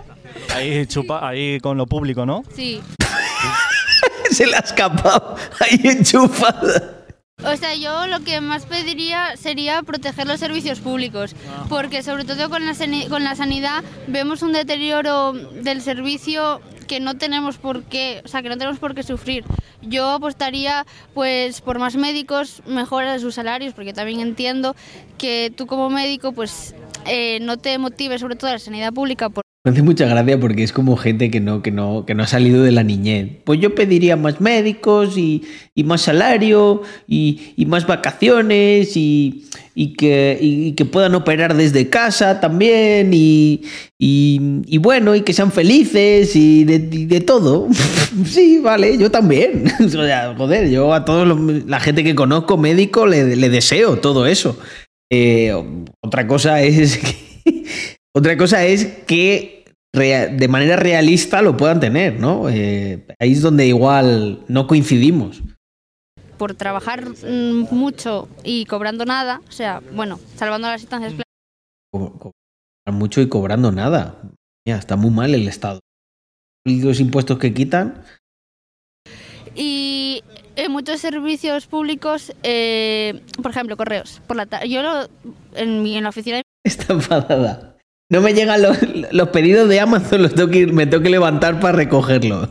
E: Ahí, chupa, ahí con lo público, ¿no?
G: Sí.
A: Se le ha escapado. Ahí enchufada.
G: O sea, yo lo que más pediría sería proteger los servicios públicos, porque sobre todo con la, con la sanidad vemos un deterioro del servicio que no tenemos por qué, o sea, que no tenemos por qué sufrir. Yo apostaría pues por más médicos, mejoras de sus salarios, porque también entiendo que tú como médico pues eh, no te motive sobre todo la sanidad pública por
A: Me hace mucha gracia porque es como gente que no, que no, que no ha salido de la niñez. Pues yo pediría más médicos y, y más salario y, y más vacaciones y, y que, y que puedan operar desde casa también y, y- bueno, y que sean felices y de, de todo. sí, vale, yo también. o sea, joder, yo a toda la gente que conozco médico le, le deseo todo eso. Eh, otra cosa es que, otra cosa es que de manera realista lo puedan tener, ¿no? Eh, ahí es donde igual no coincidimos.
G: por trabajar mm, mucho y cobrando nada, o sea, bueno, salvando las instancias
A: Co- co- mucho y cobrando nada. Ya, está muy mal el Estado. Y los impuestos que quitan,
G: Y en muchos servicios públicos, eh, por ejemplo, correos. Por la yo lo- en, mi- en la oficina
A: está enfadada. No me llegan los, los pedidos de Amazon, los tengo que ir- me tengo que levantar para recogerlos.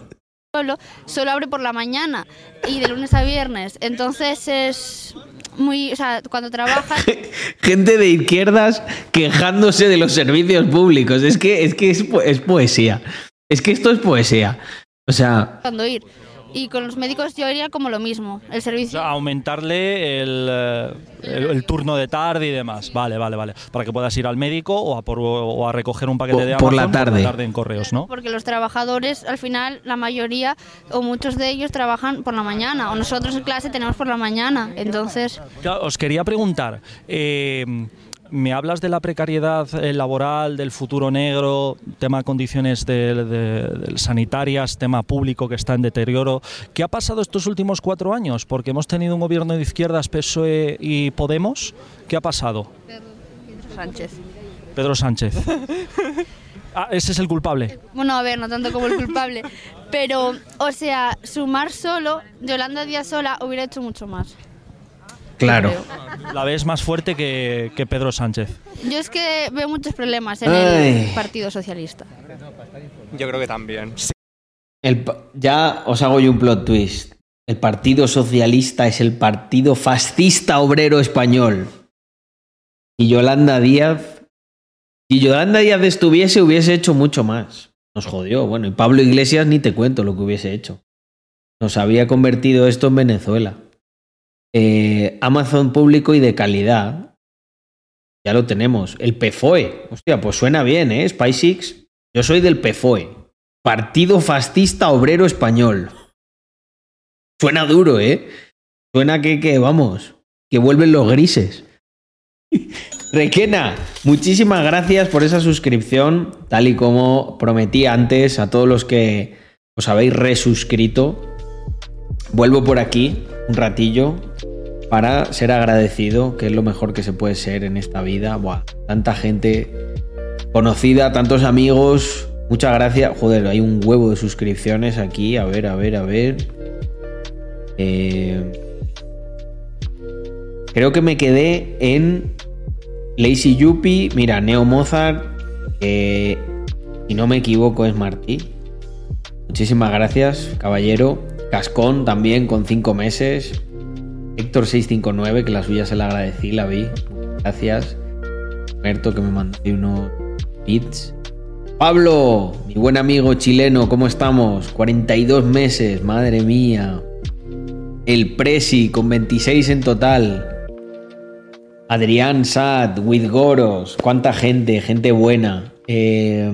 G: solo, solo abre por la mañana y de lunes a viernes. Entonces es muy, o sea, cuando trabajas
A: Gente de izquierdas quejándose de los servicios públicos. Es que es, que es, po- es poesía. Es que esto es poesía. O sea,
G: cuando ir. Y con los médicos yo haría como lo mismo, el
E: O
G: servicio.
E: sea, aumentarle el, eh, el- el turno de tarde y demás. Vale, vale, vale. Para que puedas ir al médico o a, por- o a recoger un paquete
A: Por-
E: de
A: por
E: Amazon
A: la tarde.
E: en correos, ¿no?
G: Porque los trabajadores, al final, la mayoría o muchos de ellos trabajan por la mañana. O nosotros en clase tenemos por la mañana. Entonces,
E: os quería preguntar, eh, me hablas de la precariedad eh, laboral, del futuro negro, tema condiciones de- de- de sanitarias, tema público que está en deterioro. ¿Qué ha pasado estos últimos cuatro años? Porque hemos tenido un gobierno de izquierdas, PSOE y Podemos. ¿Qué ha pasado?
G: Sánchez.
E: Pedro Sánchez. Ah, ese es el culpable.
G: Bueno, a ver, no tanto como el culpable. Pero, o sea, sumar solo, Yolanda Díaz sola hubiera hecho mucho más.
A: Claro.
E: La ves más fuerte que, que Pedro Sánchez.
G: Yo es que veo muchos problemas en
A: Ay.
G: el Partido Socialista.
F: Yo creo que también. Sí.
A: El pa- ya os hago yo un plot twist. El Partido Socialista es el partido fascista obrero español. Y Yolanda Díaz. Si Yolanda Díaz estuviese, hubiese hecho mucho más. Nos jodió. Bueno, y Pablo Iglesias ni te cuento lo que hubiese hecho. Nos había convertido esto en Venezuela. Eh, Amazon público y de calidad. Ya lo tenemos. El PFOE. Hostia, pues suena bien, ¿eh? SpaceX. Yo soy del PFOE. Partido Fascista Obrero Español. Suena duro, ¿eh? Suena que, que vamos, que vuelven los grises. Requena, muchísimas gracias por esa suscripción, tal y como prometí antes a todos los que os habéis resuscrito. Vuelvo por aquí un ratillo para ser agradecido, que es lo mejor que se puede ser en esta vida. Buah, tanta gente conocida, tantos amigos. Muchas gracias. Joder, hay un huevo de suscripciones aquí. A ver, a ver, a ver. Eh, creo que me quedé en Lazy Yuppie. Mira, Neo Mozart. Si no me equivoco, es Martí. Muchísimas gracias, caballero. Cascón también con cinco meses. Héctor 659, que la suya se la agradecí, la vi. Gracias. Roberto, que me mandó unos bits. Pablo, mi buen amigo chileno, ¿cómo estamos? 42 meses, madre mía. El Presi con 26 en total. Adrián Sad, With Goros, cuánta gente, gente buena. Eh,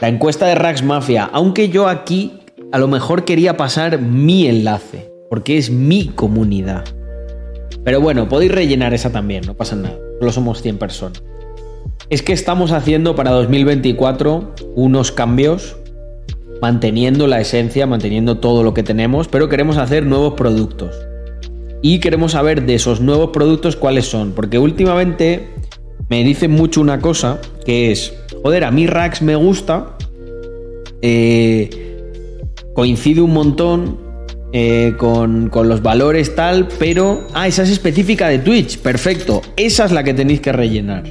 A: la encuesta de Rax Mafia, aunque yo aquí a lo mejor quería pasar mi enlace, porque es mi comunidad. Pero bueno, podéis rellenar esa también, no pasa nada. Solo somos 100 personas. Es que estamos haciendo para 2024 unos cambios, manteniendo la esencia, manteniendo todo lo que tenemos, pero queremos hacer nuevos productos. Y queremos saber de esos nuevos productos cuáles son, porque últimamente me dicen mucho una cosa, que es, joder, a mí Rax me gusta, eh, coincide un montón eh, con, con, los valores tal, pero... Ah, esa es específica de Twitch, perfecto, esa es la que tenéis que rellenar.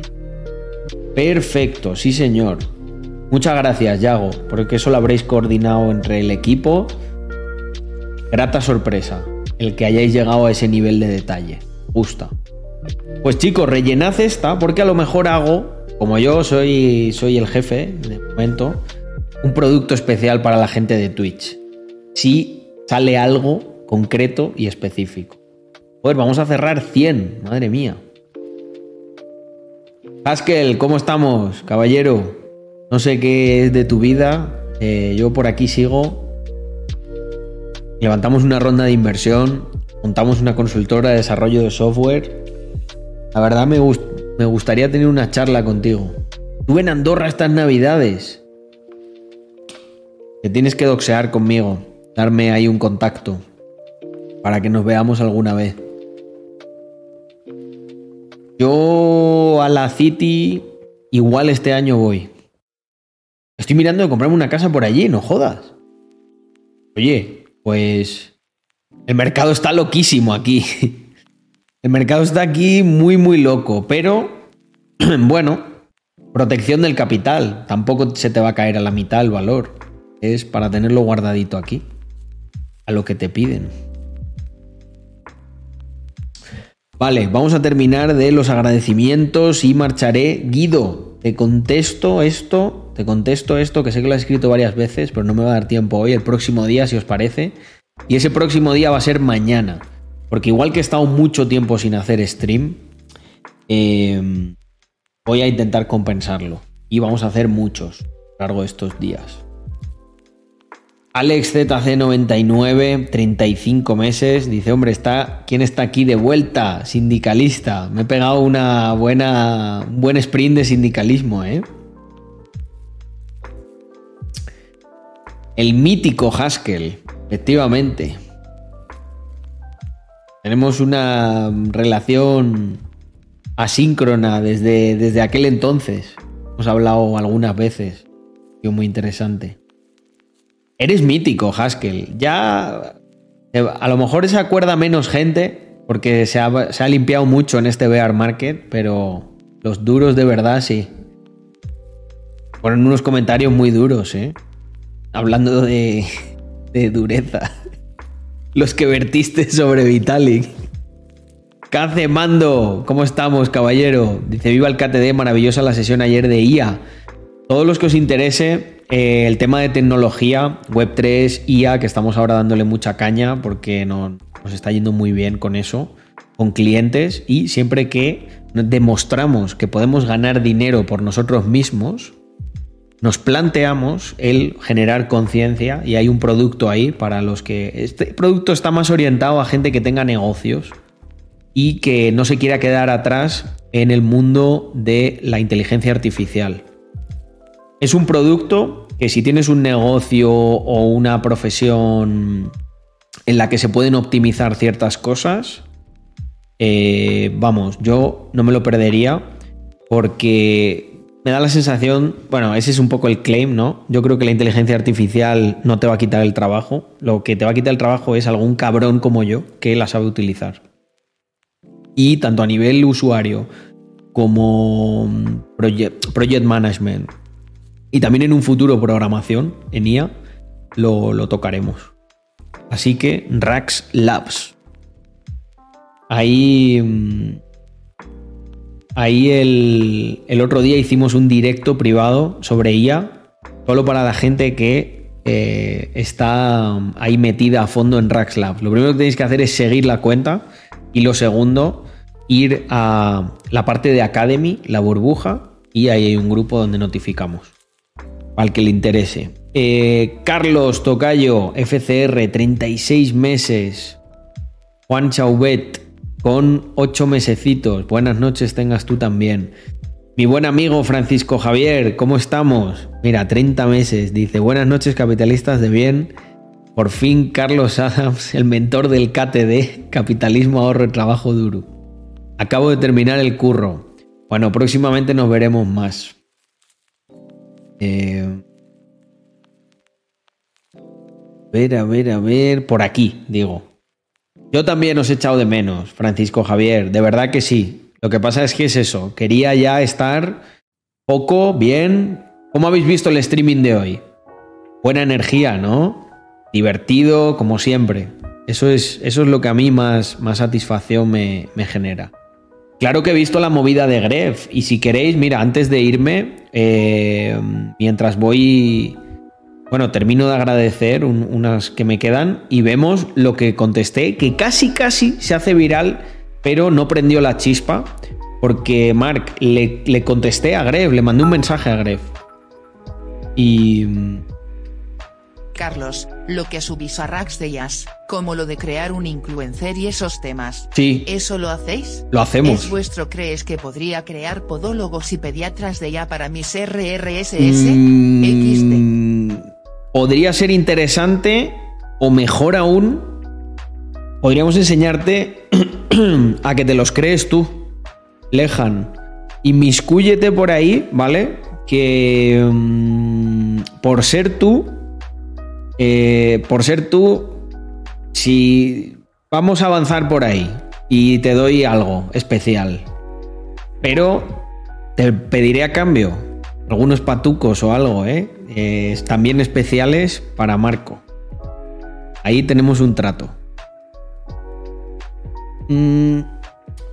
A: Perfecto, sí señor. Muchas gracias, Yago, porque eso lo habréis coordinado entre el equipo. Grata sorpresa, el que hayáis llegado a ese nivel de detalle. Gusta. Pues chicos, rellenad esta, porque a lo mejor hago, como yo soy, soy el jefe de momento, un producto especial para la gente de Twitch. Si sale algo concreto y específico. Pues vamos a cerrar 100, madre mía. Haskell, ¿cómo estamos, caballero? No sé qué es de tu vida. Eh, yo por aquí sigo. Levantamos una ronda de inversión. Montamos una consultora de desarrollo de software. La verdad me, me gustaría tener una charla contigo. Tú en Andorra estas navidades. Te tienes que doxear conmigo. Darme ahí un contacto. Para que nos veamos alguna vez. Yo a la City igual este año voy. Estoy mirando de comprarme una casa por allí, no jodas. Oye, pues el mercado está loquísimo aquí. El mercado está aquí muy, muy loco, pero bueno, protección del capital. Tampoco se te va a caer a la mitad el valor. Es para tenerlo guardadito aquí, a lo que te piden. Vale, vamos a terminar de los agradecimientos y marcharé. Guido, te contesto esto, te contesto esto, que sé que lo has escrito varias veces, pero no me va a dar tiempo hoy, el próximo día, si os parece. Y ese próximo día va a ser mañana. Porque igual que he estado mucho tiempo sin hacer stream, eh, voy a intentar compensarlo. Y vamos a hacer muchos a lo largo de estos días. AlexZC99, 35 meses, dice, hombre, está, ¿quién está aquí de vuelta? Sindicalista. Me he pegado una buena, un buen sprint de sindicalismo, ¿eh? El mítico Haskell, efectivamente. Tenemos una relación asíncrona desde, desde aquel entonces. Hemos hablado algunas veces. Muy interesante. Eres mítico, Haskell. Ya. A lo mejor se acuerda menos gente, porque se ha, se ha limpiado mucho en este bear market, pero los duros de verdad sí. Ponen unos comentarios muy duros, ¿eh? Hablando de, de dureza. Los que vertiste sobre Vitalik. Cace Mando, ¿cómo estamos, caballero? Dice: Viva el KTD, maravillosa la sesión ayer de IA. Todos los que os interese eh, el tema de tecnología, Web3, IA, que estamos ahora dándole mucha caña porque no, nos está yendo muy bien con eso, con clientes y siempre que demostramos que podemos ganar dinero por nosotros mismos, nos planteamos el generar conciencia y hay un producto ahí para los que... Este producto está más orientado a gente que tenga negocios y que no se quiera quedar atrás en el mundo de la inteligencia artificial. Es un producto que si tienes un negocio o una profesión en la que se pueden optimizar ciertas cosas, eh, vamos, yo no me lo perdería porque me da la sensación, bueno, ese es un poco el claim, ¿no? Yo creo que la inteligencia artificial no te va a quitar el trabajo, lo que te va a quitar el trabajo es algún cabrón como yo que la sabe utilizar. Y tanto a nivel usuario como project, project management y también en un futuro programación en IA lo, lo tocaremos. Así que Rax Labs. Ahí. mm, Ahí el, el otro día hicimos un directo privado sobre IA, solo para la gente que eh, está ahí metida a fondo en Rax Labs. Lo primero que tenéis que hacer es seguir la cuenta y lo segundo, ir a la parte de Academy, la burbuja, y ahí hay un grupo donde notificamos. Al que le interese. Eh, Carlos Tocayo, FCR, 36 meses. Juan Chauvet, con 8 mesecitos. Buenas noches tengas tú también. Mi buen amigo Francisco Javier, ¿cómo estamos? Mira, 30 meses. Dice, buenas noches capitalistas de bien. Por fin Carlos Adams, el mentor del KTD, Capitalismo, Ahorro y Trabajo Duro. Acabo de terminar el curro. Bueno, próximamente nos veremos más. Eh, a ver, a ver, a ver. Por aquí, digo. Yo también os he echado de menos, Francisco Javier. De verdad que sí. Lo que pasa es que es eso. Quería ya estar poco, bien. ¿Cómo habéis visto el streaming de hoy? Buena energía, ¿no? Divertido, como siempre. Eso es, eso es lo que a mí más, más satisfacción me genera. Claro que he visto la movida de Gref. Y si queréis, mira, antes de irme, eh, mientras voy. Bueno, termino de agradecer un- unas que me quedan y vemos lo que contesté, que casi casi se hace viral, pero no prendió la chispa, porque Mark le, le contesté a Gref, le mandé un mensaje a Gref. Y.
C: Carlos, lo que subís a Rax de Jazz, como lo de crear un influencer y esos temas.
A: Sí.
C: ¿Eso lo hacéis?
A: Lo hacemos.
C: ¿Es vuestro crees que podría crear podólogos y pediatras de ya para mis RRSS?
A: Mm, Podría ser interesante o mejor aún, podríamos enseñarte a que te los crees tú, Lejan. Inmiscúyete por ahí, ¿vale? Que mm, por ser tú, eh, por ser tú, si vamos a avanzar por ahí y te doy algo especial, pero te pediré a cambio algunos patucos o algo, ¿eh? También especiales para Marco. Ahí tenemos un trato. Mm,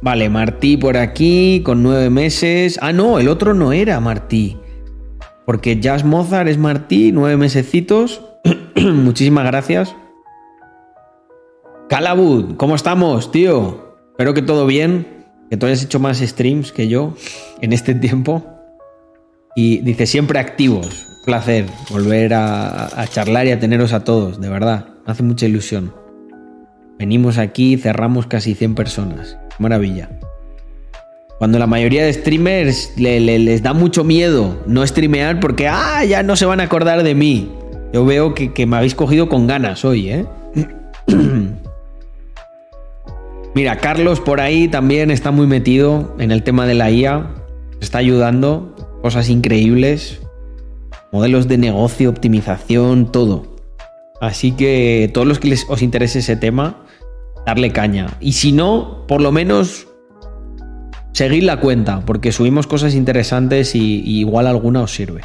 A: vale, Martí por aquí con nueve meses. Ah, no, el otro no era Martí. Porque Jazz Mozart es Martí, nueve mesecitos. Muchísimas gracias. Calabud, ¿cómo estamos, tío? Espero que todo bien. Que tú hayas hecho más streams que yo en este tiempo. Y dice, siempre activos. Un placer volver a, charlar y a teneros a todos, de verdad. Me hace mucha ilusión. Venimos aquí, cerramos casi 100 personas. Maravilla. Cuando la mayoría de streamers le- le- les da mucho miedo no streamear porque, ah, ya no se van a acordar de mí. Yo veo que, me habéis cogido con ganas hoy, ¿eh? Mira, Carlos por ahí también está muy metido en el tema de la IA. Está ayudando. Cosas increíbles. Modelos de negocio, optimización, todo. Así que todos los que les, os interese ese tema, darle caña. Y si no, por lo menos seguid la cuenta, porque subimos cosas interesantes y, y igual alguna os sirve.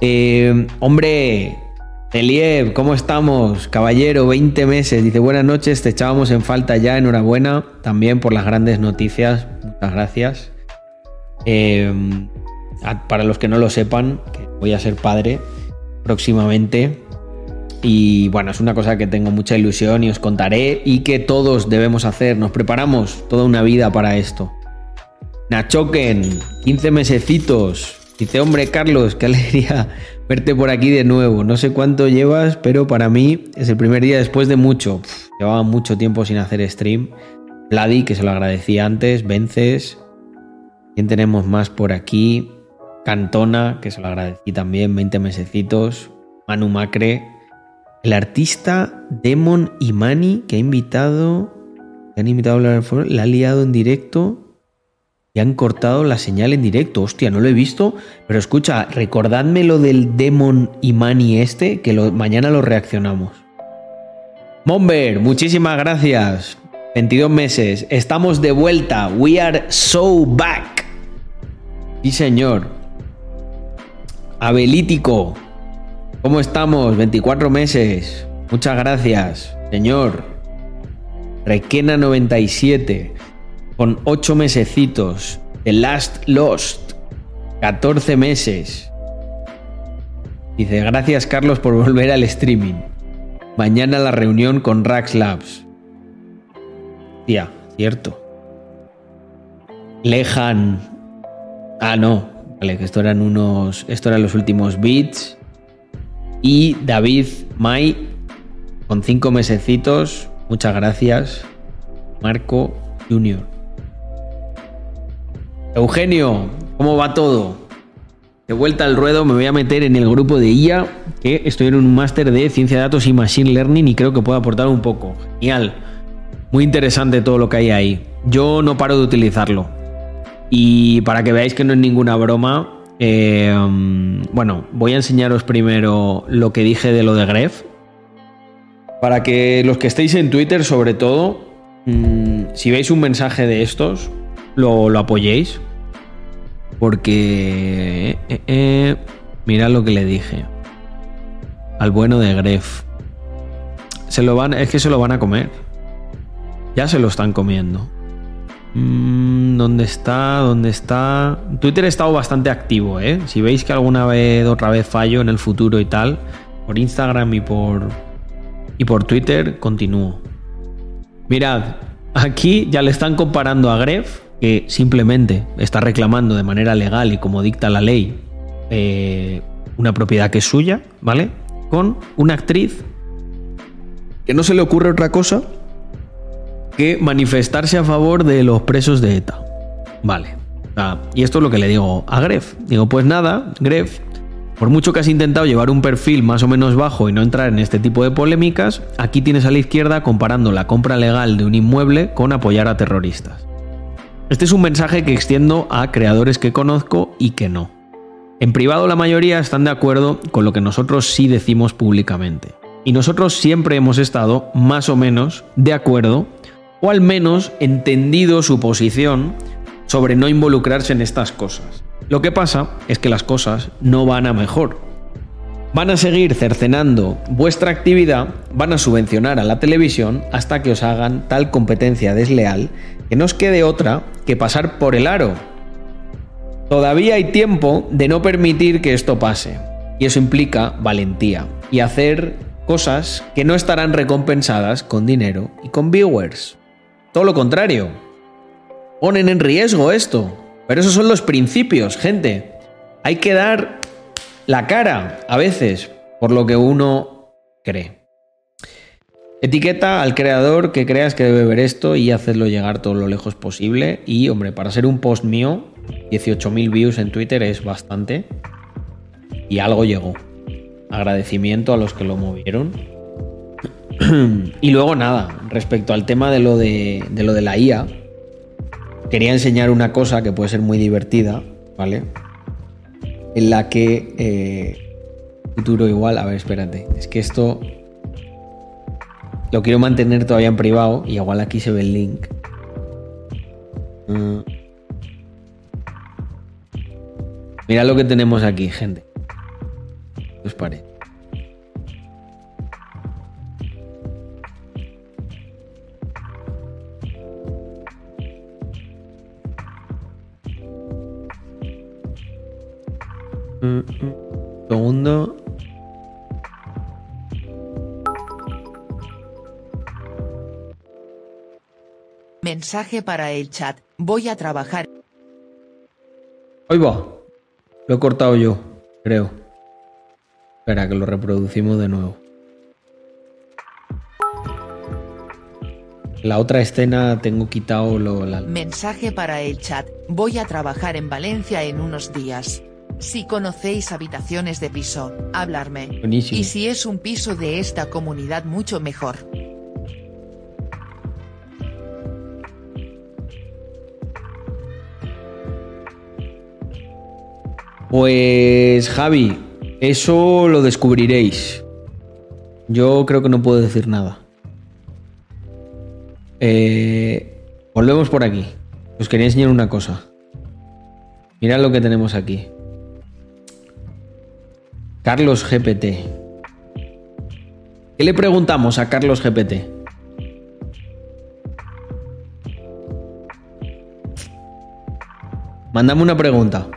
A: Eh, hombre, Eliev, ¿cómo estamos? Caballero, 20 meses. Dice, buenas noches, te echábamos en falta ya. Enhorabuena también por las grandes noticias. Muchas gracias. A- para los que no lo sepan, que voy a ser padre próximamente. Y bueno, es una cosa que tengo mucha ilusión y os contaré y que todos debemos hacer. Nos preparamos toda una vida para esto. Nachoken, 15 mesecitos. Dice, hombre, Carlos, qué alegría verte por aquí de nuevo. No sé cuánto llevas, pero para mí es el primer día después de mucho. Llevaba mucho tiempo sin hacer stream. Vladi, que se lo agradecí antes. Vences. ¿Quién tenemos más por aquí? Cantona, que se lo agradecí también. 20 mesecitos. Manu Macre. El artista Demon Imani, que ha invitado. Que han invitado a hablar la ha liado en directo han cortado la señal en directo. Hostia, no lo he visto. Pero escucha, recordadme lo del Demon Imani este, que mañana lo reaccionamos. Momber, muchísimas gracias. 22 meses. Estamos de vuelta. We are so back. Sí, señor. Abelítico. ¿Cómo estamos? 24 meses. Muchas gracias, señor. Requena 97 con 8 mesecitos. The Last Lost, 14 meses. Dice, gracias Carlos por volver al streaming. Mañana la reunión con Rax Labs. Tía, cierto. Lejan. Ah, no. Vale, que esto eran unos. Esto eran los últimos beats. Y David May, con 5 mesecitos. Muchas gracias. Marco Junior. Eugenio, ¿cómo va todo? De vuelta al ruedo me voy a meter en el grupo de IA, que estoy en un máster de ciencia de datos y machine learning y creo que puedo aportar un poco. Genial. Muy interesante todo lo que hay ahí. Yo no paro de utilizarlo. Y para que veáis que no es ninguna broma, eh, bueno, voy a enseñaros primero lo que dije de lo de Gref. Para que los que estéis en Twitter, sobre todo, mm, si veis un mensaje de estos, lo, lo apoyéis. Porque... eh, eh, mirad lo que le dije. Al bueno de Gref. Se lo van, es que se lo van a comer. Ya se lo están comiendo. Mm, ¿Dónde está? ¿Dónde está? Twitter ha estado bastante activo, ¿eh? Si veis que alguna vez, otra vez fallo en el futuro y tal, por Instagram y por, y por Twitter continúo. Mirad, aquí ya le están comparando a Gref, que simplemente está reclamando de manera legal y como dicta la ley eh, una propiedad que es suya, ¿vale? Con una actriz que no se le ocurre otra cosa que manifestarse a favor de los presos de ETA. Vale. Y esto es lo que le digo a Gref. Digo, pues nada, Gref, por mucho que has intentado llevar un perfil más o menos bajo y no entrar en este tipo de polémicas, aquí tienes a la izquierda comparando la compra legal de un inmueble con apoyar a terroristas. Este es un mensaje que extiendo a creadores que conozco y que no. En privado la mayoría están de acuerdo con lo que nosotros sí decimos públicamente. Y nosotros siempre hemos estado más o menos de acuerdo o al menos entendido su posición sobre no involucrarse en estas cosas. Lo que pasa es que las cosas no van a mejor. Van a seguir cercenando vuestra actividad, van a subvencionar a la televisión hasta que os hagan tal competencia desleal que no os quede otra que pasar por el aro. Todavía hay tiempo de no permitir que esto pase. Y eso implica valentía y hacer cosas que no estarán recompensadas con dinero y con viewers. Todo lo contrario. Ponen en riesgo esto. Pero esos son los principios, gente. Hay que dar la cara a veces por lo que uno cree. Etiqueta al creador que creas que debe ver esto y hacerlo llegar todo lo lejos posible. Y, hombre, para ser un post mío, 18.000 views en Twitter es bastante. Y algo llegó. Agradecimiento a los que lo movieron. y luego nada, respecto al tema de lo de, lo de la IA, quería enseñar una cosa que puede ser muy divertida, ¿vale? En la que eh, futuro igual, a ver, espérate, es que esto lo quiero mantener todavía en privado y igual aquí se ve el link. Mm. Mira lo que tenemos aquí, gente. ¿Qué os parece? Mm, mm. Segundo.
C: Mensaje para el chat. Voy a trabajar.
A: Ahí va. Lo he cortado yo, creo. Espera, que lo reproducimos de nuevo. La otra escena tengo quitado lo, la...
C: Mensaje para el chat, voy a trabajar en Valencia en unos días. Si conocéis habitaciones de piso, hablarme.
A: Buenísimo.
C: Y si es un piso de esta comunidad mucho mejor.
A: Pues Javi, eso lo descubriréis. Yo creo que no puedo decir nada. Eh, volvemos por aquí. Os quería enseñar una cosa. Mirad lo que tenemos aquí. Carlos GPT. ¿Qué le preguntamos a Carlos GPT? Mándame una pregunta.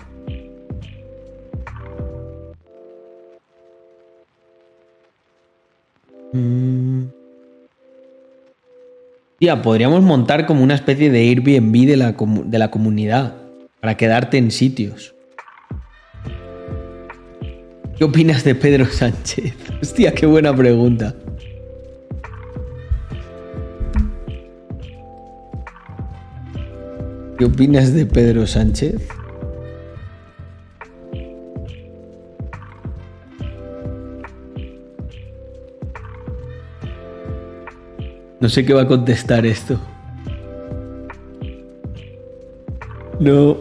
A: Mm. Podríamos montar como una especie de Airbnb de la, de la comunidad para quedarte en sitios. ¿Qué opinas de Pedro Sánchez? Hostia, qué buena pregunta. ¿Qué opinas de Pedro Sánchez? No sé qué va a contestar esto. No.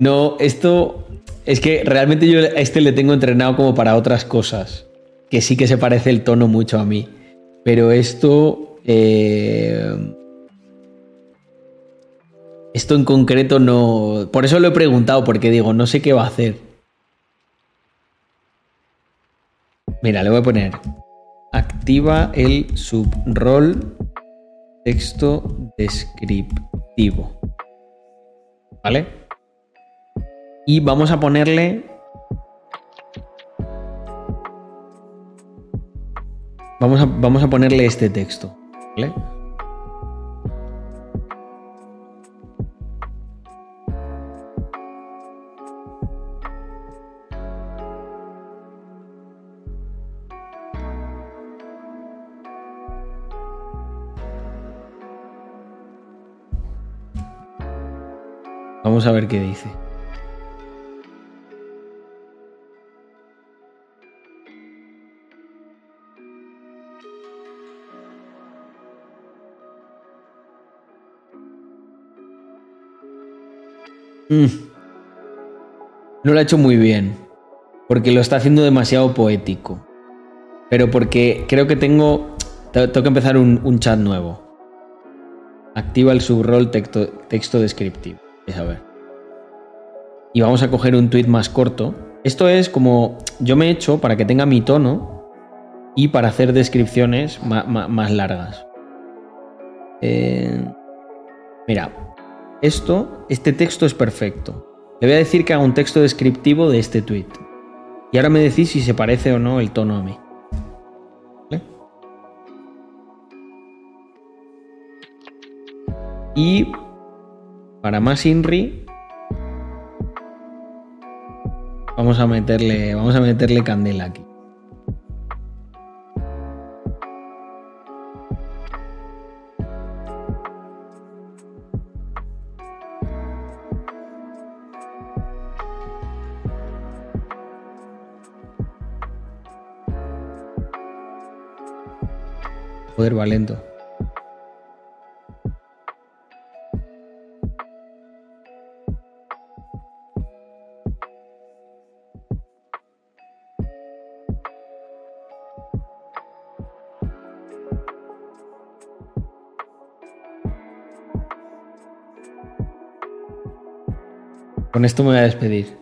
A: No, esto. Es que realmente yo a este le tengo entrenado como para otras cosas. Que sí que se parece el tono mucho a mí. Pero esto. eh, esto en concreto no. Por eso lo he preguntado, porque digo, no sé qué va a hacer. Mira, le voy a poner. Activa el subrol texto descriptivo. ¿Vale? Y vamos a ponerle. Vamos a, vamos a ponerle este texto. ¿Vale? Vamos a ver qué dice. Mm. No lo ha hecho muy bien. Porque lo está haciendo demasiado poético. Pero porque creo que tengo. te- Tengo que empezar un, chat nuevo. Activa el subrol texto descriptivo. A ver. Y vamos a coger un tweet más corto. Esto es como yo me he hecho para que tenga mi tono y para hacer descripciones más largas. Eh, mira, esto, este texto es perfecto. Le voy a decir que haga un texto descriptivo de este tweet. Y ahora me decís si se parece o no el tono a mí. ¿Vale? Y para más Inri, vamos a meterle, vamos a meterle candela aquí. Joder, va lento. Con esto me voy a despedir.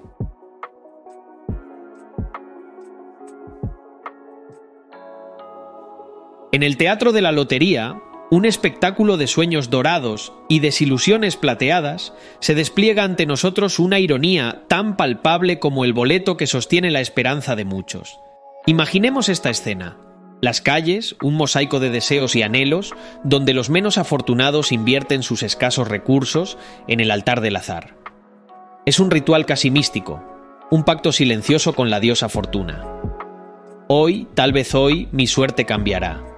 K: En el Teatro de la Lotería, un espectáculo de sueños dorados y desilusiones plateadas, se despliega ante nosotros una ironía tan palpable como el boleto que sostiene la esperanza de muchos. Imaginemos esta escena. Las calles, un mosaico de deseos y anhelos, donde los menos afortunados invierten sus escasos recursos en el altar del azar. Es un ritual casi místico. un pacto silencioso con la diosa Fortuna. Hoy, tal vez hoy, mi suerte cambiará.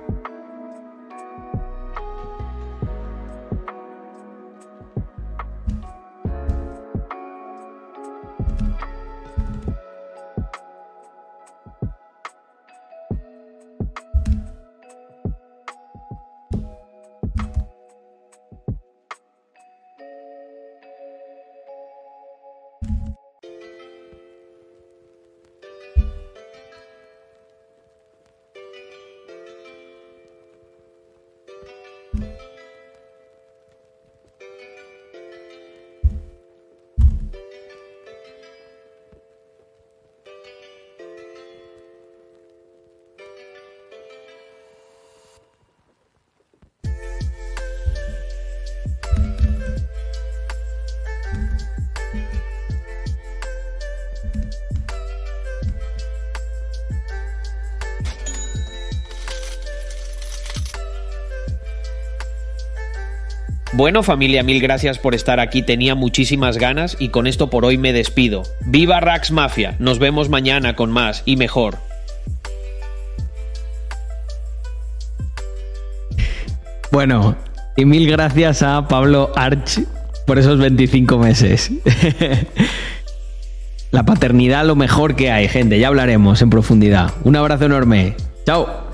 K: Bueno familia, mil gracias por estar aquí, tenía muchísimas ganas y con esto por hoy me despido. ¡Viva Rax Mafia! Nos vemos mañana con más y mejor.
A: Bueno, y mil gracias a Pablo Arch por esos 25 meses. La paternidad lo mejor que hay, gente, ya hablaremos en profundidad. Un abrazo enorme. Chao.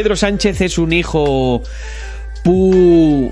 A: Pedro Sánchez es un hijo pu